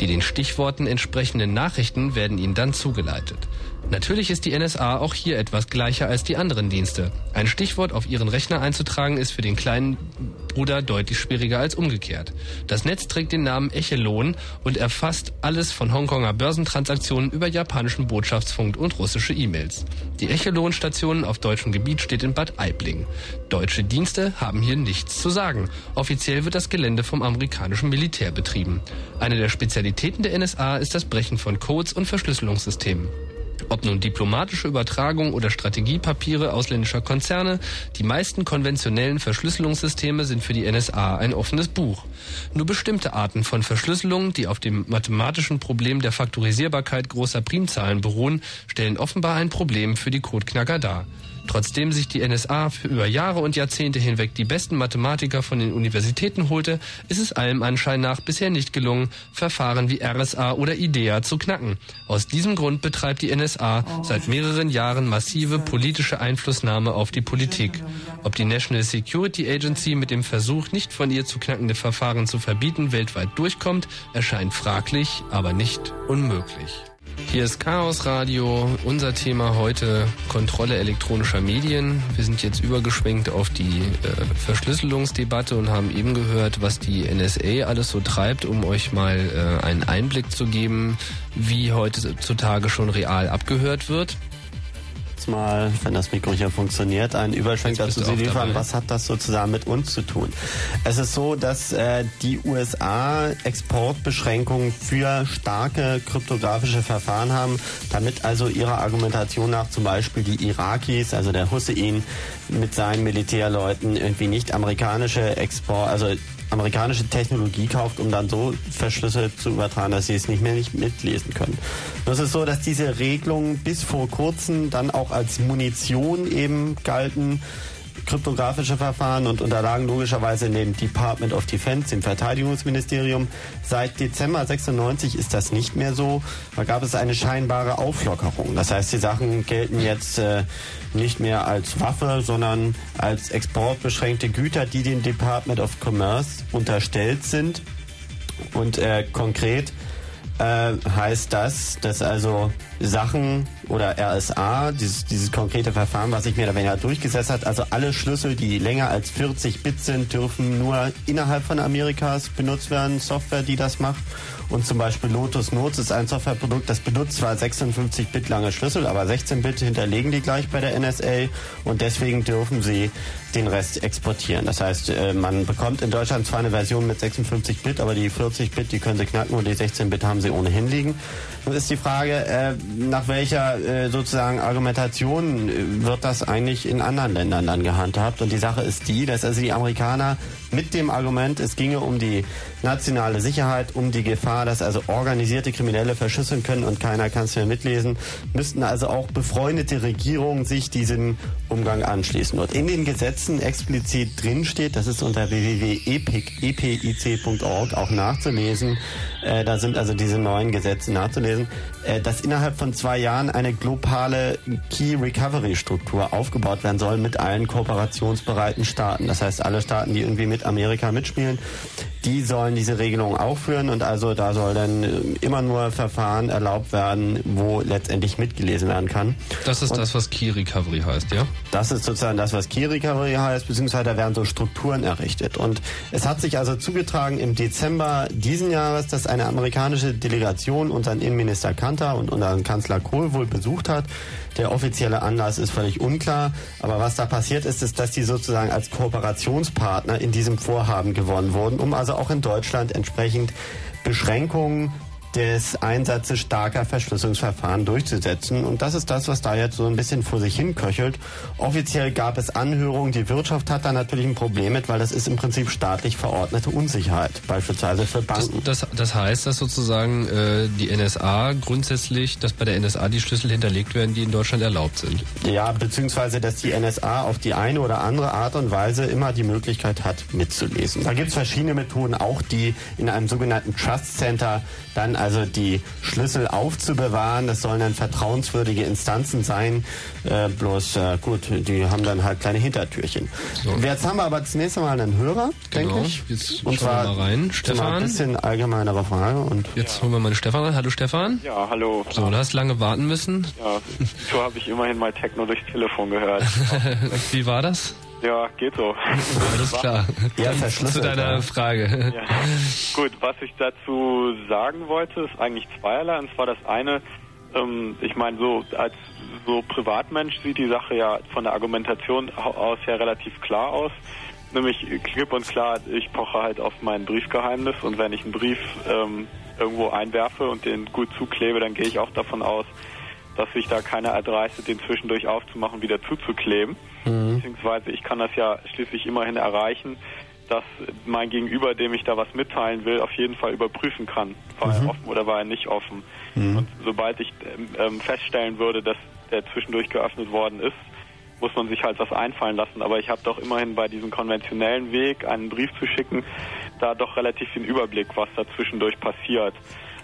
Die den Stichworten entsprechenden Nachrichten werden ihnen dann zugeleitet. Natürlich ist die NSA auch hier etwas gleicher als die anderen Dienste. Ein Stichwort auf ihren Rechner einzutragen ist für den kleinen Bruder deutlich schwieriger als umgekehrt. Das Netz trägt den Namen Echelon und erfasst alles von Hongkonger Börsentransaktionen über japanischen Botschaftsfunk und russische E-Mails. Die Echelon-Station auf deutschem Gebiet steht in Bad Aibling. Deutsche Dienste haben hier nichts zu sagen. Offiziell wird das Gelände vom amerikanischen Militär betrieben. Eine der Spezialitäten der NSA ist das Brechen von Codes und Verschlüsselungssystemen. Ob nun diplomatische Übertragung oder Strategiepapiere ausländischer Konzerne, die meisten konventionellen Verschlüsselungssysteme sind für die NSA ein offenes Buch. Nur bestimmte Arten von Verschlüsselung, die auf dem mathematischen Problem der Faktorisierbarkeit großer Primzahlen beruhen, stellen offenbar ein Problem für die Codeknacker dar. Trotzdem sich die NSA für über Jahre und Jahrzehnte hinweg die besten Mathematiker von den Universitäten holte, ist es allem Anschein nach bisher nicht gelungen, Verfahren wie RSA oder IDEA zu knacken. Aus diesem Grund betreibt die NSA seit mehreren Jahren massive politische Einflussnahme auf die Politik. Ob die National Security Agency mit dem Versuch, nicht von ihr zu knackende Verfahren zu verbieten, weltweit durchkommt, erscheint fraglich, aber nicht unmöglich. Hier ist Chaos Radio. Unser Thema heute Kontrolle elektronischer Medien. Wir sind jetzt übergeschwenkt auf die äh, Verschlüsselungsdebatte und haben eben gehört, was die NSA alles so treibt, um euch mal äh, einen Einblick zu geben, wie heutzutage schon real abgehört wird mal, wenn das Mikro hier funktioniert, einen Überschwenk dazu zu liefern, was hat das sozusagen mit uns zu tun. Es ist so, dass äh, die USA Exportbeschränkungen für starke kryptografische Verfahren haben, damit also ihrer Argumentation nach zum Beispiel die Irakis, also der Hussein mit seinen Militärleuten irgendwie nicht amerikanische Export, also amerikanische Technologie kauft, um dann so verschlüsselt zu übertragen, dass sie es nicht mehr nicht mitlesen können. Nur ist so, dass diese Regelungen bis vor kurzem dann auch als Munition eben galten kryptografische Verfahren und Unterlagen logischerweise dem Department of Defense, im Verteidigungsministerium. Seit Dezember 96 ist das nicht mehr so. Da gab es eine scheinbare Auflockerung. Das heißt, die Sachen gelten jetzt äh, nicht mehr als Waffe, sondern als exportbeschränkte Güter, die dem Department of Commerce unterstellt sind. Und äh, konkret äh, heißt das, dass also Sachen oder RSA, dieses, dieses konkrete Verfahren, was sich mehr oder weniger durchgesetzt hat, also alle Schlüssel, die länger als 40 Bit sind, dürfen nur innerhalb von Amerikas benutzt werden, Software, die das macht. Und zum Beispiel Lotus Notes ist ein Softwareprodukt, das benutzt zwar 56 Bit lange Schlüssel, aber 16 Bit hinterlegen die gleich bei der NSA und deswegen dürfen sie den Rest exportieren. Das heißt, äh, man bekommt in Deutschland zwar eine Version mit 56 Bit, aber die 40 Bit, die können sie knacken und die 16 Bit haben sie ohnehin liegen. Nun ist die Frage, äh, nach welcher äh, sozusagen Argumentation wird das eigentlich in anderen Ländern dann gehandhabt? Und die Sache ist die, dass also die Amerikaner mit dem Argument, es ginge um die nationale Sicherheit, um die Gefahr, dass also organisierte Kriminelle verschüsseln können und keiner kann es mehr mitlesen, müssten also auch befreundete Regierungen sich diesem Umgang anschließen. Und in den Gesetzen explizit drinsteht, das ist unter www.epic.org auch nachzulesen, äh, da sind also diese neuen Gesetze nachzulesen, äh, dass innerhalb von zwei Jahren eine globale Key Recovery Struktur aufgebaut werden soll mit allen kooperationsbereiten Staaten. Das heißt, alle Staaten, die irgendwie mit Amerika mitspielen, die sollen diese Regelung aufführen und also da soll dann äh, immer nur Verfahren erlaubt werden, wo letztendlich mitgelesen werden kann. Das ist und das, was Key Recovery heißt, ja? Das ist sozusagen das, was Key Recovery heißt, beziehungsweise da werden so Strukturen errichtet. Und es hat sich also zugetragen im Dezember diesen Jahres, dass eine amerikanische Delegation unseren Innenminister Kanter und unseren Kanzler Kohl wohl besucht hat. Der offizielle Anlass ist völlig unklar. Aber was da passiert ist, ist, dass die sozusagen als Kooperationspartner in diesem Vorhaben gewonnen wurden, um also auch in Deutschland entsprechend Beschränkungen des Einsatzes starker Verschlüsselungsverfahren durchzusetzen. Und das ist das, was da jetzt so ein bisschen vor sich hin köchelt. Offiziell gab es Anhörungen. Die Wirtschaft hat da natürlich ein Problem mit, weil das ist im Prinzip staatlich verordnete Unsicherheit, beispielsweise für Banken. Das, das, das heißt, dass sozusagen äh, die NSA grundsätzlich, dass bei der NSA die Schlüssel hinterlegt werden, die in Deutschland erlaubt sind. Ja, beziehungsweise, dass die NSA auf die eine oder andere Art und Weise immer die Möglichkeit hat, mitzulesen. Da gibt es verschiedene Methoden, auch die in einem sogenannten Trust Center dann also die Schlüssel aufzubewahren. Das sollen dann vertrauenswürdige Instanzen sein. Äh, bloß äh, gut, die haben dann halt kleine Hintertürchen. So. Jetzt haben wir aber zunächst einmal einen Hörer, genau. denke ich. Jetzt und zwar wir mal rein. Stefan. Ein bisschen allgemeinere Frage. Und Jetzt ja. holen wir mal den Stefan rein. Hallo Stefan. Ja, hallo. So, du hast lange warten müssen. Ja, so habe ich immerhin mal Techno durchs Telefon gehört. Wie war das? Ja, geht so. Alles klar. Ja, Zu deiner Frage. Ja. Gut, was ich dazu sagen wollte, ist eigentlich zweierlei. Und zwar das eine, ähm, ich meine, so als so Privatmensch sieht die Sache ja von der Argumentation aus her relativ klar aus. Nämlich klipp und klar, ich poche halt auf mein Briefgeheimnis und wenn ich einen Brief ähm, irgendwo einwerfe und den gut zuklebe, dann gehe ich auch davon aus, dass sich da keiner erdreistet, den zwischendurch aufzumachen, wieder zuzukleben. Mhm. Beziehungsweise ich kann das ja schließlich immerhin erreichen, dass mein Gegenüber, dem ich da was mitteilen will, auf jeden Fall überprüfen kann, war mhm. er offen oder war er nicht offen. Mhm. Und sobald ich ähm, feststellen würde, dass der zwischendurch geöffnet worden ist, muss man sich halt was einfallen lassen. Aber ich habe doch immerhin bei diesem konventionellen Weg, einen Brief zu schicken, da doch relativ den Überblick, was da zwischendurch passiert.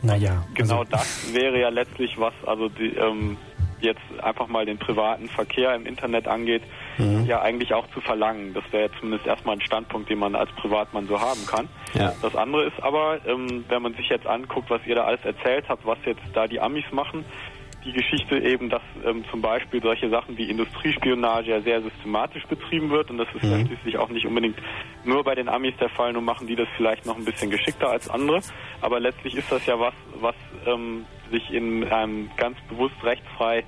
Naja. Genau also das wäre ja letztlich was, also die, ähm, jetzt einfach mal den privaten Verkehr im Internet angeht, mhm. ja eigentlich auch zu verlangen. Das wäre zumindest erstmal ein Standpunkt, den man als Privatmann so haben kann. Ja. Das andere ist aber, ähm, wenn man sich jetzt anguckt, was ihr da alles erzählt habt, was jetzt da die Amis machen, die Geschichte eben, dass ähm, zum Beispiel solche Sachen wie Industriespionage ja sehr systematisch betrieben wird und das ist mhm. ja schließlich auch nicht unbedingt nur bei den Amis der Fall, nur machen die das vielleicht noch ein bisschen geschickter als andere. Aber letztlich ist das ja was, was ähm, sich in einem ganz bewusst rechtsfrei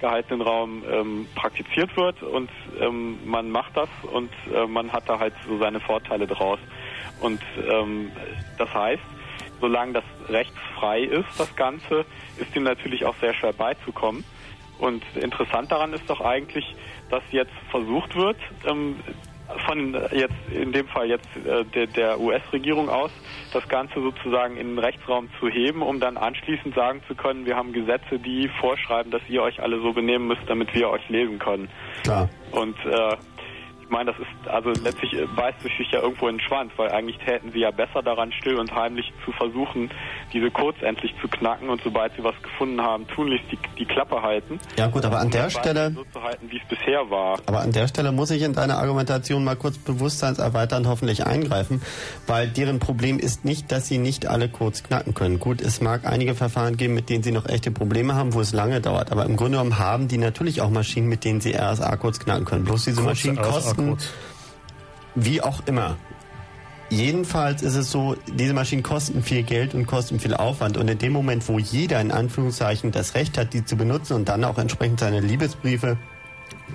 gehaltenen Raum ähm, praktiziert wird und ähm, man macht das und äh, man hat da halt so seine Vorteile draus. Und ähm, das heißt, solange das rechtsfrei ist, das Ganze, ist ihm natürlich auch sehr schwer beizukommen. Und interessant daran ist doch eigentlich, dass jetzt versucht wird, ähm, von jetzt in dem Fall jetzt äh, der, der US-Regierung aus, das Ganze sozusagen in den Rechtsraum zu heben, um dann anschließend sagen zu können, wir haben Gesetze, die vorschreiben, dass ihr euch alle so benehmen müsst, damit wir euch lesen können. Klar. Und äh, meine, das ist, also letztlich beißt sich ja irgendwo in den Schwanz, weil eigentlich täten sie ja besser daran, still und heimlich zu versuchen, diese Codes endlich zu knacken und sobald sie was gefunden haben, tunlichst die, die Klappe halten. Ja gut, aber an der Stelle... So zu halten, wie es bisher war. Aber an der Stelle muss ich in deiner Argumentation mal kurz bewusstseinserweiternd hoffentlich eingreifen, weil deren Problem ist nicht, dass sie nicht alle Codes knacken können. Gut, es mag einige Verfahren geben, mit denen sie noch echte Probleme haben, wo es lange dauert, aber im Grunde genommen haben die natürlich auch Maschinen, mit denen sie RSA-Codes knacken können. Bloß diese Maschinen kosten Maschinen, wie auch immer. Jedenfalls ist es so, diese Maschinen kosten viel Geld und kosten viel Aufwand. Und in dem Moment, wo jeder in Anführungszeichen das Recht hat, die zu benutzen und dann auch entsprechend seine Liebesbriefe,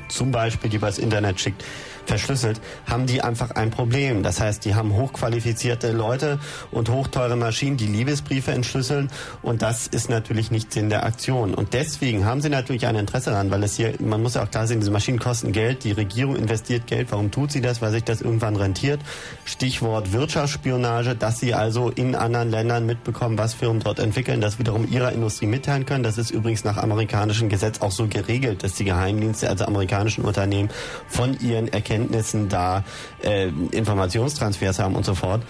zum Beispiel, die übers Internet schickt, verschlüsselt, haben die einfach ein Problem. Das heißt, die haben hochqualifizierte Leute und hochteure Maschinen, die Liebesbriefe entschlüsseln und das ist natürlich nicht Sinn der Aktion. Und deswegen haben sie natürlich ein Interesse daran, weil es hier, man muss ja auch klar sehen, diese Maschinen kosten Geld, die Regierung investiert Geld. Warum tut sie das? Weil sich das irgendwann rentiert. Stichwort Wirtschaftsspionage, dass sie also in anderen Ländern mitbekommen, was Firmen dort entwickeln, das wiederum ihrer Industrie mitteilen können. Das ist übrigens nach amerikanischem Gesetz auch so geregelt, dass die Geheimdienste, also amerikanischen Unternehmen, von ihren Erkenntnissen Erkenntnissen da äh, Informationstransfers haben und so fort.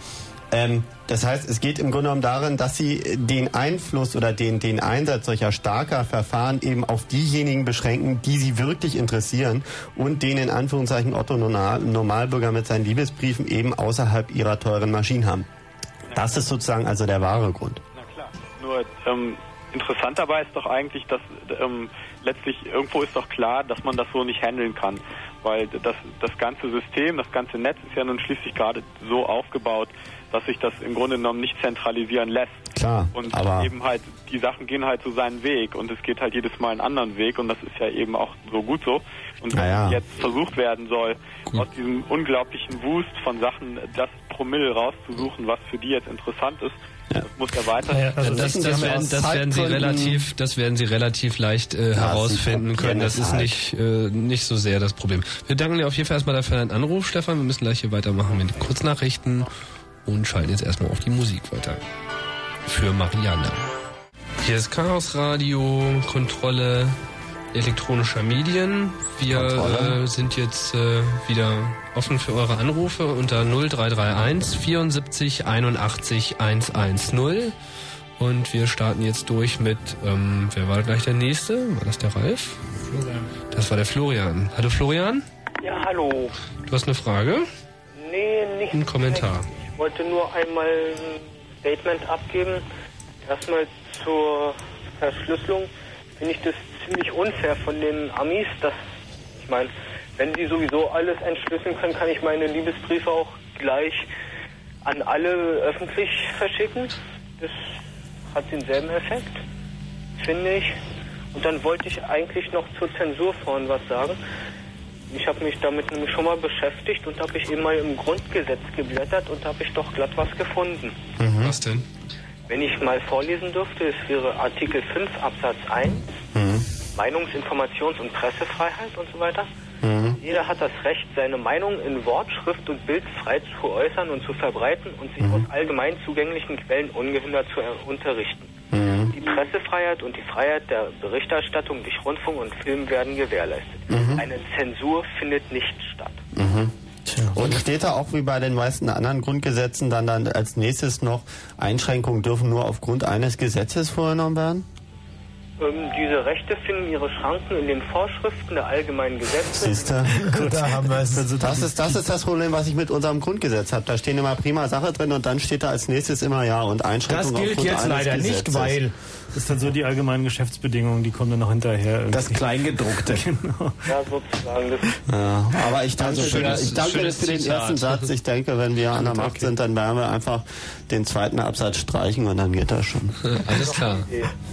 Ähm, das heißt, es geht im Grunde genommen darin, dass sie den Einfluss oder den, den Einsatz solcher starker Verfahren eben auf diejenigen beschränken, die sie wirklich interessieren und den in Anführungszeichen Otto Normalbürger mit seinen Liebesbriefen eben außerhalb ihrer teuren Maschinen haben. Das ist sozusagen also der wahre Grund. Na klar. Nur ähm, interessant dabei ist doch eigentlich, dass ähm, letztlich irgendwo ist doch klar, dass man das so nicht handeln kann. Weil das, das ganze System, das ganze Netz ist ja nun schließlich gerade so aufgebaut, dass sich das im Grunde genommen nicht zentralisieren lässt. Klar, und aber eben halt, die Sachen gehen halt so seinen Weg und es geht halt jedes Mal einen anderen Weg und das ist ja eben auch so gut so. Und wenn Naja. jetzt versucht werden soll, aus diesem unglaublichen Wust von Sachen das Promille rauszusuchen, was für die jetzt interessant ist, das muss. Also das, das, werden, das werden Sie relativ, das werden Sie relativ leicht äh, herausfinden können. Das ist nicht äh, nicht so sehr das Problem. Wir danken dir auf jeden Fall erstmal dafür deinen Anruf, Stefan. Wir müssen gleich hier weitermachen mit Kurznachrichten und schalten jetzt erstmal auf die Musik weiter. Für Marianne. Hier ist Chaos Radio, Kontrolle elektronischer Medien. Wir äh, sind jetzt äh, wieder offen für eure Anrufe unter 0331 74 81 110. Und wir starten jetzt durch mit, ähm, wer war gleich der Nächste? War das der Ralf? Das war der Florian. Hallo Florian, Ja, hallo. du hast eine Frage? Nee, nicht. Ein Kommentar. Ich wollte nur einmal ein Statement abgeben. Erstmal zur Verschlüsselung finde ich das ziemlich unfair von den Amis, dass ich meine, wenn sie sowieso alles entschlüsseln können, kann ich meine Liebesbriefe auch gleich an alle öffentlich verschicken. Das hat denselben Effekt, finde ich. Und dann wollte ich eigentlich noch zur Zensur vorhin was sagen. Ich habe mich damit nämlich schon mal beschäftigt und habe ich eben mal im Grundgesetz geblättert und habe ich doch glatt was gefunden. Was denn? Wenn ich mal vorlesen dürfte, es wäre Artikel 5 Absatz 1, Meinungs-, Informations- und Pressefreiheit und so weiter. Jeder hat das Recht, seine Meinung in Wort, Schrift und Bild frei zu äußern und zu verbreiten und sich aus allgemein zugänglichen Quellen ungehindert zu er- unterrichten. Die Pressefreiheit und die Freiheit der Berichterstattung durch Rundfunk und Film werden gewährleistet. Eine Zensur findet nicht statt. Mhm. Und steht da auch wie bei den meisten anderen Grundgesetzen dann, dann als nächstes noch, Einschränkungen dürfen nur aufgrund eines Gesetzes vorgenommen werden? Ähm, diese Rechte finden ihre Schranken in den Vorschriften der allgemeinen Gesetze. Siehst du? Gut, da haben wir es. Das ist, das ist das Problem, was ich mit unserem Grundgesetz habe. Da stehen immer prima Sache drin und dann steht da als nächstes immer ja und Einschränkungen Das gilt aufgrund jetzt eines leider nicht, Gesetzes. weil das sind dann so die allgemeinen Geschäftsbedingungen, die kommen dann noch hinterher. Irgendwie. Das Kleingedruckte. genau. Ja, sozusagen. Ja, aber ich danke, Also für, schönes- ich danke schönes für den Zitat. ersten Satz. Ich denke, wenn wir an der Macht sind, dann werden wir einfach den zweiten Absatz streichen und dann geht das schon. Alles klar.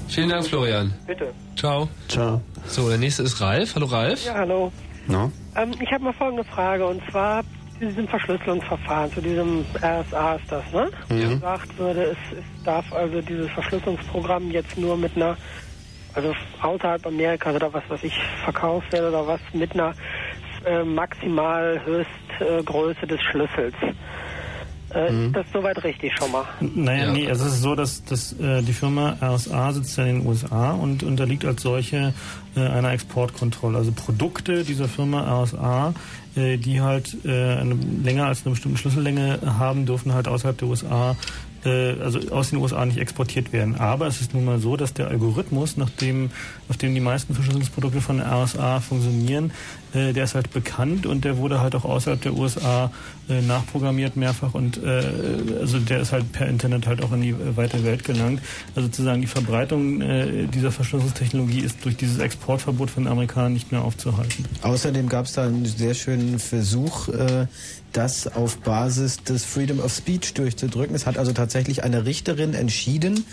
Vielen Dank, Florian. Bitte. Ciao. Ciao. So, der nächste ist Ralf. Hallo Ralf. Ja, hallo. No? Ähm, ich habe mal folgende Frage und zwar zu diesem Verschlüsselungsverfahren, zu diesem RSA ist das, ne? Mhm. Gesagt würde, es, es darf also dieses Verschlüsselungsprogramm jetzt nur mit einer, also außerhalb Amerikas oder was weiß ich, verkauft werden oder was mit einer äh, maximal Höchstgröße äh, Größe des Schlüssels. Äh, Mhm. Ist das soweit richtig schon mal? Naja, nee, also es ist so, dass, dass äh, die Firma RSA sitzt ja in den USA und unterliegt als solche äh, einer Exportkontrolle. Also Produkte dieser Firma RSA, die halt äh, eine, länger als eine bestimmte Schlüssellänge haben, dürfen halt außerhalb der USA äh, also aus den USA nicht exportiert werden. Aber es ist nun mal so, dass der Algorithmus, nach dem, auf dem die meisten Verschlüsselungsprodukte von RSA funktionieren, äh, der ist halt bekannt und der wurde halt auch außerhalb der USA äh, nachprogrammiert mehrfach und äh, also der ist halt per Internet halt auch in die weite Welt gelangt. Also sozusagen die Verbreitung äh, dieser Verschlüsselungstechnologie ist durch dieses Exportverbot von den Amerikanern nicht mehr aufzuhalten. Außerdem gab es da einen sehr schönen Versuch, äh, das auf Basis des Freedom of Speech durchzudrücken. Es hat also tatsächlich eine Richterin entschieden,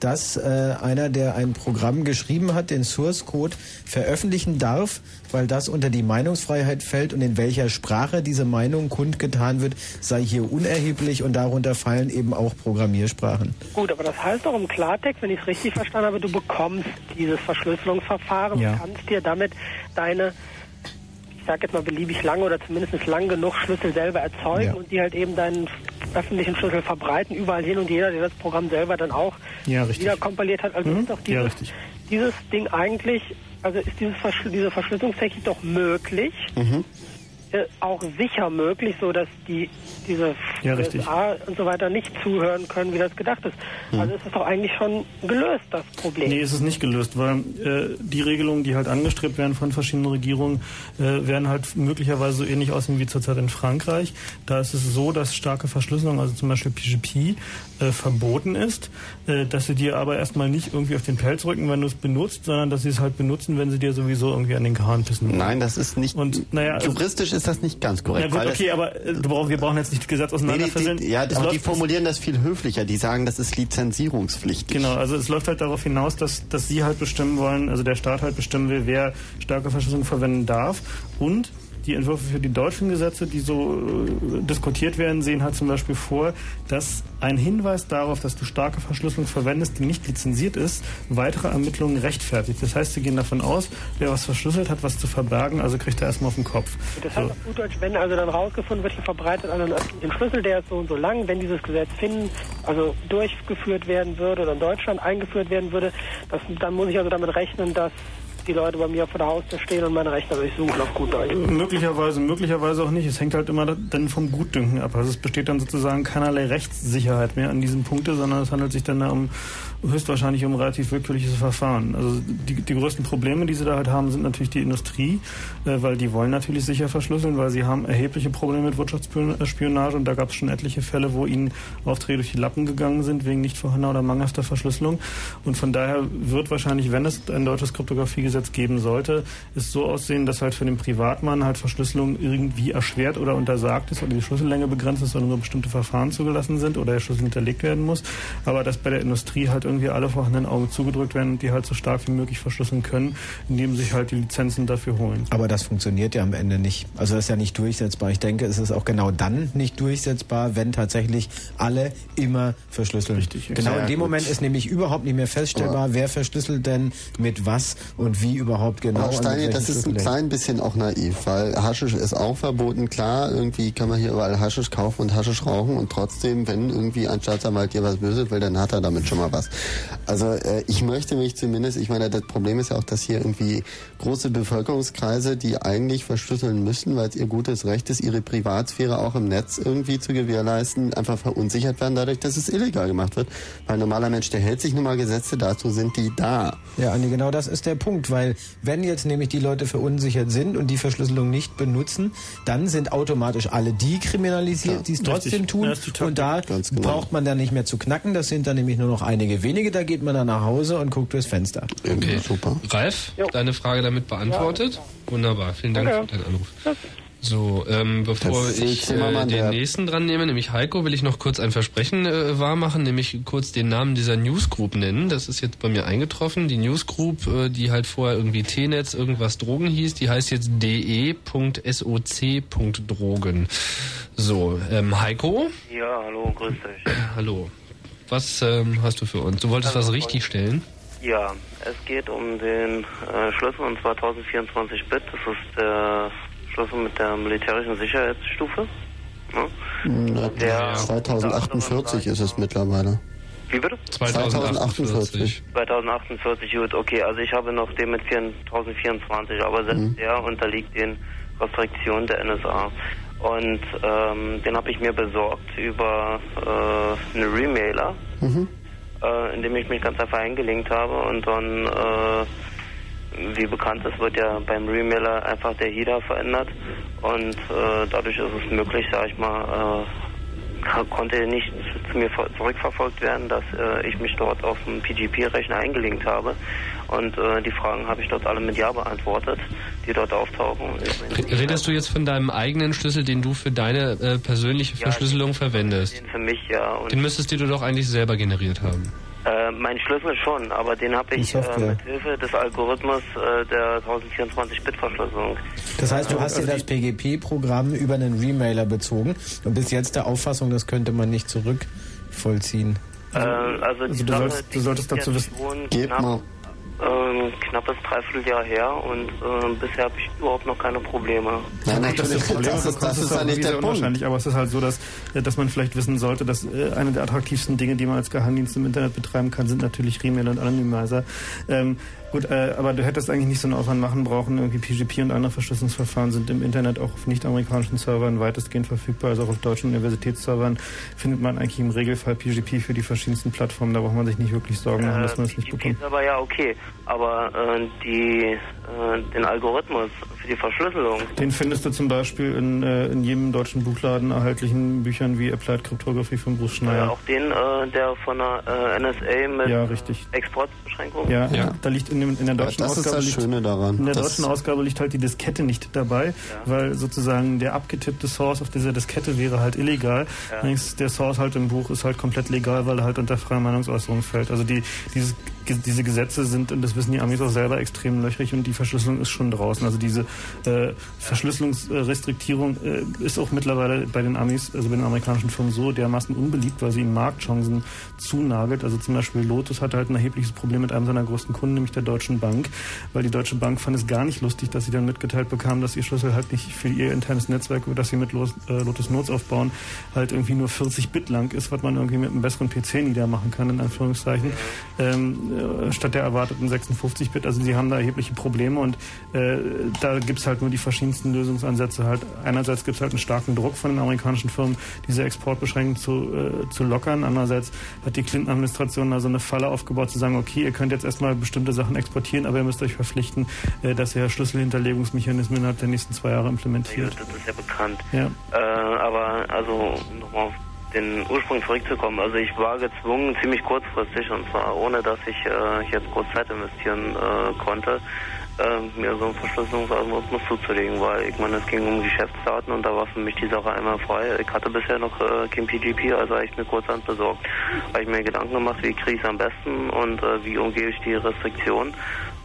dass äh, einer, der ein Programm geschrieben hat, den Source Code veröffentlichen darf, weil das unter die Meinungsfreiheit fällt und in welcher Sprache diese Meinung kundgetan wird, sei hier unerheblich und darunter fallen eben auch Programmiersprachen. Gut, aber das heißt doch im Klartext, wenn ich es richtig verstanden habe, du bekommst dieses Verschlüsselungsverfahren Ja. und kannst dir damit deine, ich sag jetzt mal beliebig lange oder zumindest lang genug Schlüssel selber erzeugen Ja. und die halt eben deinen öffentlichen Schlüssel verbreiten, überall hin und jeder, der das Programm selber dann auch Ja, wieder kompiliert hat. Also Mhm. ist doch Ja, dieses, richtig. dieses Ding eigentlich, also ist dieses Verschl diese Verschlüsselungstechnik doch möglich. Mhm. Auch sicher möglich, so dass die diese Ja. USA und so weiter nicht zuhören können, wie das gedacht ist. Also ist es doch eigentlich schon gelöst, das Problem. Nee, ist es nicht gelöst, weil äh, die Regelungen, die halt angestrebt werden von verschiedenen Regierungen, äh, werden halt möglicherweise so ähnlich aussehen wie zurzeit in Frankreich. Da ist es so, dass starke Verschlüsselung, also zum Beispiel PGP, äh, verboten ist, äh, dass sie dir aber erstmal nicht irgendwie auf den Pelz rücken, wenn du es benutzt, sondern dass sie es halt benutzen, wenn sie dir sowieso irgendwie an den Kahn pissen. Nein, das ist nicht. Und naja, also- juristisch ist das nicht ganz korrekt. Ja gut, okay, aber äh, brauch, wir brauchen jetzt nicht Gesetz Nee, die, auseinanderfasseln. die, ja, Es aber die formulieren das viel höflicher. Die sagen, das ist lizenzierungspflichtig. Genau, also es läuft halt darauf hinaus, dass, dass sie halt bestimmen wollen, also der Staat halt bestimmen will, wer starke Verschlüsselung verwenden darf. Und die Entwürfe für die deutschen Gesetze, die so äh, diskutiert werden, sehen halt zum Beispiel vor, dass ein Hinweis darauf, dass du starke Verschlüsselung verwendest, die nicht lizenziert ist, weitere Ermittlungen rechtfertigt. Das heißt, sie gehen davon aus, wer was verschlüsselt hat, was zu verbergen, also kriegt er erstmal auf den Kopf. Das heißt auf gut Deutsch, wenn also dann rausgefunden wird, hier verbreitet an einen öffentlichen Schlüssel, der ist so und so lang, wenn dieses Gesetz finden, also durchgeführt werden würde oder in Deutschland eingeführt werden würde, das, dann muss ich also damit rechnen, dass die Leute bei mir vor der Haustür stehen und meine Rechner durchsuchen auf gut Deutsch. Möglicherweise, möglicherweise auch nicht. Es hängt halt immer dann vom Gutdünken ab. Also es besteht dann sozusagen keinerlei Rechtssicherheit mehr an diesem Punkte, sondern es handelt sich dann da um höchstwahrscheinlich um relativ willkürliches Verfahren. Also die, die größten Probleme, die sie da halt haben, sind natürlich die Industrie, äh, weil die wollen natürlich sicher verschlüsseln, weil sie haben erhebliche Probleme mit Wirtschaftsspionage und da gab es schon etliche Fälle, wo ihnen Aufträge durch die Lappen gegangen sind wegen nicht vorhandener oder mangelhafter Verschlüsselung. Und von daher wird wahrscheinlich, wenn es ein deutsches Kryptografiegesetz geben sollte, es so aussehen, dass halt für den Privatmann halt Verschlüsselung irgendwie erschwert oder untersagt ist oder die Schlüssellänge begrenzt ist oder nur bestimmte Verfahren zugelassen sind oder der Schlüssel hinterlegt werden muss. Aber dass bei der Industrie halt irgendwie alle vorhandenen Augen zugedrückt werden und die halt so stark wie möglich verschlüsseln können, indem sich halt die Lizenzen dafür holen. Aber das funktioniert ja am Ende nicht. Also das ist ja nicht durchsetzbar. Ich denke, es ist auch genau dann nicht durchsetzbar, wenn tatsächlich alle immer verschlüsseln. Richtig, genau in dem gut. Moment ist nämlich überhaupt nicht mehr feststellbar, wer verschlüsselt denn mit was und wie überhaupt genau. Aber Steini, das ist ein klein bisschen auch naiv, weil Haschisch ist auch verboten. Klar, irgendwie kann man hier überall Haschisch kaufen und Haschisch rauchen und trotzdem, wenn irgendwie ein Staatsanwalt dir was böse will, dann hat er damit schon mal was. Also äh, ich möchte mich zumindest, ich meine, das Problem ist ja auch, dass hier irgendwie große Bevölkerungskreise, die eigentlich verschlüsseln müssen, weil es ihr gutes Recht ist, ihre Privatsphäre auch im Netz irgendwie zu gewährleisten, einfach verunsichert werden dadurch, dass es illegal gemacht wird. Weil ein normaler Mensch, der hält sich nun mal Gesetze, dazu sind die da. Ja, Andi, genau das ist der Punkt, weil wenn jetzt nämlich die Leute verunsichert sind und die Verschlüsselung nicht benutzen, dann sind automatisch alle die kriminalisiert, die es trotzdem tun. Ja, und da genau. braucht man dann nicht mehr zu knacken. Das sind dann nämlich nur noch einige wenige. Da geht man dann nach Hause und guckt durchs Fenster. Okay. Super. Ralf, deine Frage damit beantwortet? Wunderbar, vielen Dank Danke. für deinen Anruf. So, ähm, bevor ich äh, den nächsten dran nehme, nämlich Heiko, will ich noch kurz ein Versprechen äh, wahrmachen, nämlich kurz den Namen dieser Newsgroup nennen. Das ist jetzt bei mir eingetroffen. Die Newsgroup, äh, die halt vorher irgendwie T-Netz irgendwas Drogen hieß, die heißt jetzt de.soc.drogen. So, ähm, Heiko, Ja, hallo, grüß dich. hallo. Was ähm, hast du für uns? Du wolltest was richtig stellen? Ja, es geht um den äh, Schlüssel und zwar 1024 Bit. Das ist der Schlüssel mit der militärischen Sicherheitsstufe. Ne? Na, Der- 2048 ist es mittlerweile. Wie bitte? 2048. 2048, gut, okay. Also ich habe noch den mit 1024, aber selbst Mhm. der unterliegt den Restriktionen der NSA. Und ähm, den habe ich mir besorgt über äh, einen Remailer. Mhm. äh, indem ich mich ganz einfach eingelinkt habe und dann, äh, wie bekannt ist, wird ja beim Remailer einfach der HIDA verändert und äh, dadurch ist es möglich, sag ich mal, äh, konnte nicht zu mir ver- zurückverfolgt werden, dass äh, ich mich dort auf dem PGP-Rechner eingelinkt habe und äh, die Fragen habe ich dort alle mit Ja beantwortet, die dort auftauchen. Redest du jetzt von deinem eigenen Schlüssel, den du für deine äh, persönliche Verschlüsselung verwendest? Für mich ja. Und Den müsstest du doch eigentlich selber generiert haben. Äh, mein Schlüssel schon, aber den habe ich äh, mit Hilfe des Algorithmus äh, der 1024-Bit-Verschlüsselung. Das heißt, du hast dir das PGP-Programm über einen Remailer bezogen und bist jetzt der Auffassung, das könnte man nicht zurückvollziehen. Äh, also Also du Sache, solltest, du solltest dazu wissen. knapp, mal. Ähm, knappes Dreivierteljahr her und äh, bisher habe ich überhaupt noch keine Probleme. Ja, Dass natürlich, du Probleme das ist, das ist auch ja nicht der Punkt. unwahrscheinlich, aber es ist halt so, dass, äh, dass man vielleicht wissen sollte, dass äh, eine der attraktivsten Dinge, die man als Geheimdienst im Internet betreiben kann, sind natürlich Remailer und Anonymizer. Ähm, Gut, äh, aber du hättest eigentlich nicht so einen Aufwand machen brauchen. Irgendwie PGP und andere Verschlüsselungsverfahren sind im Internet auch auf nicht-amerikanischen Servern weitestgehend verfügbar. Also auch auf deutschen Universitätsservern findet man eigentlich im Regelfall PGP für die verschiedensten Plattformen. Da braucht man sich nicht wirklich Sorgen machen, dass man es nicht PGP bekommt. ist aber ja okay. Aber äh, die, äh, den Algorithmus für die Verschlüsselung, Den findest du zum Beispiel in, äh, in jedem deutschen Buchladen erhältlichen Büchern wie Applied Cryptography von Bruce äh, Schneier. auch den, äh, der von der äh, NSA mit Ja, richtig. Exportbeschränkungen. Ja, da liegt in, dem, in der Ja, deutschen das ist Ausgabe das liegt, Schöne daran. In der Das- deutschen Ausgabe liegt halt die Diskette nicht dabei, weil sozusagen der abgetippte Source auf dieser Diskette wäre halt illegal. Ja. Allerdings der Source halt im Buch ist halt komplett legal, weil er halt unter freie Meinungsäußerung fällt. Also die dieses, diese Gesetze sind, und das wissen die Amis auch selber, extrem löchrig und die Verschlüsselung ist schon draußen. Also diese äh, Verschlüsselungsrestriktierung äh, ist auch mittlerweile bei den Amis, also bei den amerikanischen Firmen so dermaßen unbeliebt, weil sie ihnen Marktchancen zunagelt. Also zum Beispiel Lotus hatte halt ein erhebliches Problem mit einem seiner größten Kunden, nämlich der Deutschen Bank, weil die Deutsche Bank fand es gar nicht lustig, dass sie dann mitgeteilt bekam, dass ihr Schlüssel halt nicht für ihr internes Netzwerk, das sie mit äh, Lotus Notes aufbauen, halt irgendwie nur 40 Bit lang ist, was man irgendwie mit einem besseren PC niedermachen kann, in Anführungszeichen, ähm, äh, statt der erwarteten 56 Bit. Also sie haben da erhebliche Probleme und äh, da gibt's halt nur die verschiedensten Lösungsansätze. Halt einerseits gibt's halt einen starken Druck von den amerikanischen Firmen, diese Exportbeschränkungen zu, äh, zu lockern. Andererseits hat die Clinton-Administration da so eine Falle aufgebaut, zu sagen, okay, ihr könnt jetzt erstmal bestimmte Sachen exportieren, aber ihr müsst euch verpflichten, äh, dass ihr Schlüsselhinterlegungsmechanismen innerhalb der nächsten zwei Jahre Ja, implementiert. das ist ja bekannt. Ja. Äh, aber also nochmal den Ursprung zurückzukommen. Also ich war gezwungen, ziemlich kurzfristig, und zwar ohne, dass ich äh, jetzt groß Zeit investieren äh, konnte, äh, mir so einen Verschlüsselungsalgorithmus zuzulegen, weil ich meine, es ging um Geschäftsdaten und da war für mich die Sache einmal frei. Ich hatte bisher noch äh, kein PGP, also habe ich mir kurzhand besorgt. Habe ich mir Gedanken gemacht, wie kriege ich es am besten und äh, wie umgehe ich die Restriktion.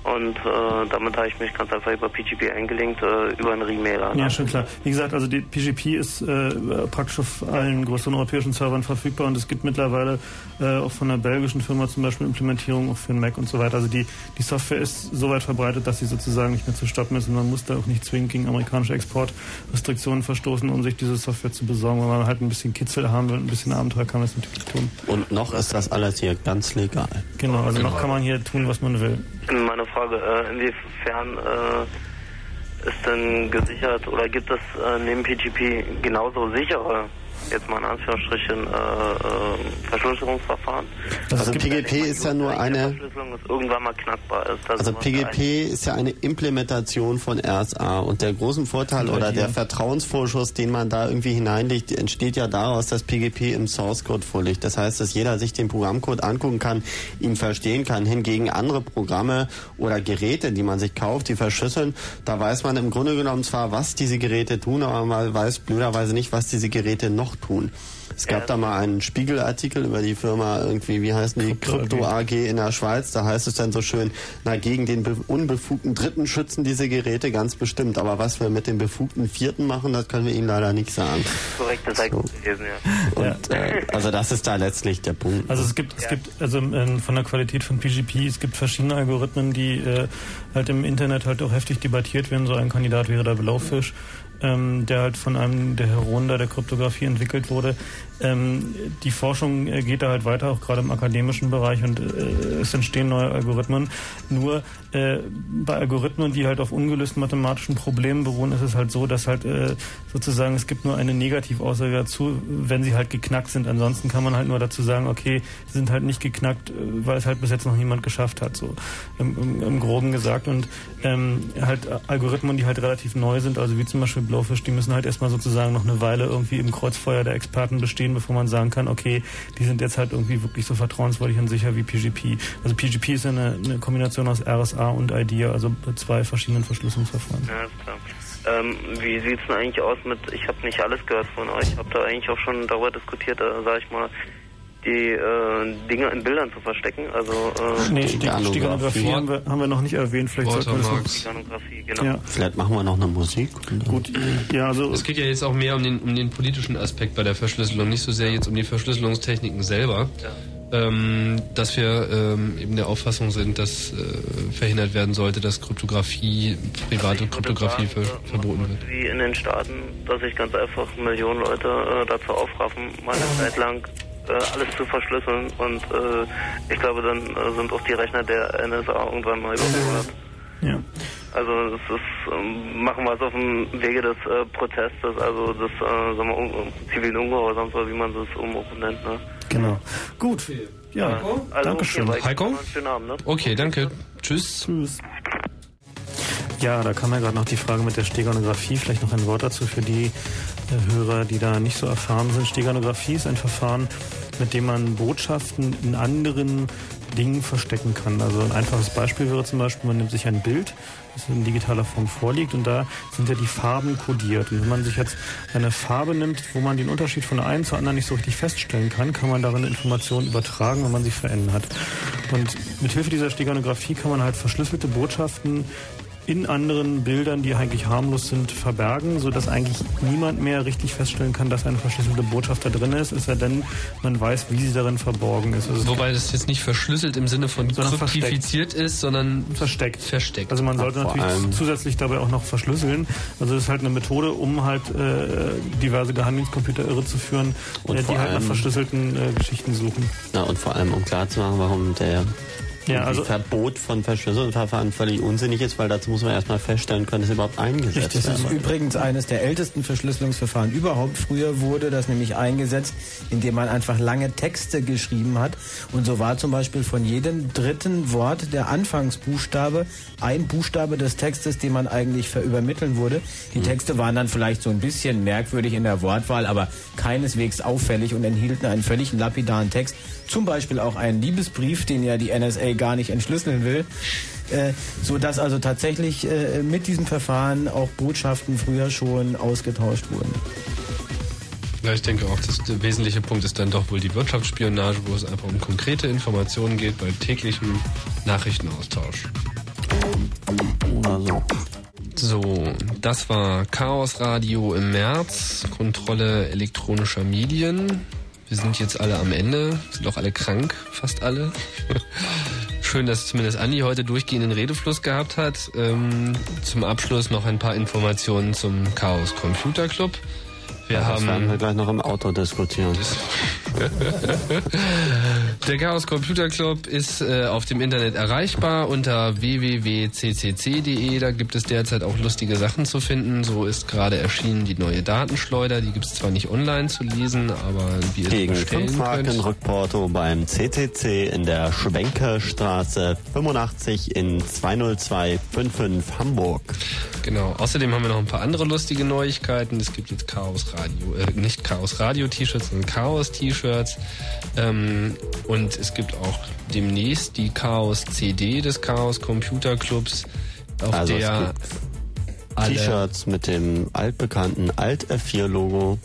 Und äh, damit habe ich mich ganz einfach über PGP eingelinkt, äh, über einen Remailer. Ja, schon klar. Wie gesagt, also die PGP ist äh, praktisch auf allen größeren europäischen Servern verfügbar und es gibt mittlerweile äh, auch von einer belgischen Firma zum Beispiel Implementierung auch für den Mac und so weiter. Also die, die Software ist so weit verbreitet, dass sie sozusagen nicht mehr zu stoppen ist und man muss da auch nicht zwingend gegen amerikanische Exportrestriktionen verstoßen, um sich diese Software zu besorgen. Wenn man halt ein bisschen Kitzel haben will, ein bisschen Abenteuer kann man das natürlich tun. Und noch ist das alles hier ganz legal. Genau, also noch kann man hier tun, was man will. Meine Frage, äh, inwiefern äh, ist denn gesichert oder gibt es äh, neben PGP genauso sichere, jetzt mal in Anführungsstrichen, äh, äh, Verschlüsselungsverfahren? Also PGP ist ja nur eine Verschlüsselung ist irgendwann mal knackbar ist. Das Also PGP ist ja eine Implementation von RSA und der großen Vorteil oder der Vertrauensvorschuss, den man da irgendwie hineinlegt, entsteht ja daraus, dass PGP im Source Code vorliegt. Das heißt, dass jeder sich den Programmcode angucken kann, ihn verstehen kann. Hingegen andere Programme oder Geräte, die man sich kauft, die verschlüsseln, da weiß man im Grunde genommen zwar, was diese Geräte tun, aber man weiß blöderweise nicht, was diese Geräte noch tun. Es gab da mal einen Spiegelartikel über die Firma irgendwie, wie heißen die, Krypto AG in der Schweiz. Da heißt es dann so schön, na gegen den be- unbefugten Dritten schützen diese Geräte ganz bestimmt. Aber was wir mit dem befugten Vierten machen, das können wir Ihnen leider nicht sagen. korrekt, das gut gewesen, ja. Und äh, also das ist da letztlich der Punkt. Also es gibt, es gibt also ähm, von der Qualität von PGP, es gibt verschiedene Algorithmen, die äh, halt im Internet halt auch heftig debattiert werden. So ein Kandidat wäre der Blaufisch, ähm, der halt von einem der da der Kryptographie entwickelt wurde. Ähm, die Forschung äh, geht da halt weiter, auch gerade im akademischen Bereich und äh, es entstehen neue Algorithmen. Nur äh, bei Algorithmen, die halt auf ungelösten mathematischen Problemen beruhen, ist es halt so, dass halt äh, sozusagen es gibt nur eine Negativaussage dazu, wenn sie halt geknackt sind. Ansonsten kann man halt nur dazu sagen, okay, sie sind halt nicht geknackt, äh, weil es halt bis jetzt noch niemand geschafft hat, so im, im, im Groben gesagt. Und ähm, halt Algorithmen, die halt relativ neu sind, also wie zum Beispiel Blowfish, die müssen halt erstmal sozusagen noch eine Weile irgendwie im Kreuzfeuer der Experten bestehen, bevor man sagen kann, okay, die sind jetzt halt irgendwie wirklich so vertrauenswürdig und sicher wie PGP. Also PGP ist ja eine, eine Kombination aus RSA und IDEA, also zwei verschiedenen Verschlüsselungsverfahren. Ja, ist klar. Ähm, wie sieht's denn eigentlich aus mit, ich habe nicht alles gehört von euch, habe da eigentlich auch schon darüber diskutiert, äh, sag ich mal, die äh, Dinge in Bildern zu verstecken, also äh, Nee, Stig Steganographie haben wir, haben wir noch nicht erwähnt. Vielleicht sollten wir das genau. Ja. Vielleicht machen wir noch eine Musik. Gut, ja, also Es geht ja jetzt auch mehr um den, um den politischen Aspekt bei der Verschlüsselung, nicht so sehr jetzt um die Verschlüsselungstechniken selber. Ähm, dass wir ähm, eben der Auffassung sind, dass äh, verhindert werden sollte, dass Kryptographie, private Kryptographie ver verboten wird. wie in den Staaten, dass sich ganz einfach Millionen Leute äh, dazu aufraffen, mal eine Zeit lang äh, alles zu verschlüsseln und äh, ich glaube, dann äh, sind auch die Rechner der NSA irgendwann mal überfordert. Ja. Also das ist, ähm, machen wir es auf dem Wege des äh, Protestes, also des äh, sagen wir, un zivilen Ungehorsams, oder wie man das um nennt. Ne? Genau. Gut. Ja, Also Dankeschön. okay, Heiko? Schönen Abend, ne? Okay, danke. Tschüss. Tschüss. Ja, da kam ja gerade noch die Frage mit der Steganographie. Vielleicht noch ein Wort dazu für die äh, Hörer, die da nicht so erfahren sind. Steganographie ist ein Verfahren, mit dem man Botschaften in anderen Dingen verstecken kann. Also ein einfaches Beispiel wäre zum Beispiel, man nimmt sich ein Bild, das in digitaler Form vorliegt und da sind ja die Farben kodiert. Und wenn man sich jetzt eine Farbe nimmt, wo man den Unterschied von der einen zur anderen nicht so richtig feststellen kann, kann man darin Informationen übertragen, wenn man sie verändert. Und mit Hilfe dieser Steganographie kann man halt verschlüsselte Botschaften in anderen Bildern, die eigentlich harmlos sind, verbergen, sodass eigentlich niemand mehr richtig feststellen kann, dass eine verschlüsselte Botschaft da drin ist, es sei denn, man weiß, wie sie darin verborgen ist. Also Wobei das jetzt nicht verschlüsselt im Sinne von kryptifiziert ist, sondern versteckt. versteckt. Also man sollte Ach, natürlich zusätzlich dabei auch noch verschlüsseln. Also das ist halt eine Methode, um halt äh, diverse Geheimdienstcomputer irre zu führen, Und äh, die halt nach verschlüsselten äh, Geschichten suchen. Na, und vor allem, um klarzumachen, warum der Ja, also- Verbot von verschlüsselten Verfahren völlig unsinnig ist, weil dazu muss man erstmal feststellen können, dass es überhaupt eingesetzt Das ist wird. übrigens eines der ältesten Verschlüsselungsverfahren überhaupt. Früher wurde das nämlich eingesetzt, indem man einfach lange Texte geschrieben hat. Und so war zum Beispiel von jedem dritten Wort der Anfangsbuchstabe ein Buchstabe des Textes, den man eigentlich verübermitteln wurde. Die Texte waren dann vielleicht so ein bisschen merkwürdig in der Wortwahl, aber keineswegs auffällig und enthielten einen völlig lapidaren Text. Zum Beispiel auch einen Liebesbrief, den ja die NSA gar nicht entschlüsseln will. Äh, so dass also tatsächlich äh, mit diesem Verfahren auch Botschaften früher schon ausgetauscht wurden. Ja, ich denke auch, der wesentliche Punkt ist dann doch wohl die Wirtschaftsspionage, wo es einfach um konkrete Informationen geht bei täglichem Nachrichtenaustausch. Oder so. So, das war Chaos Radio im März, Kontrolle elektronischer Medien. Wir sind jetzt alle am Ende, sind auch alle krank, fast alle. Schön, dass zumindest Andi heute durchgehenden Redefluss gehabt hat. Ähm, zum Abschluss noch ein paar Informationen zum Chaos Computer Club. Wir Ja, das haben werden wir gleich noch im Auto diskutieren. Der Chaos Computer Club ist äh, auf dem Internet erreichbar unter www.ccc.de. Da gibt es derzeit auch lustige Sachen zu finden. So ist gerade erschienen die neue Datenschleuder. Die gibt es zwar nicht online zu lesen, aber ihr sie Gegen bestellen 5 Marken könnt. Rückporto beim CCC in der Schwenkerstraße 85 in 20255 Hamburg. Genau. Außerdem haben wir noch ein paar andere lustige Neuigkeiten. Es gibt jetzt Chaos Radio, äh, nicht Chaos Radio T-Shirts, sondern Chaos T-Shirts. Ähm, und es gibt auch demnächst die Chaos CD des Chaos Computer Clubs, auf Also der T-Shirts mit dem altbekannten Alt-F4-Logo.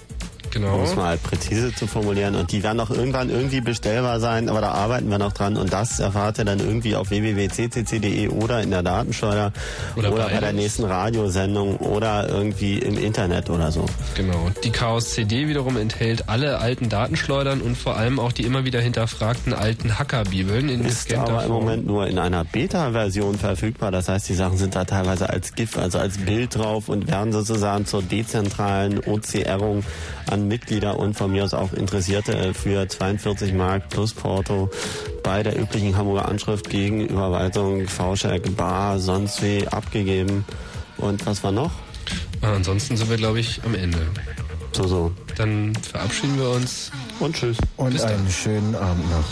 Genau. Um es mal präzise zu formulieren. Und die werden auch irgendwann irgendwie bestellbar sein, aber da arbeiten wir noch dran. Und das erfahrt ihr dann irgendwie auf www.ccc.de oder in der Datenschleuder Oder oder, bei beides. der nächsten Radiosendung oder irgendwie im Internet oder so. Genau. Die Chaos CD wiederum enthält alle alten Datenschleudern und vor allem auch die immer wieder hinterfragten alten Hackerbibeln in Ist aber im Form. Moment nur in einer Beta-Version verfügbar. Das heißt, die Sachen sind da teilweise als GIF, also als Bild drauf und werden sozusagen zur dezentralen OCRung an Mitglieder und von mir aus auch Interessierte für 42 Mark plus Porto bei der üblichen Hamburger Anschrift gegen Überweisung, V-Check, Bar, sonst wie abgegeben. Und was war noch? Ah, ansonsten sind wir, glaube ich, am Ende. So, so. Dann verabschieden wir uns. Und tschüss. Und Bis dann. einen schönen Abend noch.